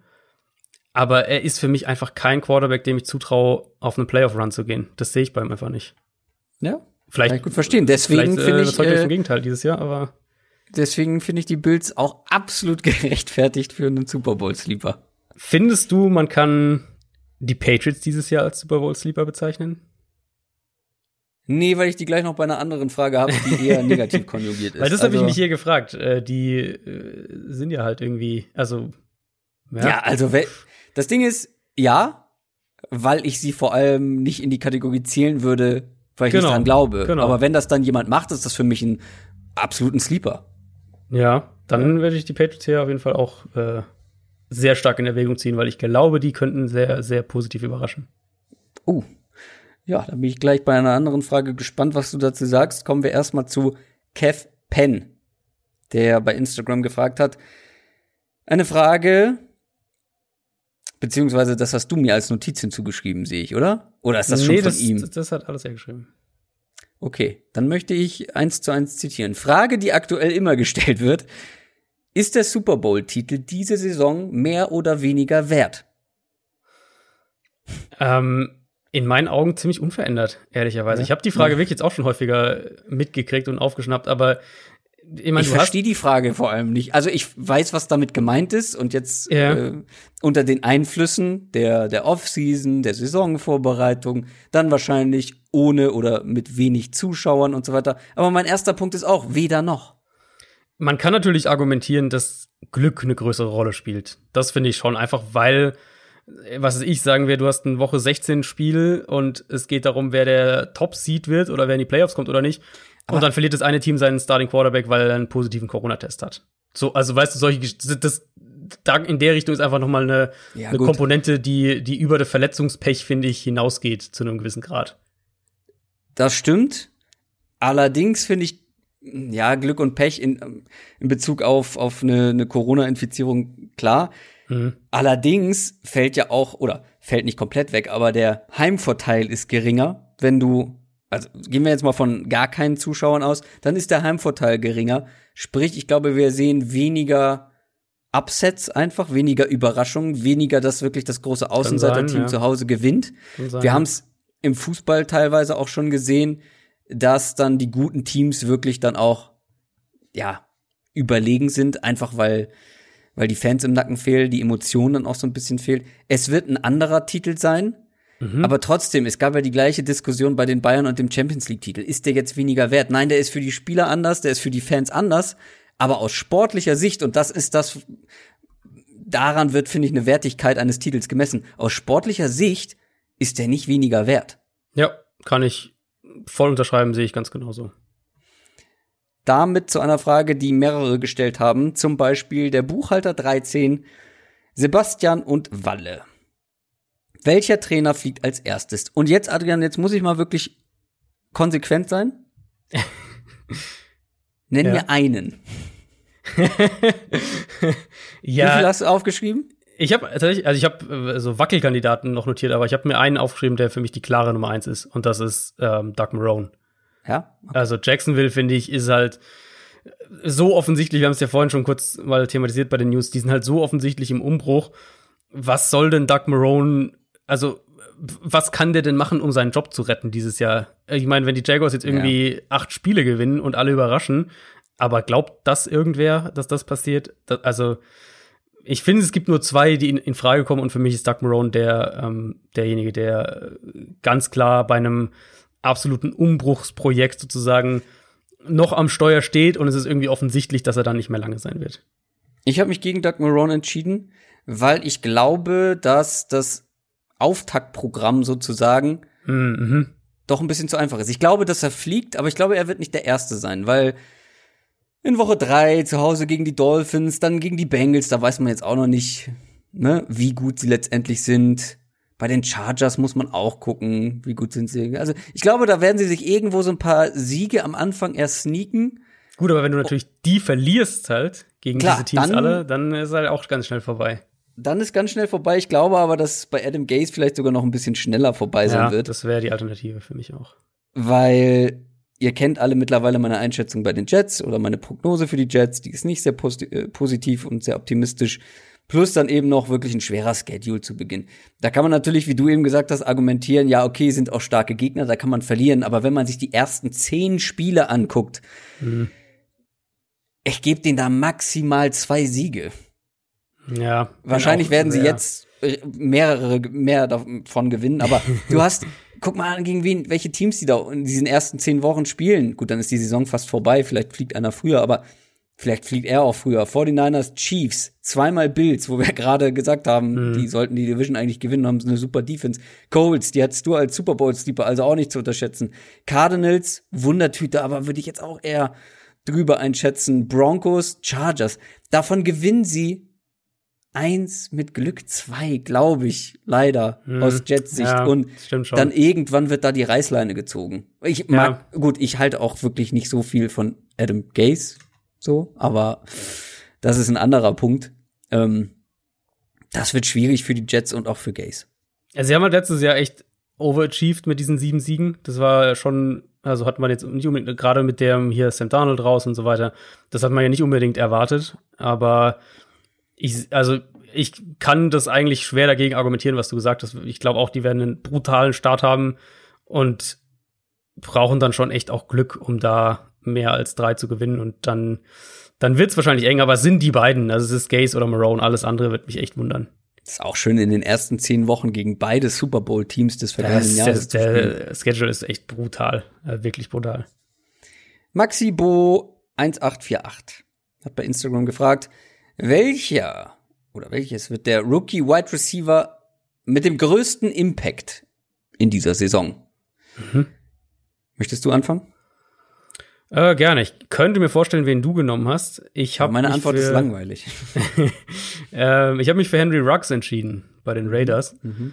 aber er ist für mich einfach kein Quarterback, dem ich zutraue, auf einen Playoff-Run zu gehen. Das sehe ich bei ihm einfach nicht. Ja, Vielleicht kann ich gut verstehen. Deswegen äh, finde ich, überzeugt euch äh, vom Gegenteil dieses Jahr, aber deswegen finde ich die Bills auch absolut gerechtfertigt für einen Super Bowl Sleeper. findest du, man kann die Patriots dieses Jahr als Super Bowl Sleeper bezeichnen? Nee, weil ich die gleich noch bei einer anderen Frage habe, die eher negativ konjugiert ist. Weil das habe ich Also- mich hier gefragt. Äh, die äh, sind ja halt irgendwie, also Ja, also we- das Ding ist, ja, weil ich sie vor allem nicht in die Kategorie zählen würde, weil ich Genau, nicht dran glaube. genau. Aber wenn das dann jemand macht, ist das für mich ein absoluten Sleeper. Ja, dann werde ich die Patriots hier auf jeden Fall auch äh, sehr stark in Erwägung ziehen, weil ich glaube, die könnten sehr, sehr positiv überraschen. Uh. Ja, da bin ich gleich bei einer anderen Frage gespannt, was du dazu sagst. Kommen wir erstmal zu Kev Penn, der bei Instagram gefragt hat. Eine Frage, beziehungsweise das hast du mir als Notiz hinzugeschrieben, sehe ich, oder? Oder ist das schon von das, ihm? Das, das hat alles er geschrieben. Okay, dann möchte ich eins zu eins zitieren. Frage, die aktuell immer gestellt wird. Ist der Super Bowl-Titel diese Saison mehr oder weniger wert? Ähm, in meinen Augen ziemlich unverändert, ehrlicherweise. Ja. Ich habe die Frage wirklich jetzt auch schon häufiger mitgekriegt und aufgeschnappt, aber ich meine, ich verstehe die Frage vor allem nicht. Also ich weiß, was damit gemeint ist und jetzt Ja. äh, unter den Einflüssen der, der Off-Season, der Saisonvorbereitung, dann wahrscheinlich ohne oder mit wenig Zuschauern und so weiter. Aber mein erster Punkt ist auch weder noch. Man kann natürlich argumentieren, dass Glück eine größere Rolle spielt. Das finde ich schon einfach, weil, was ich sagen wir, du hast eine Woche 16 Spiel und es geht darum, wer der Top-Seed wird oder wer in die Playoffs kommt oder nicht. Und dann verliert das eine Team seinen Starting Quarterback, weil er einen positiven Corona-Test hat. So, also weißt du, solche, das, da in der Richtung ist einfach noch mal eine, Ja, eine. Komponente, die, die über das Verletzungspech, finde ich, hinausgeht zu einem gewissen Grad. Das stimmt. Allerdings finde ich, ja, Glück und Pech in, in Bezug auf, auf eine, eine Corona-Infizierung klar. Mhm. Allerdings fällt ja auch, oder fällt nicht komplett weg, aber der Heimvorteil ist geringer, wenn du, also gehen wir jetzt mal von gar keinen Zuschauern aus, dann ist der Heimvorteil geringer. Sprich, ich glaube, wir sehen weniger Upsets einfach, weniger Überraschungen, weniger, dass wirklich das große Außenseiter-Team ja. zu Hause gewinnt. Wir haben es im Fußball teilweise auch schon gesehen, dass dann die guten Teams wirklich dann auch, ja, überlegen sind, einfach weil, weil die Fans im Nacken fehlen, die Emotionen dann auch so ein bisschen fehlen. Es wird ein anderer Titel sein, Mhm. aber trotzdem, es gab ja die gleiche Diskussion bei den Bayern und dem Champions League-Titel. Ist der jetzt weniger wert? Nein, der ist für die Spieler anders, der ist für die Fans anders, aber aus sportlicher Sicht, und das ist das, daran wird, finde ich, eine Wertigkeit eines Titels gemessen. Aus sportlicher Sicht ist der nicht weniger wert. Ja, kann ich voll unterschreiben, sehe ich ganz genauso. Damit zu einer Frage, die mehrere gestellt haben, zum Beispiel der Buchhalter 13, Sebastian und Walle. Welcher Trainer fliegt als erstes? Und jetzt, Adrian, jetzt muss ich mal wirklich konsequent sein. Nenn Ja. mir einen. Wie viel ja, hast du aufgeschrieben? ich habe tatsächlich, also ich habe äh, so Wackelkandidaten noch notiert, aber ich habe mir einen aufgeschrieben, der für mich die klare Nummer eins ist, und das ist ähm, Doug Marone. Ja? Also Jacksonville, finde ich, ist halt so offensichtlich, wir haben es ja vorhin schon kurz mal thematisiert bei den News, die sind halt so offensichtlich im Umbruch. Was soll denn Doug Marone, also was kann der denn machen, um seinen Job zu retten dieses Jahr? Ich meine, wenn die Jaguars jetzt irgendwie ja. acht Spiele gewinnen und alle überraschen, aber glaubt das irgendwer, dass das passiert? Das, also, ich finde, es gibt nur zwei, die in, in, Frage kommen und für mich ist Doug Marone der, ähm, derjenige, der ganz klar bei einem absoluten Umbruchsprojekt sozusagen noch am Steuer steht und es ist irgendwie offensichtlich, dass er dann nicht mehr lange sein wird. Ich habe mich gegen Doug Marone entschieden, weil ich glaube, dass das Auftaktprogramm sozusagen mhm. doch ein bisschen zu einfach ist. Ich glaube, dass er fliegt, aber ich glaube, er wird nicht der Erste sein, weil in Woche drei zu Hause gegen die Dolphins, dann gegen die Bengals, da weiß man jetzt auch noch nicht, ne, wie gut sie letztendlich sind. Bei den Chargers muss man auch gucken, wie gut sind sie. Also ich glaube, da werden sie sich irgendwo so ein paar Siege am Anfang erst sneaken. Gut, aber wenn du natürlich die verlierst halt gegen Klar, diese Teams dann, alle, dann ist halt auch ganz schnell vorbei. Dann ist ganz schnell vorbei. Ich glaube aber, dass bei Adam Gaze vielleicht sogar noch ein bisschen schneller vorbei sein ja, wird. Das wäre die Alternative für mich auch. Weil ihr kennt alle mittlerweile meine Einschätzung bei den Jets oder meine Prognose für die Jets. Die ist nicht sehr äh, positiv und sehr optimistisch. Plus dann eben noch wirklich ein schwerer Schedule zu Beginn. Da kann man natürlich, wie du eben gesagt hast, argumentieren, ja, okay, sind auch starke Gegner, da kann man verlieren. Aber wenn man sich die ersten zehn Spiele anguckt, mhm. ich gebe denen da maximal zwei Siege. Ja. Wahrscheinlich werden sie jetzt mehrere mehr davon gewinnen, aber du hast, guck mal an, gegen wen, welche Teams die da in diesen ersten zehn Wochen spielen. Gut, dann ist die Saison fast vorbei, vielleicht fliegt einer früher, aber Vielleicht fliegt er auch früher. 49ers, Chiefs, zweimal Bills, wo wir gerade gesagt haben, mhm. die sollten die Division eigentlich gewinnen, haben eine super Defense. Colts, die hattest du als Super Bowl-Sleeper, also auch nicht zu unterschätzen. Cardinals, Wundertüte, aber würde ich jetzt auch eher drüber einschätzen. Broncos, Chargers. Davon gewinnen sie eins mit Glück zwei, glaube ich, leider, hm, aus Jets Sicht. Ja, und dann irgendwann wird da die Reißleine gezogen. Ich mag, ja. gut, ich halte auch wirklich nicht so viel von Adam Gase, so, aber das ist ein anderer Punkt. Ähm, das wird schwierig für die Jets und auch für Gaze. Ja, sie haben halt letztes Jahr echt overachieved mit diesen sieben Siegen. Das war schon, also hat man jetzt nicht unbedingt, gerade mit dem hier Sam Darnold raus und so weiter, das hat man ja nicht unbedingt erwartet. Aber ich, also ich kann das eigentlich schwer dagegen argumentieren, was du gesagt hast. Ich glaube auch, die werden einen brutalen Start haben und brauchen dann schon echt auch Glück, um da mehr als drei zu gewinnen und dann, dann wird's wahrscheinlich eng, aber es sind die beiden, also es ist Gaze oder Marone, alles andere wird mich echt wundern. Das ist auch schön in den ersten zehn Wochen gegen beide Super Bowl-Teams des vergangenen Jahres. Der, der Schedule ist echt brutal, äh, wirklich brutal. Maxi Bo 1848 hat bei Instagram gefragt, welcher oder welches wird der Rookie Wide Receiver mit dem größten Impact in dieser Saison? Mhm. Möchtest du anfangen? Äh, gerne. Ich könnte mir vorstellen, wen du genommen hast. Ich habe meine Antwort für, ist langweilig. äh, ich habe mich für Henry Ruggs entschieden bei den Raiders. Mhm.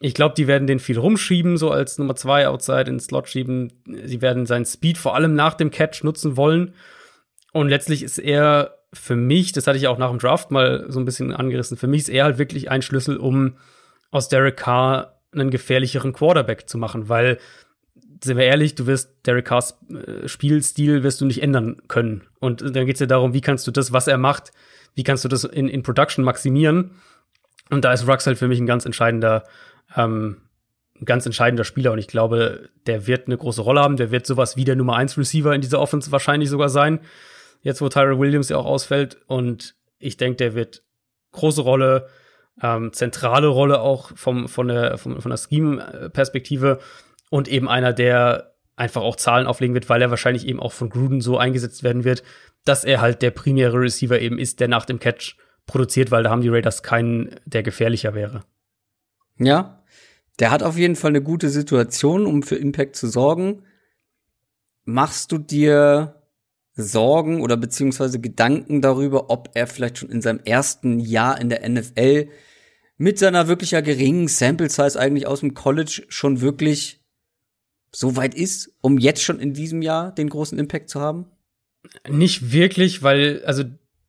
Ich glaube, die werden den viel rumschieben, so als Nummer zwei Outside ins Slot schieben. Sie werden seinen Speed vor allem nach dem Catch nutzen wollen. Und letztlich ist er für mich, das hatte ich auch nach dem Draft mal so ein bisschen angerissen, für mich ist er halt wirklich ein Schlüssel, um aus Derek Carr einen gefährlicheren Quarterback zu machen, weil sind wir ehrlich, du wirst Derek Carrs äh, Spielstil wirst du nicht ändern können. Und dann geht es ja darum, wie kannst du das, was er macht, wie kannst du das in, in Production maximieren? Und da ist Rux halt für mich ein ganz entscheidender, ähm, ein ganz entscheidender Spieler. Und ich glaube, der wird eine große Rolle haben. Der wird sowas wie der Nummer 1 Receiver in dieser Offense wahrscheinlich sogar sein. Jetzt, wo Tyra Williams ja auch ausfällt. Und ich denke, der wird große Rolle, ähm, zentrale Rolle auch vom, von der, vom, von der Scheme-Perspektive und eben einer, der einfach auch Zahlen auflegen wird, weil er wahrscheinlich eben auch von Gruden so eingesetzt werden wird, dass er halt der primäre Receiver eben ist, der nach dem Catch produziert, weil da haben die Raiders keinen, der gefährlicher wäre. Ja, der hat auf jeden Fall eine gute Situation, um für Impact zu sorgen. Machst du dir Sorgen oder beziehungsweise Gedanken darüber, ob er vielleicht schon in seinem ersten Jahr in der NFL mit seiner wirklich ja geringen Sample Size eigentlich aus dem College schon wirklich so weit ist, um jetzt schon in diesem Jahr den großen Impact zu haben? Nicht wirklich, weil, also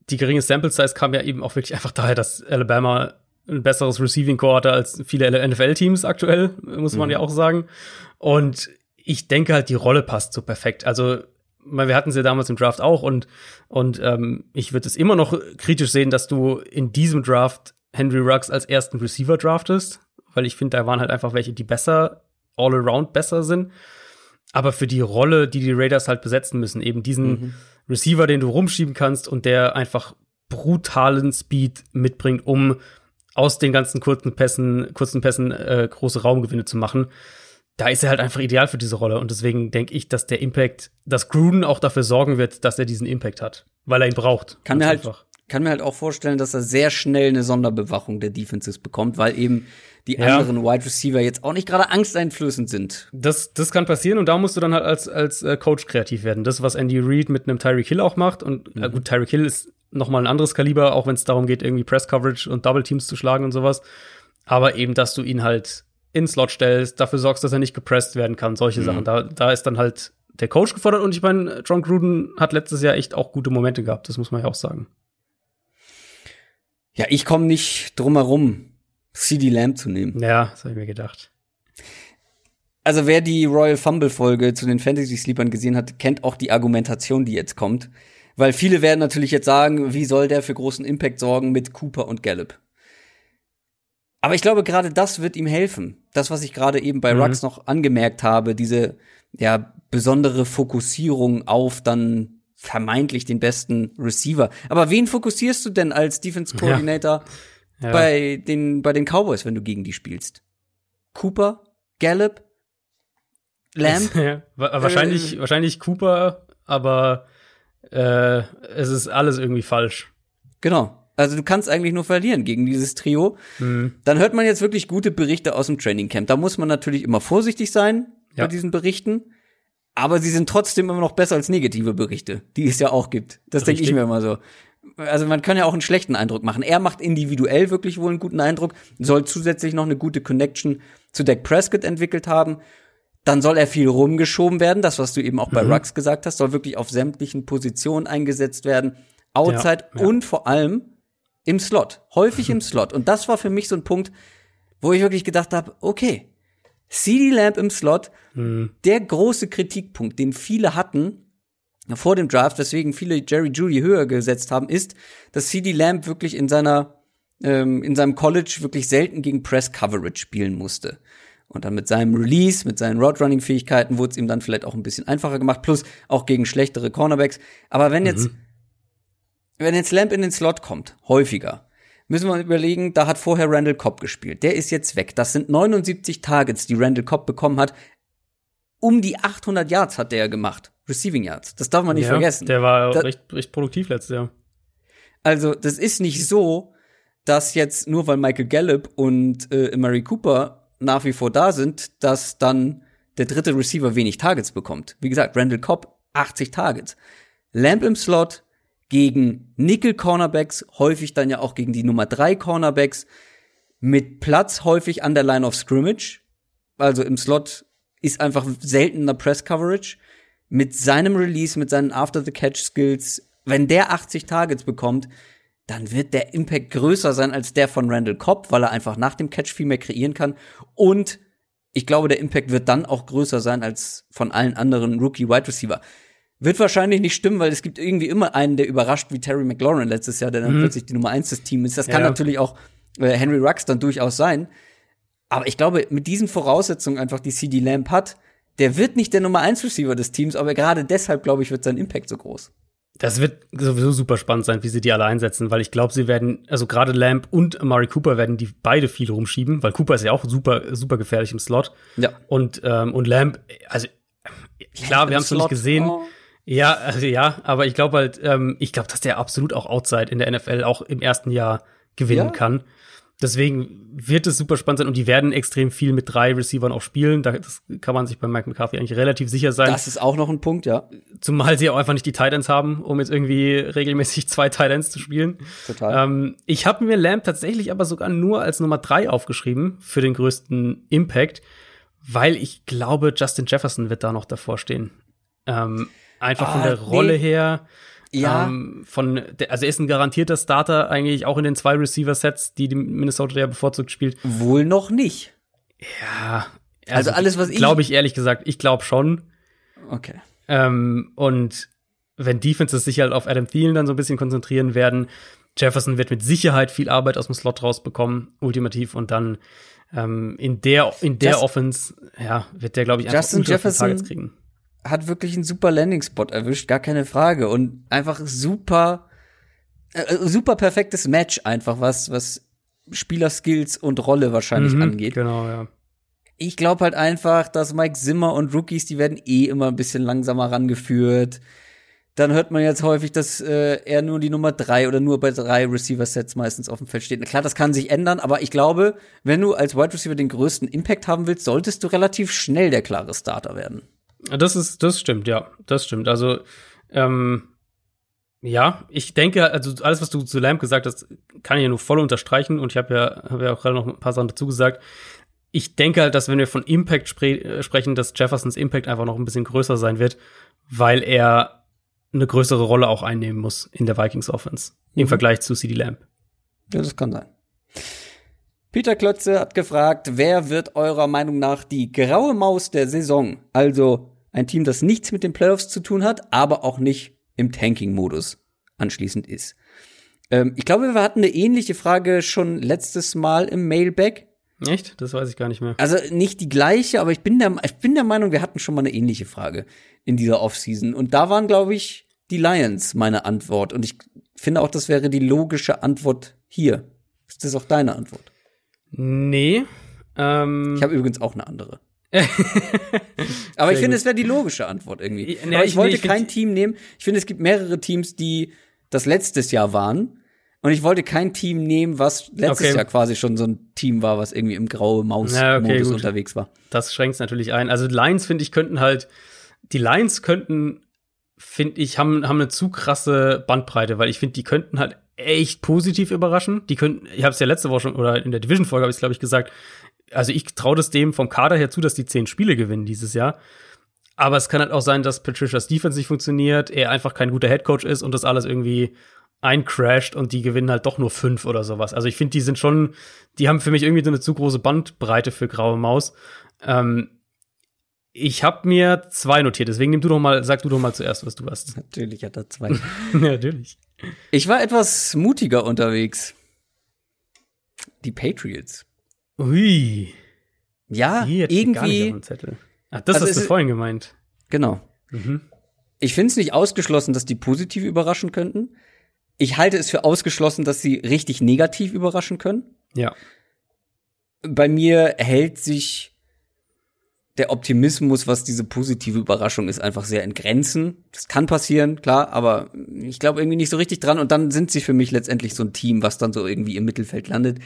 die geringe Sample Size kam ja eben auch wirklich einfach daher, dass Alabama ein besseres Receiving Core hatte als viele NFL-Teams aktuell, muss man mhm. ja auch sagen. Und ich denke halt, die Rolle passt so perfekt. Also, wir hatten sie ja damals im Draft auch und, und ähm, ich würde es immer noch kritisch sehen, dass du in diesem Draft Henry Ruggs als ersten Receiver draftest, weil ich finde, da waren halt einfach welche, die besser, all around besser sind. Aber für die Rolle, die die Raiders halt besetzen müssen, eben diesen mhm. Receiver, den du rumschieben kannst und der einfach brutalen Speed mitbringt, um aus den ganzen kurzen Pässen, kurzen Pässen äh, große Raumgewinne zu machen. Da ist er halt einfach ideal für diese Rolle und deswegen denke ich, dass der Impact, dass Gruden auch dafür sorgen wird, dass er diesen Impact hat, weil er ihn braucht. Kann mir halt einfach kann mir halt auch vorstellen, dass er sehr schnell eine Sonderbewachung der Defenses bekommt, weil eben die ja. anderen Wide Receiver jetzt auch nicht gerade angsteinflößend sind. Das, das kann passieren und da musst du dann halt als, als äh, Coach kreativ werden. Das, was Andy Reid mit einem Tyreek Hill auch macht. Und mhm. äh, gut, Tyreek Hill ist noch mal ein anderes Kaliber, auch wenn es darum geht, irgendwie Press Coverage und Double Teams zu schlagen und sowas. Aber eben, dass du ihn halt in Slot stellst, dafür sorgst, dass er nicht gepresst werden kann, solche mhm. Sachen. Da, da ist dann halt der Coach gefordert und ich meine, John Gruden hat letztes Jahr echt auch gute Momente gehabt, das muss man ja auch sagen. Ja, ich komme nicht drum herum, CD Lamb zu nehmen. Ja, das habe ich mir gedacht. Also wer die Royal Fumble Folge zu den Fantasy Sleepern gesehen hat, kennt auch die Argumentation, die jetzt kommt. Weil viele werden natürlich jetzt sagen, wie soll der für großen Impact sorgen mit Cooper und Gallup? Aber ich glaube, gerade das wird ihm helfen. Das, was ich gerade eben bei mhm. Rux noch angemerkt habe, diese ja besondere Fokussierung auf dann vermeintlich den besten Receiver. Aber wen fokussierst du denn als Defense Coordinator ja. Ja. bei den bei den Cowboys, wenn du gegen die spielst? Cooper, Gallup, Lamb? Ja, wahrscheinlich äh, wahrscheinlich Cooper, aber äh, es ist alles irgendwie falsch. Genau. Also du kannst eigentlich nur verlieren gegen dieses Trio. Mhm. Dann hört man jetzt wirklich gute Berichte aus dem Training Camp. Da muss man natürlich immer vorsichtig sein bei diesen Berichten aber sie sind trotzdem immer noch besser als negative Berichte, die es ja auch gibt. Das denke ich mir immer so. Also man kann ja auch einen schlechten Eindruck machen. Er macht individuell wirklich wohl einen guten Eindruck, soll zusätzlich noch eine gute Connection zu Dak Prescott entwickelt haben. Dann soll er viel rumgeschoben werden, das, was du eben auch bei mhm. Rux gesagt hast, soll wirklich auf sämtlichen Positionen eingesetzt werden. Outside ja, ja. und vor allem im Slot. Häufig im Slot. Und das war für mich so ein Punkt, wo ich wirklich gedacht habe, okay, CD Lamp im Slot, mhm. der große Kritikpunkt, den viele hatten vor dem Draft, weswegen viele Jerry Judy höher gesetzt haben, ist, dass CD Lamp wirklich in seiner ähm, in seinem College wirklich selten gegen Press Coverage spielen musste. Und dann mit seinem Release, mit seinen Roadrunning-Fähigkeiten wurde es ihm dann vielleicht auch ein bisschen einfacher gemacht, plus auch gegen schlechtere Cornerbacks. Aber wenn jetzt, mhm. Wenn jetzt Lamp in den Slot kommt, häufiger, müssen wir überlegen, da hat vorher Randall Cobb gespielt. Der ist jetzt weg. Das sind 79 Targets, die Randall Cobb bekommen hat. Um die 800 Yards hat der gemacht. Receiving Yards. Das darf man nicht ja, vergessen. Der war da, recht, recht produktiv letztes Jahr. Also, das ist nicht so, dass jetzt nur weil Michael Gallup und äh, Mary Cooper nach wie vor da sind, dass dann der dritte Receiver wenig Targets bekommt. Wie gesagt, Randall Cobb 80 Targets. Lamp im Slot, gegen Nickel-Cornerbacks, häufig dann ja auch gegen die Nummer 3 Cornerbacks, mit Platz häufig an der Line of Scrimmage. Also im Slot ist einfach seltener Press-Coverage. Mit seinem Release, mit seinen After-the-Catch-Skills, wenn der 80 Targets bekommt, dann wird der Impact größer sein als der von Randall Cobb, weil er einfach nach dem Catch viel mehr kreieren kann. Und ich glaube, der Impact wird dann auch größer sein als von allen anderen Rookie-Wide Receiver. Wird wahrscheinlich nicht stimmen, weil es gibt irgendwie immer einen, der überrascht, wie Terry McLaurin letztes Jahr, der dann mhm. plötzlich die Nummer eins des Teams ist. Das kann ja. natürlich auch äh, Henry Rux dann durchaus sein. Aber ich glaube, mit diesen Voraussetzungen einfach, die CD Lamp hat, der wird nicht der Nummer eins Receiver des Teams, aber gerade deshalb, glaube ich, wird sein Impact so groß. Das wird sowieso super spannend sein, wie sie die alle einsetzen, weil ich glaube, sie werden, also gerade Lamp und Amari Cooper werden die beide viel rumschieben, weil Cooper ist ja auch super, super gefährlich im Slot. Ja. Und, ähm, und Lamp, also klar, Lamp wir haben es noch nicht gesehen. Oh. Ja, also ja, aber ich glaube halt, ähm, ich glaube, dass der absolut auch Outside in der NFL auch im ersten Jahr gewinnen ja. kann. Deswegen wird es super spannend sein und die werden extrem viel mit drei Receivern auch spielen. Das kann man sich bei Mike McCarthy eigentlich relativ sicher sein. Das ist auch noch ein Punkt, ja. Zumal sie auch einfach nicht die Titans haben, um jetzt irgendwie regelmäßig zwei Titans zu spielen. Total. Ähm, ich habe mir Lamb tatsächlich aber sogar nur als Nummer drei aufgeschrieben für den größten Impact, weil ich glaube, Justin Jefferson wird da noch davor stehen. Ähm, Einfach ah, von der Rolle nee. her. Ja. Ähm, von, also er ist ein garantierter Starter eigentlich auch in den zwei Receiver-Sets, die die Minnesota ja bevorzugt spielt. Wohl noch nicht. Ja. Also, also alles, was ich. Glaube ich ehrlich gesagt, ich glaube schon. Okay. Ähm, und wenn Defenses sich halt auf Adam Thielen dann so ein bisschen konzentrieren werden, Jefferson wird mit Sicherheit viel Arbeit aus dem Slot rausbekommen, ultimativ. Und dann ähm, in der, in der Just- Offense, ja, wird der, glaube ich, einfach Justin Jefferson- Targets kriegen. Hat wirklich einen super Landing-Spot erwischt, gar keine Frage. Und einfach super, äh, super perfektes Match einfach, was, was Spielerskills und Rolle wahrscheinlich Mhm, angeht. Genau, ja. Ich glaube halt einfach, dass Mike Zimmer und Rookies, die werden eh immer ein bisschen langsamer rangeführt. Dann hört man jetzt häufig, dass äh, er nur die Nummer drei oder nur bei drei Receiver-Sets meistens auf dem Feld steht. Klar, das kann sich ändern, aber ich glaube, wenn du als Wide Receiver den größten Impact haben willst, solltest du relativ schnell der klare Starter werden. Das ist, das stimmt, ja, das stimmt. Also, ähm, ja, ich denke, also alles, was du zu Lamb gesagt hast, kann ich ja nur voll unterstreichen und ich habe ja, hab ja auch gerade noch ein paar Sachen dazu gesagt. Ich denke halt, dass wenn wir von Impact spre äh, sprechen, dass Jeffersons Impact einfach noch ein bisschen größer sein wird, weil er eine größere Rolle auch einnehmen muss in der Vikings Offense im Mhm. Vergleich zu CD Lamb. Ja, das kann sein. Peter Klötze hat gefragt, wer wird eurer Meinung nach die graue Maus der Saison? Also ein Team, das nichts mit den Playoffs zu tun hat, aber auch nicht im Tanking-Modus anschließend ist. Ähm, ich glaube, wir hatten eine ähnliche Frage schon letztes Mal im Mailback. Echt? Das weiß ich gar nicht mehr. Also nicht die gleiche, aber ich bin der, ich bin der Meinung, wir hatten schon mal eine ähnliche Frage in dieser Offseason. Und da waren, glaube ich, die Lions meine Antwort. Und ich finde auch, das wäre die logische Antwort hier. Ist das auch deine Antwort? Nee. Ähm, Ich habe übrigens auch eine andere. Aber ich finde, es wäre die logische Antwort irgendwie. Ja, Aber ich, ich- wollte nee, ich kein Team nehmen. Ich finde, es gibt mehrere Teams, die das letztes Jahr waren. Und ich wollte kein Team nehmen, was letztes Okay. Jahr quasi schon so ein Team war, was irgendwie im graue Maus-Modus okay, unterwegs war. das schränkt natürlich ein. Also Lions, finde ich, könnten halt, die Lions könnten, finde ich, haben, haben eine zu krasse Bandbreite, weil ich finde, die könnten halt echt positiv überraschen. Die könnten, ich habe es ja letzte Woche schon, oder in der Division-Folge habe ich es, glaube ich, gesagt, also ich traue das dem vom Kader her zu, dass die zehn Spiele gewinnen dieses Jahr. Aber es kann halt auch sein, dass Patricia's Defense nicht funktioniert, er einfach kein guter Headcoach ist und das alles irgendwie eincrasht und die gewinnen halt doch nur fünf oder sowas. Also ich finde, die sind schon, die haben für mich irgendwie so eine zu große Bandbreite für graue Maus. Ähm, ich habe mir zwei notiert, deswegen nimm du doch mal, sag du doch mal zuerst, was du hast. Natürlich hat er zwei. natürlich. ich war etwas mutiger unterwegs. Die Patriots. Ui, Ja, die irgendwie. Ach, das Also hast du vorhin gemeint. Genau. Mhm. Ich finde es nicht ausgeschlossen, dass die positiv überraschen könnten. Ich halte es für ausgeschlossen, dass sie richtig negativ überraschen können. Ja. Bei mir hält sich der Optimismus, was diese positive Überraschung ist, einfach sehr in Grenzen. Das kann passieren, klar, aber ich glaube irgendwie nicht so richtig dran. Und dann sind sie für mich letztendlich so ein Team, was dann so irgendwie im Mittelfeld landet.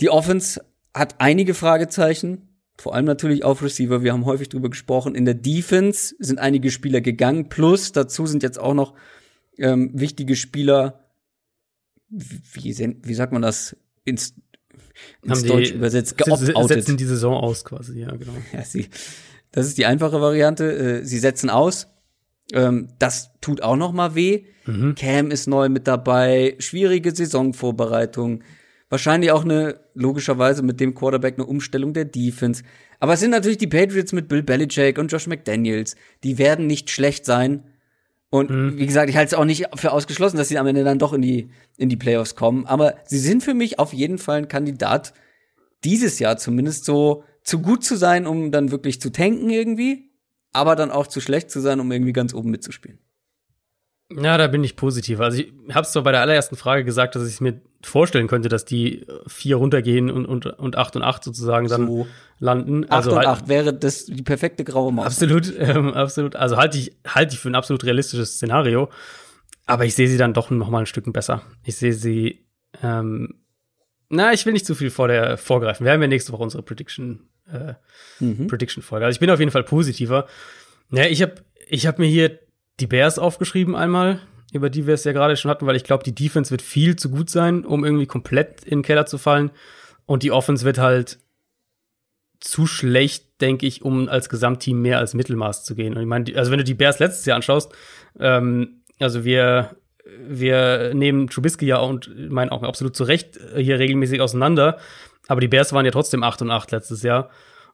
Die Offense hat einige Fragezeichen, vor allem natürlich auf Receiver. Wir haben häufig drüber gesprochen. In der Defense sind einige Spieler gegangen. Plus dazu sind jetzt auch noch ähm, wichtige Spieler. Wie, wie sagt man das ins, ins Deutsch übersetzt? se- Geopt-outet. Setzen die Saison aus quasi, ja, genau. Ja, sie, das ist die einfache Variante. Äh, Sie setzen aus. Ähm, das tut auch noch mal weh. Mhm. Cam ist neu mit dabei. Schwierige Saisonvorbereitung. Wahrscheinlich auch eine, logischerweise mit dem Quarterback eine Umstellung der Defense. Aber es sind natürlich die Patriots mit Bill Belichick und Josh McDaniels. Die werden nicht schlecht sein. Und Mhm. wie gesagt, ich halte es auch nicht für ausgeschlossen, dass sie am Ende dann doch in die, in die Playoffs kommen. Aber sie sind für mich auf jeden Fall ein Kandidat, dieses Jahr zumindest so zu gut zu sein, um dann wirklich zu tanken irgendwie, aber dann auch zu schlecht zu sein, um irgendwie ganz oben mitzuspielen. Ja, da bin ich positiv. Also ich habe es zwar bei der allerersten Frage gesagt, dass ich mir vorstellen könnte, dass die vier runtergehen und, und, und acht und acht sozusagen dann So. landen. Acht Also und halt, acht wäre das die perfekte graue Maus. Absolut, ähm, absolut. Also halte ich, halte ich für ein absolut realistisches Szenario. Aber ich sehe sie dann doch noch mal ein Stück besser. Ich sehe sie, ähm, na, ich will nicht zu viel vor der vorgreifen. Wir haben ja nächste Woche unsere Prediction, äh, Mhm. Prediction-Folge. Also ich bin auf jeden Fall positiver. Ja, ich habe ich hab mir hier die Bears aufgeschrieben einmal, über die wir es ja gerade schon hatten, weil ich glaube, die Defense wird viel zu gut sein, um irgendwie komplett in den Keller zu fallen. Und die Offense wird halt zu schlecht, denke ich, um als Gesamtteam mehr als Mittelmaß zu gehen. Und ich meine, also wenn du die Bears letztes Jahr anschaust, ähm, also wir, wir nehmen Trubisky ja und in meinen Augen absolut zu Recht äh, hier regelmäßig auseinander. Aber die Bears waren ja trotzdem 8 und 8 letztes Jahr.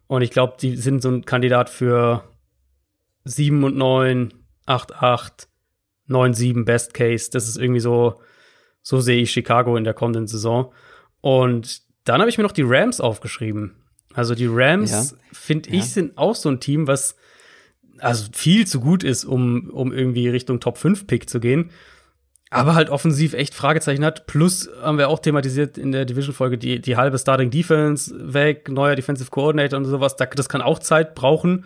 Und ich glaube, die sind so ein Kandidat für 7 und 9, 8, 8, 9, 7 Best Case. Das ist irgendwie so, So sehe ich Chicago in der kommenden Saison. Und dann habe ich mir noch die Rams aufgeschrieben. Also die Rams, Ja. finde ich, Ja. sind auch so ein Team, was also viel zu gut ist, um, um irgendwie Richtung Top 5 Pick zu gehen. Aber halt offensiv echt Fragezeichen hat. Plus haben wir auch thematisiert in der Division-Folge die, die halbe Starting Defense weg, neuer Defensive Coordinator und sowas. Da- Das kann auch Zeit brauchen.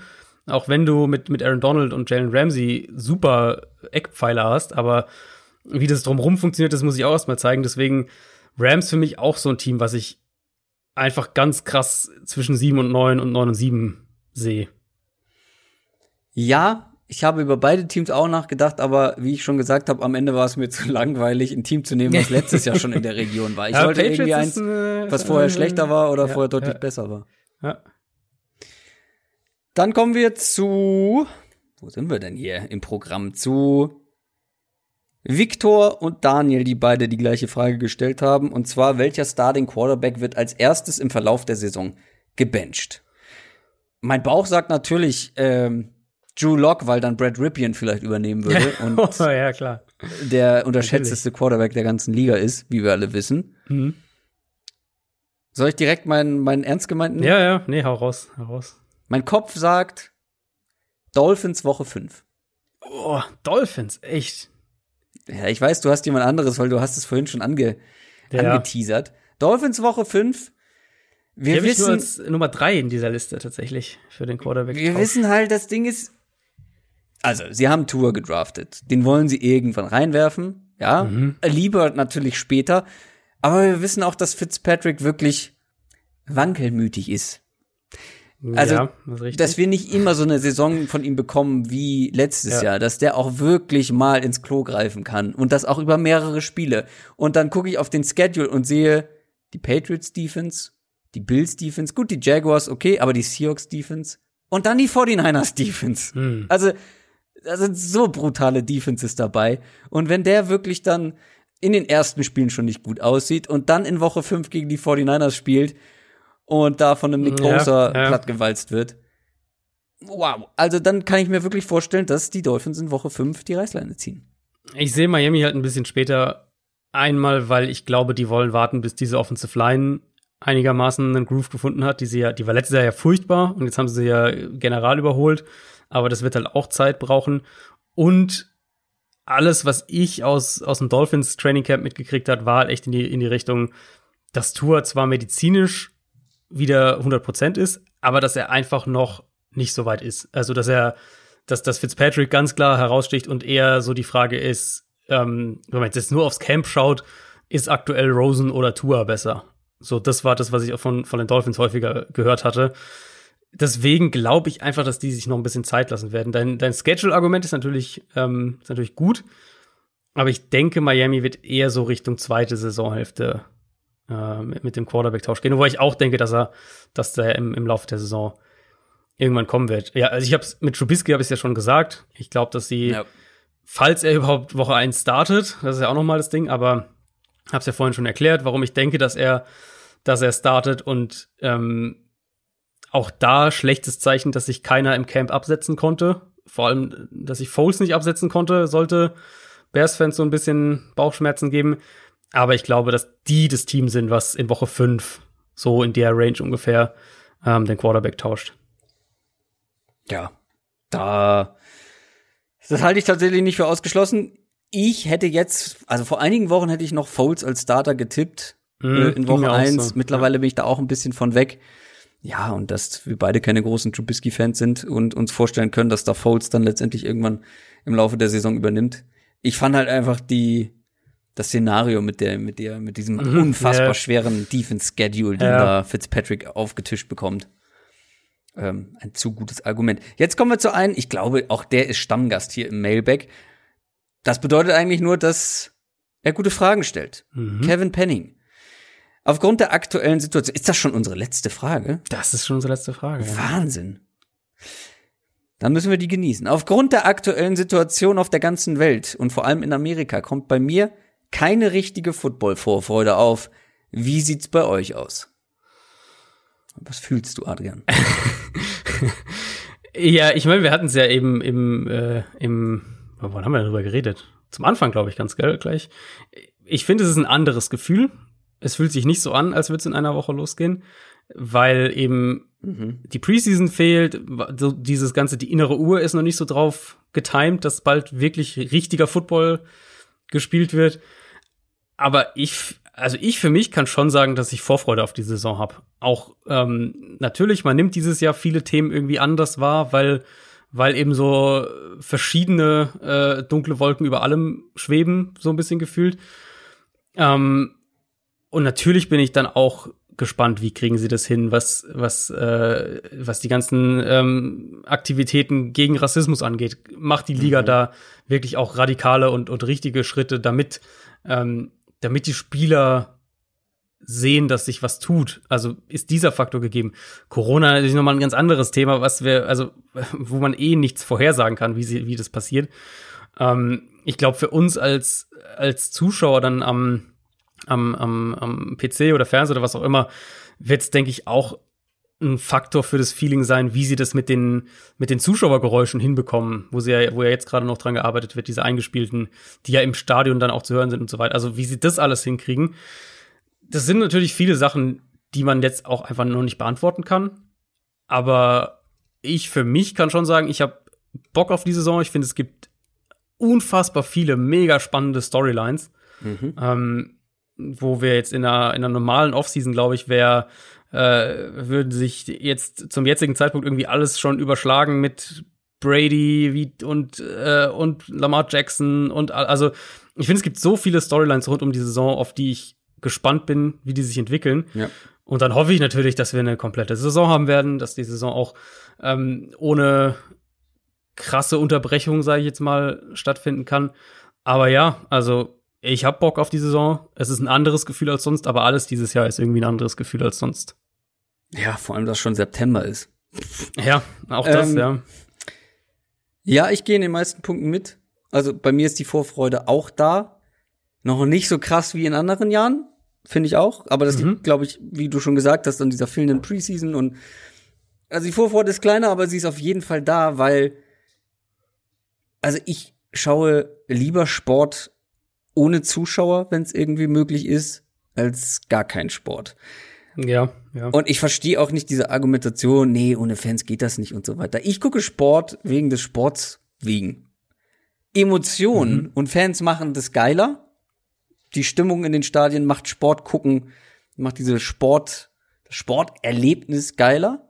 Auch wenn du mit, mit Aaron Donald und Jalen Ramsey super Eckpfeiler hast. Aber wie das drumherum funktioniert, das muss ich auch erstmal zeigen. Deswegen Rams für mich auch so ein Team, was ich einfach ganz krass zwischen 7 und 9 und 9 und 7 sehe. Ja, ich habe über beide Teams auch nachgedacht, aber wie ich schon gesagt habe, am Ende war es mir zu langweilig, ein Team zu nehmen, was letztes Jahr schon in der Region war. Ich Ja, wollte Patriots irgendwie eins, eine- was vorher äh, schlechter war oder ja, vorher deutlich ja. besser war. Ja. Dann kommen wir zu, wo sind wir denn hier im Programm? Zu Victor und Daniel, die beide die gleiche Frage gestellt haben. Und zwar, welcher Starting Quarterback wird als erstes im Verlauf der Saison gebencht? Mein Bauch sagt natürlich ähm, Drew Lock, weil dann Brad Ripien vielleicht übernehmen würde und Oh, ja, klar. der unterschätzteste Quarterback der ganzen Liga ist, wie wir alle wissen. Mhm. Soll ich direkt meinen, meinen ernst gemeinten? Ja, ja, nee, hau raus, hau raus. Mein Kopf sagt Dolphins Woche 5. Oh, Dolphins, echt. Ja, ich weiß, du hast jemand anderes, weil du hast es vorhin schon ange Ja. angeteasert. Dolphins Woche 5. Die Wir habe ich nur wissen, als Nummer drei in dieser Liste tatsächlich für den Quarterback. wir wissen halt, das Ding ist, also, sie haben Tour gedraftet. Den wollen sie irgendwann reinwerfen. Ja, Mhm. lieber natürlich später. Aber wir wissen auch, dass Fitzpatrick wirklich wankelmütig ist. Also, ja, das dass wir nicht immer so eine Saison von ihm bekommen wie letztes Ja. Jahr, dass der auch wirklich mal ins Klo greifen kann und das auch über mehrere Spiele. Und dann gucke ich auf den Schedule und sehe die Patriots Defense, die Bills Defense, gut, die Jaguars, okay, aber die Seahawks Defense und dann die 49ers Defense. Hm. Also, da sind so brutale Defenses dabei. Und wenn der wirklich dann in den ersten Spielen schon nicht gut aussieht und dann in Woche 5 gegen die 49ers spielt und da von einem Nick Ja, Bosa ja. plattgewalzt wird. Wow. Also dann kann ich mir wirklich vorstellen, dass die Dolphins in Woche 5 die Reißleine ziehen. Ich sehe Miami halt ein bisschen später. Einmal, weil ich glaube, die wollen warten, bis diese Offensive Line einigermaßen einen Groove gefunden hat. Die, sie ja, die war letztes Jahr ja furchtbar und jetzt haben sie ja general überholt. Aber das wird halt auch Zeit brauchen. Und alles, was ich aus, aus dem Dolphins Training Camp mitgekriegt hat, war halt echt in die, in die Richtung, dass Tour zwar medizinisch wieder 100% ist, aber dass er einfach noch nicht so weit ist. Also, dass er, dass, dass Fitzpatrick ganz klar heraussticht und eher so die Frage ist, ähm, wenn man jetzt nur aufs Camp schaut, ist aktuell Rosen oder Tua besser? So, das war das, was ich auch von, von den Dolphins häufiger gehört hatte. Deswegen glaube ich einfach, dass die sich noch ein bisschen Zeit lassen werden. Dein, dein Schedule-Argument ist natürlich, ähm, ist natürlich gut, aber ich denke, Miami wird eher so Richtung zweite Saisonhälfte äh, mit, mit dem Quarterback-Tausch gehen. Wobei ich auch denke, dass er, dass der im, im Laufe der Saison irgendwann kommen wird. Ja, also ich habe mit Trubisky habe ich ja schon gesagt. Ich glaube, dass sie, falls er überhaupt Woche 1 startet, das ist ja auch noch mal das Ding, aber habe es ja vorhin schon erklärt, warum ich denke, dass er, dass er startet und ähm, auch da schlechtes Zeichen, dass sich keiner im Camp absetzen konnte. Vor allem, dass sich Foles nicht absetzen konnte, sollte Bears-Fans so ein bisschen Bauchschmerzen geben. Aber ich glaube, dass die das Team sind, was in Woche 5 so in der Range ungefähr ähm, den Quarterback tauscht. Ja. Da. Das halte ich tatsächlich nicht für ausgeschlossen. Ich hätte jetzt, also vor einigen Wochen hätte ich noch Foles als Starter getippt Mhm, äh, in Woche mir auch 1. so, Mittlerweile bin ich da auch ein bisschen von weg. Ja, und dass wir beide keine großen Trubisky-Fans sind und uns vorstellen können, dass da Foles dann letztendlich irgendwann im Laufe der Saison übernimmt. Ich fand halt einfach die, das Szenario mit der, mit der, mit diesem Mhm, unfassbar ja. schweren Defense-Schedule, den Ja. da Fitzpatrick aufgetischt bekommt. Ähm, ein zu gutes Argument. Jetzt kommen wir zu einem, ich glaube, auch der ist Stammgast hier im Mailback. Das bedeutet eigentlich nur, dass er gute Fragen stellt. Mhm. Kevin Penning. Aufgrund der aktuellen Situation, ist das schon unsere letzte Frage? Das ist schon unsere letzte Frage. Wahnsinn. Dann müssen wir die genießen. Aufgrund der aktuellen Situation auf der ganzen Welt und vor allem in Amerika kommt bei mir keine richtige Football-Vorfreude auf. Wie sieht's bei euch aus? Was fühlst du, Adrian? Ja, ich meine, wir hatten es ja eben im, äh, im, wann haben wir darüber geredet? Zum Anfang, glaube ich, ganz gell, gleich. ich finde, es ist ein anderes Gefühl. Es fühlt sich nicht so an, als würde es in einer Woche losgehen, weil eben mhm. die Preseason fehlt, so dieses ganze, die innere Uhr ist noch nicht so drauf getimed, dass bald wirklich richtiger Football gespielt wird. Aber ich, also ich für mich kann schon sagen, dass ich Vorfreude auf die Saison habe. Auch ähm, natürlich, man nimmt dieses Jahr viele Themen irgendwie anders wahr, weil weil eben so verschiedene äh, dunkle Wolken über allem schweben, so ein bisschen gefühlt. Ähm, und natürlich bin ich dann auch gespannt, wie kriegen sie das hin, was, was, äh, was die ganzen ähm, Aktivitäten gegen Rassismus angeht. Macht die Liga mhm. da wirklich auch radikale und, und richtige Schritte, damit, ähm, damit die Spieler sehen, dass sich was tut. Also ist dieser Faktor gegeben. Corona ist nochmal ein ganz anderes Thema, was wir, also, wo man eh nichts vorhersagen kann, wie, sie, wie das passiert. Ähm, ich glaube, für uns als, als Zuschauer dann am, am, am, am PC oder Fernseher oder was auch immer, wird es, denke ich, auch ein Faktor für das Feeling sein, wie sie das mit den, mit den Zuschauergeräuschen hinbekommen, wo sie ja, wo ja jetzt gerade noch dran gearbeitet wird, diese eingespielten, die ja im Stadion dann auch zu hören sind und so weiter. Also wie sie das alles hinkriegen das sind natürlich viele Sachen, die man jetzt auch einfach noch nicht beantworten kann. Aber ich für mich kann schon sagen, ich habe Bock auf die Saison. Ich finde, es gibt unfassbar viele mega spannende Storylines, mhm. ähm, wo wir jetzt in einer, in einer normalen Offseason, glaube ich, wäre äh, würden sich jetzt zum jetzigen Zeitpunkt irgendwie alles schon überschlagen mit Brady wie, und, äh, und Lamar Jackson und also ich finde, es gibt so viele Storylines rund um die Saison, auf die ich gespannt bin, wie die sich entwickeln. Ja. Und dann hoffe ich natürlich, dass wir eine komplette Saison haben werden, dass die Saison auch ähm, ohne krasse Unterbrechung, sage ich jetzt mal, stattfinden kann. Aber ja, also ich habe Bock auf die Saison. Es ist ein anderes Gefühl als sonst, aber alles dieses Jahr ist irgendwie ein anderes Gefühl als sonst. Ja, vor allem, dass schon September ist. Ja, auch das, ähm, ja. Ja, ich gehe in den meisten Punkten mit. Also bei mir ist die Vorfreude auch da. Noch nicht so krass wie in anderen Jahren, finde ich auch. Aber das mhm. liegt, glaube ich, wie du schon gesagt hast, an dieser fehlenden Preseason und also die Vorfreude ist kleiner, aber sie ist auf jeden Fall da, weil also ich schaue lieber Sport ohne Zuschauer, wenn es irgendwie möglich ist, als gar kein Sport. Ja, ja. Und ich verstehe auch nicht diese Argumentation, nee, ohne Fans geht das nicht und so weiter. Ich gucke Sport wegen des Sports wegen. Emotionen mhm. und Fans machen das geiler die Stimmung in den Stadien macht Sport gucken, macht diese Sport, Sporterlebnis geiler.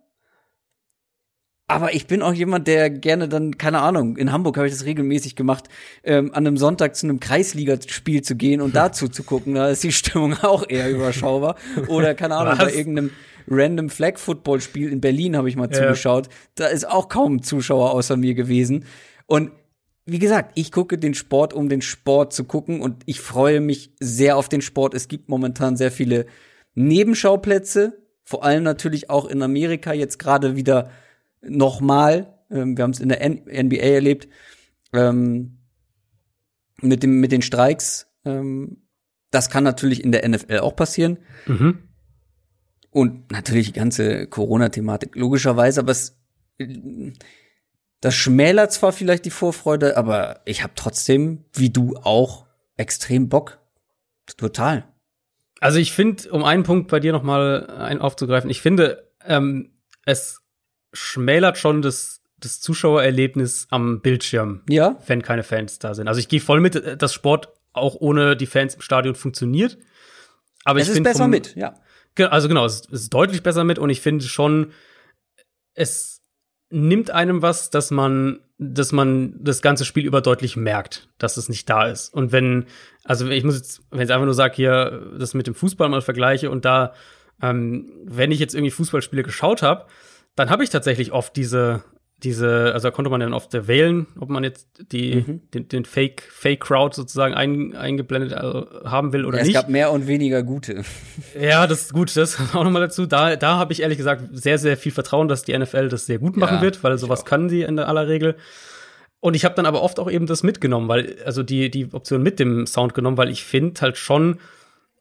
Aber ich bin auch jemand, der gerne dann, keine Ahnung, in Hamburg habe ich das regelmäßig gemacht, ähm, an einem Sonntag zu einem Kreisligaspiel zu gehen und dazu zu gucken. Da ist die Stimmung auch eher überschaubar. Oder, keine Ahnung, Was? bei irgendeinem random Flag Football Spiel in Berlin habe ich mal ja. zugeschaut. Da ist auch kaum Zuschauer außer mir gewesen. Und wie gesagt, ich gucke den Sport, um den Sport zu gucken und ich freue mich sehr auf den Sport. Es gibt momentan sehr viele Nebenschauplätze, vor allem natürlich auch in Amerika jetzt gerade wieder nochmal. Ähm, wir haben es in der N NBA erlebt ähm, mit dem mit den Streiks. Ähm, das kann natürlich in der NFL auch passieren. Mhm. Und natürlich die ganze Corona-Thematik logischerweise, aber es das schmälert zwar vielleicht die Vorfreude, aber ich habe trotzdem, wie du auch, extrem Bock. Total. Also ich finde, um einen Punkt bei dir noch mal ein aufzugreifen, ich finde, ähm, es schmälert schon das, das Zuschauererlebnis am Bildschirm, ja. wenn keine Fans da sind. Also ich gehe voll mit, dass Sport auch ohne die Fans im Stadion funktioniert. Aber es ich ist besser mit, ja. Also genau, es ist deutlich besser mit und ich finde schon, es nimmt einem was, dass man, dass man das ganze Spiel über deutlich merkt, dass es nicht da ist. Und wenn, also ich muss jetzt, wenn ich einfach nur sage, hier, das mit dem Fußball mal vergleiche und da, ähm, wenn ich jetzt irgendwie Fußballspiele geschaut habe, dann habe ich tatsächlich oft diese, diese, also da konnte man dann oft wählen, ob man jetzt die, mhm. den, den Fake, Fake Crowd sozusagen ein, eingeblendet also haben will oder ja, es nicht. Es gab mehr und weniger gute. Ja, das ist gut, das auch nochmal dazu. Da, da habe ich ehrlich gesagt sehr, sehr viel Vertrauen, dass die NFL das sehr gut machen ja, wird, weil sowas kann sie in aller Regel. Und ich habe dann aber oft auch eben das mitgenommen, weil, also die, die Option mit dem Sound genommen, weil ich finde halt schon,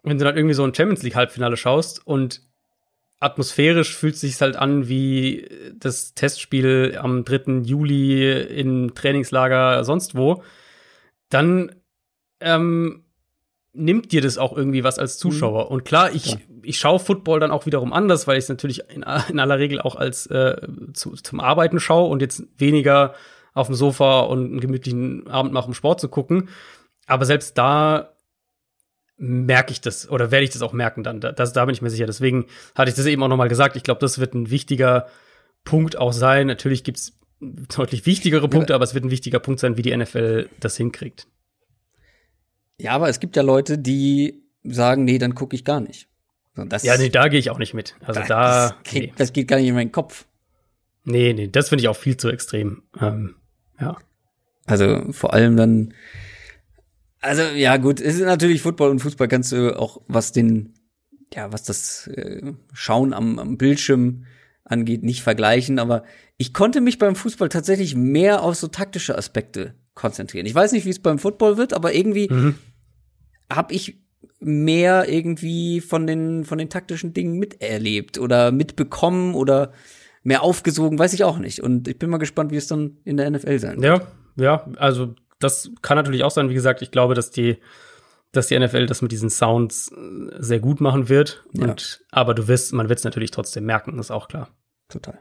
wenn du dann irgendwie so ein Champions League Halbfinale schaust und atmosphärisch fühlt sich halt an wie das Testspiel am 3. Juli im Trainingslager sonst wo, dann ähm, nimmt dir das auch irgendwie was als Zuschauer. Mhm. Und klar, ich, ja. ich schaue Football dann auch wiederum anders, weil ich es natürlich in, in, aller Regel auch als äh, zu, zum Arbeiten schaue und jetzt weniger auf dem Sofa und einen gemütlichen Abend machen, um Sport zu gucken. Aber selbst da merke ich das oder werde ich das auch merken dann. Das, da bin ich mir sicher. Deswegen hatte ich das eben auch noch mal gesagt. Ich glaube, das wird ein wichtiger Punkt auch sein. Natürlich gibt's deutlich wichtigere Punkte, ja. aber es wird ein wichtiger Punkt sein, wie die NFL das hinkriegt. Ja, aber es gibt ja Leute, die sagen, nee, dann gucke ich gar nicht. Das, ja, nee, da gehe ich auch nicht mit. Also da, da das, geht, nee. das geht gar nicht in meinen Kopf. Nee, nee, das finde ich auch viel zu extrem. Ähm, ja. Also vor allem dann, also ja gut, es ist natürlich Football und Fußball kannst du auch was den, ja, was das äh, Schauen am, am Bildschirm angeht, nicht vergleichen, aber ich konnte mich beim Fußball tatsächlich mehr auf so taktische Aspekte konzentrieren. Ich weiß nicht, wie es beim Football wird, aber irgendwie mhm. habe ich mehr irgendwie von den von den taktischen Dingen miterlebt oder mitbekommen oder mehr aufgesogen, weiß ich auch nicht. Und ich bin mal gespannt, wie es dann in der NFL sein wird. Ja, ja, also das kann natürlich auch sein. Wie gesagt, ich glaube, dass die dass die NFL das mit diesen Sounds äh, sehr gut machen wird. Ja. Und, aber du wirst, man wird es natürlich trotzdem merken, ist auch klar. Total.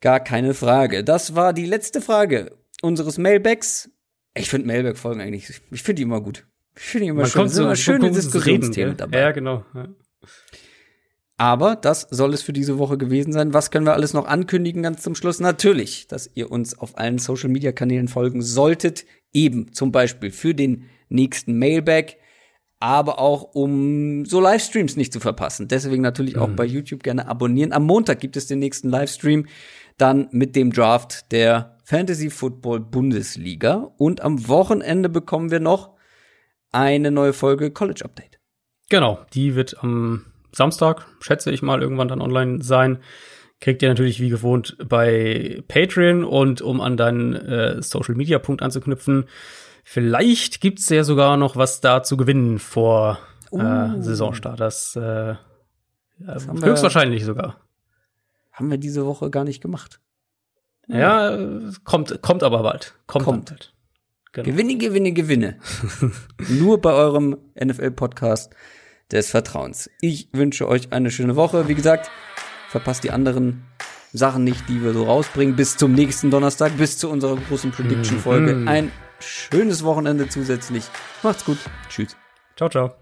Gar keine Frage. Das war die letzte Frage unseres Mailbacks. Ich finde Mailback-Folgen eigentlich, ich finde die immer gut. Ich finde die immer man schön. Kommt so, immer schöne Diskussionsthemen dabei. Ja, genau. Ja. Aber das soll es für diese Woche gewesen sein. Was können wir alles noch ankündigen ganz zum Schluss? Natürlich, dass ihr uns auf allen Social Media Kanälen folgen solltet. Eben zum Beispiel für den nächsten Mailback, aber auch um so Livestreams nicht zu verpassen. Deswegen natürlich auch mhm. bei YouTube gerne abonnieren. Am Montag gibt es den nächsten Livestream, dann mit dem Draft der Fantasy Football Bundesliga. Und am Wochenende bekommen wir noch eine neue Folge College Update. Genau, die wird am Samstag, schätze ich mal, irgendwann dann online sein. Kriegt ihr natürlich wie gewohnt bei Patreon und um an deinen äh, Social Media Punkt anzuknüpfen, vielleicht gibt's ja sogar noch was da zu gewinnen vor uh. äh, Saisonstart. Das, äh, das höchstwahrscheinlich wir, sogar. Haben wir diese Woche gar nicht gemacht. Ja, kommt, kommt aber bald. Kommt. kommt. Bald. Genau. Gewinne, Gewinne, Gewinne. Nur bei eurem NFL-Podcast des Vertrauens. Ich wünsche euch eine schöne Woche. Wie gesagt, verpasst die anderen Sachen nicht, die wir so rausbringen. Bis zum nächsten Donnerstag, bis zu unserer großen Prediction-Folge. Mhm. Ein schönes Wochenende zusätzlich. Macht's gut. Tschüss. Ciao, ciao.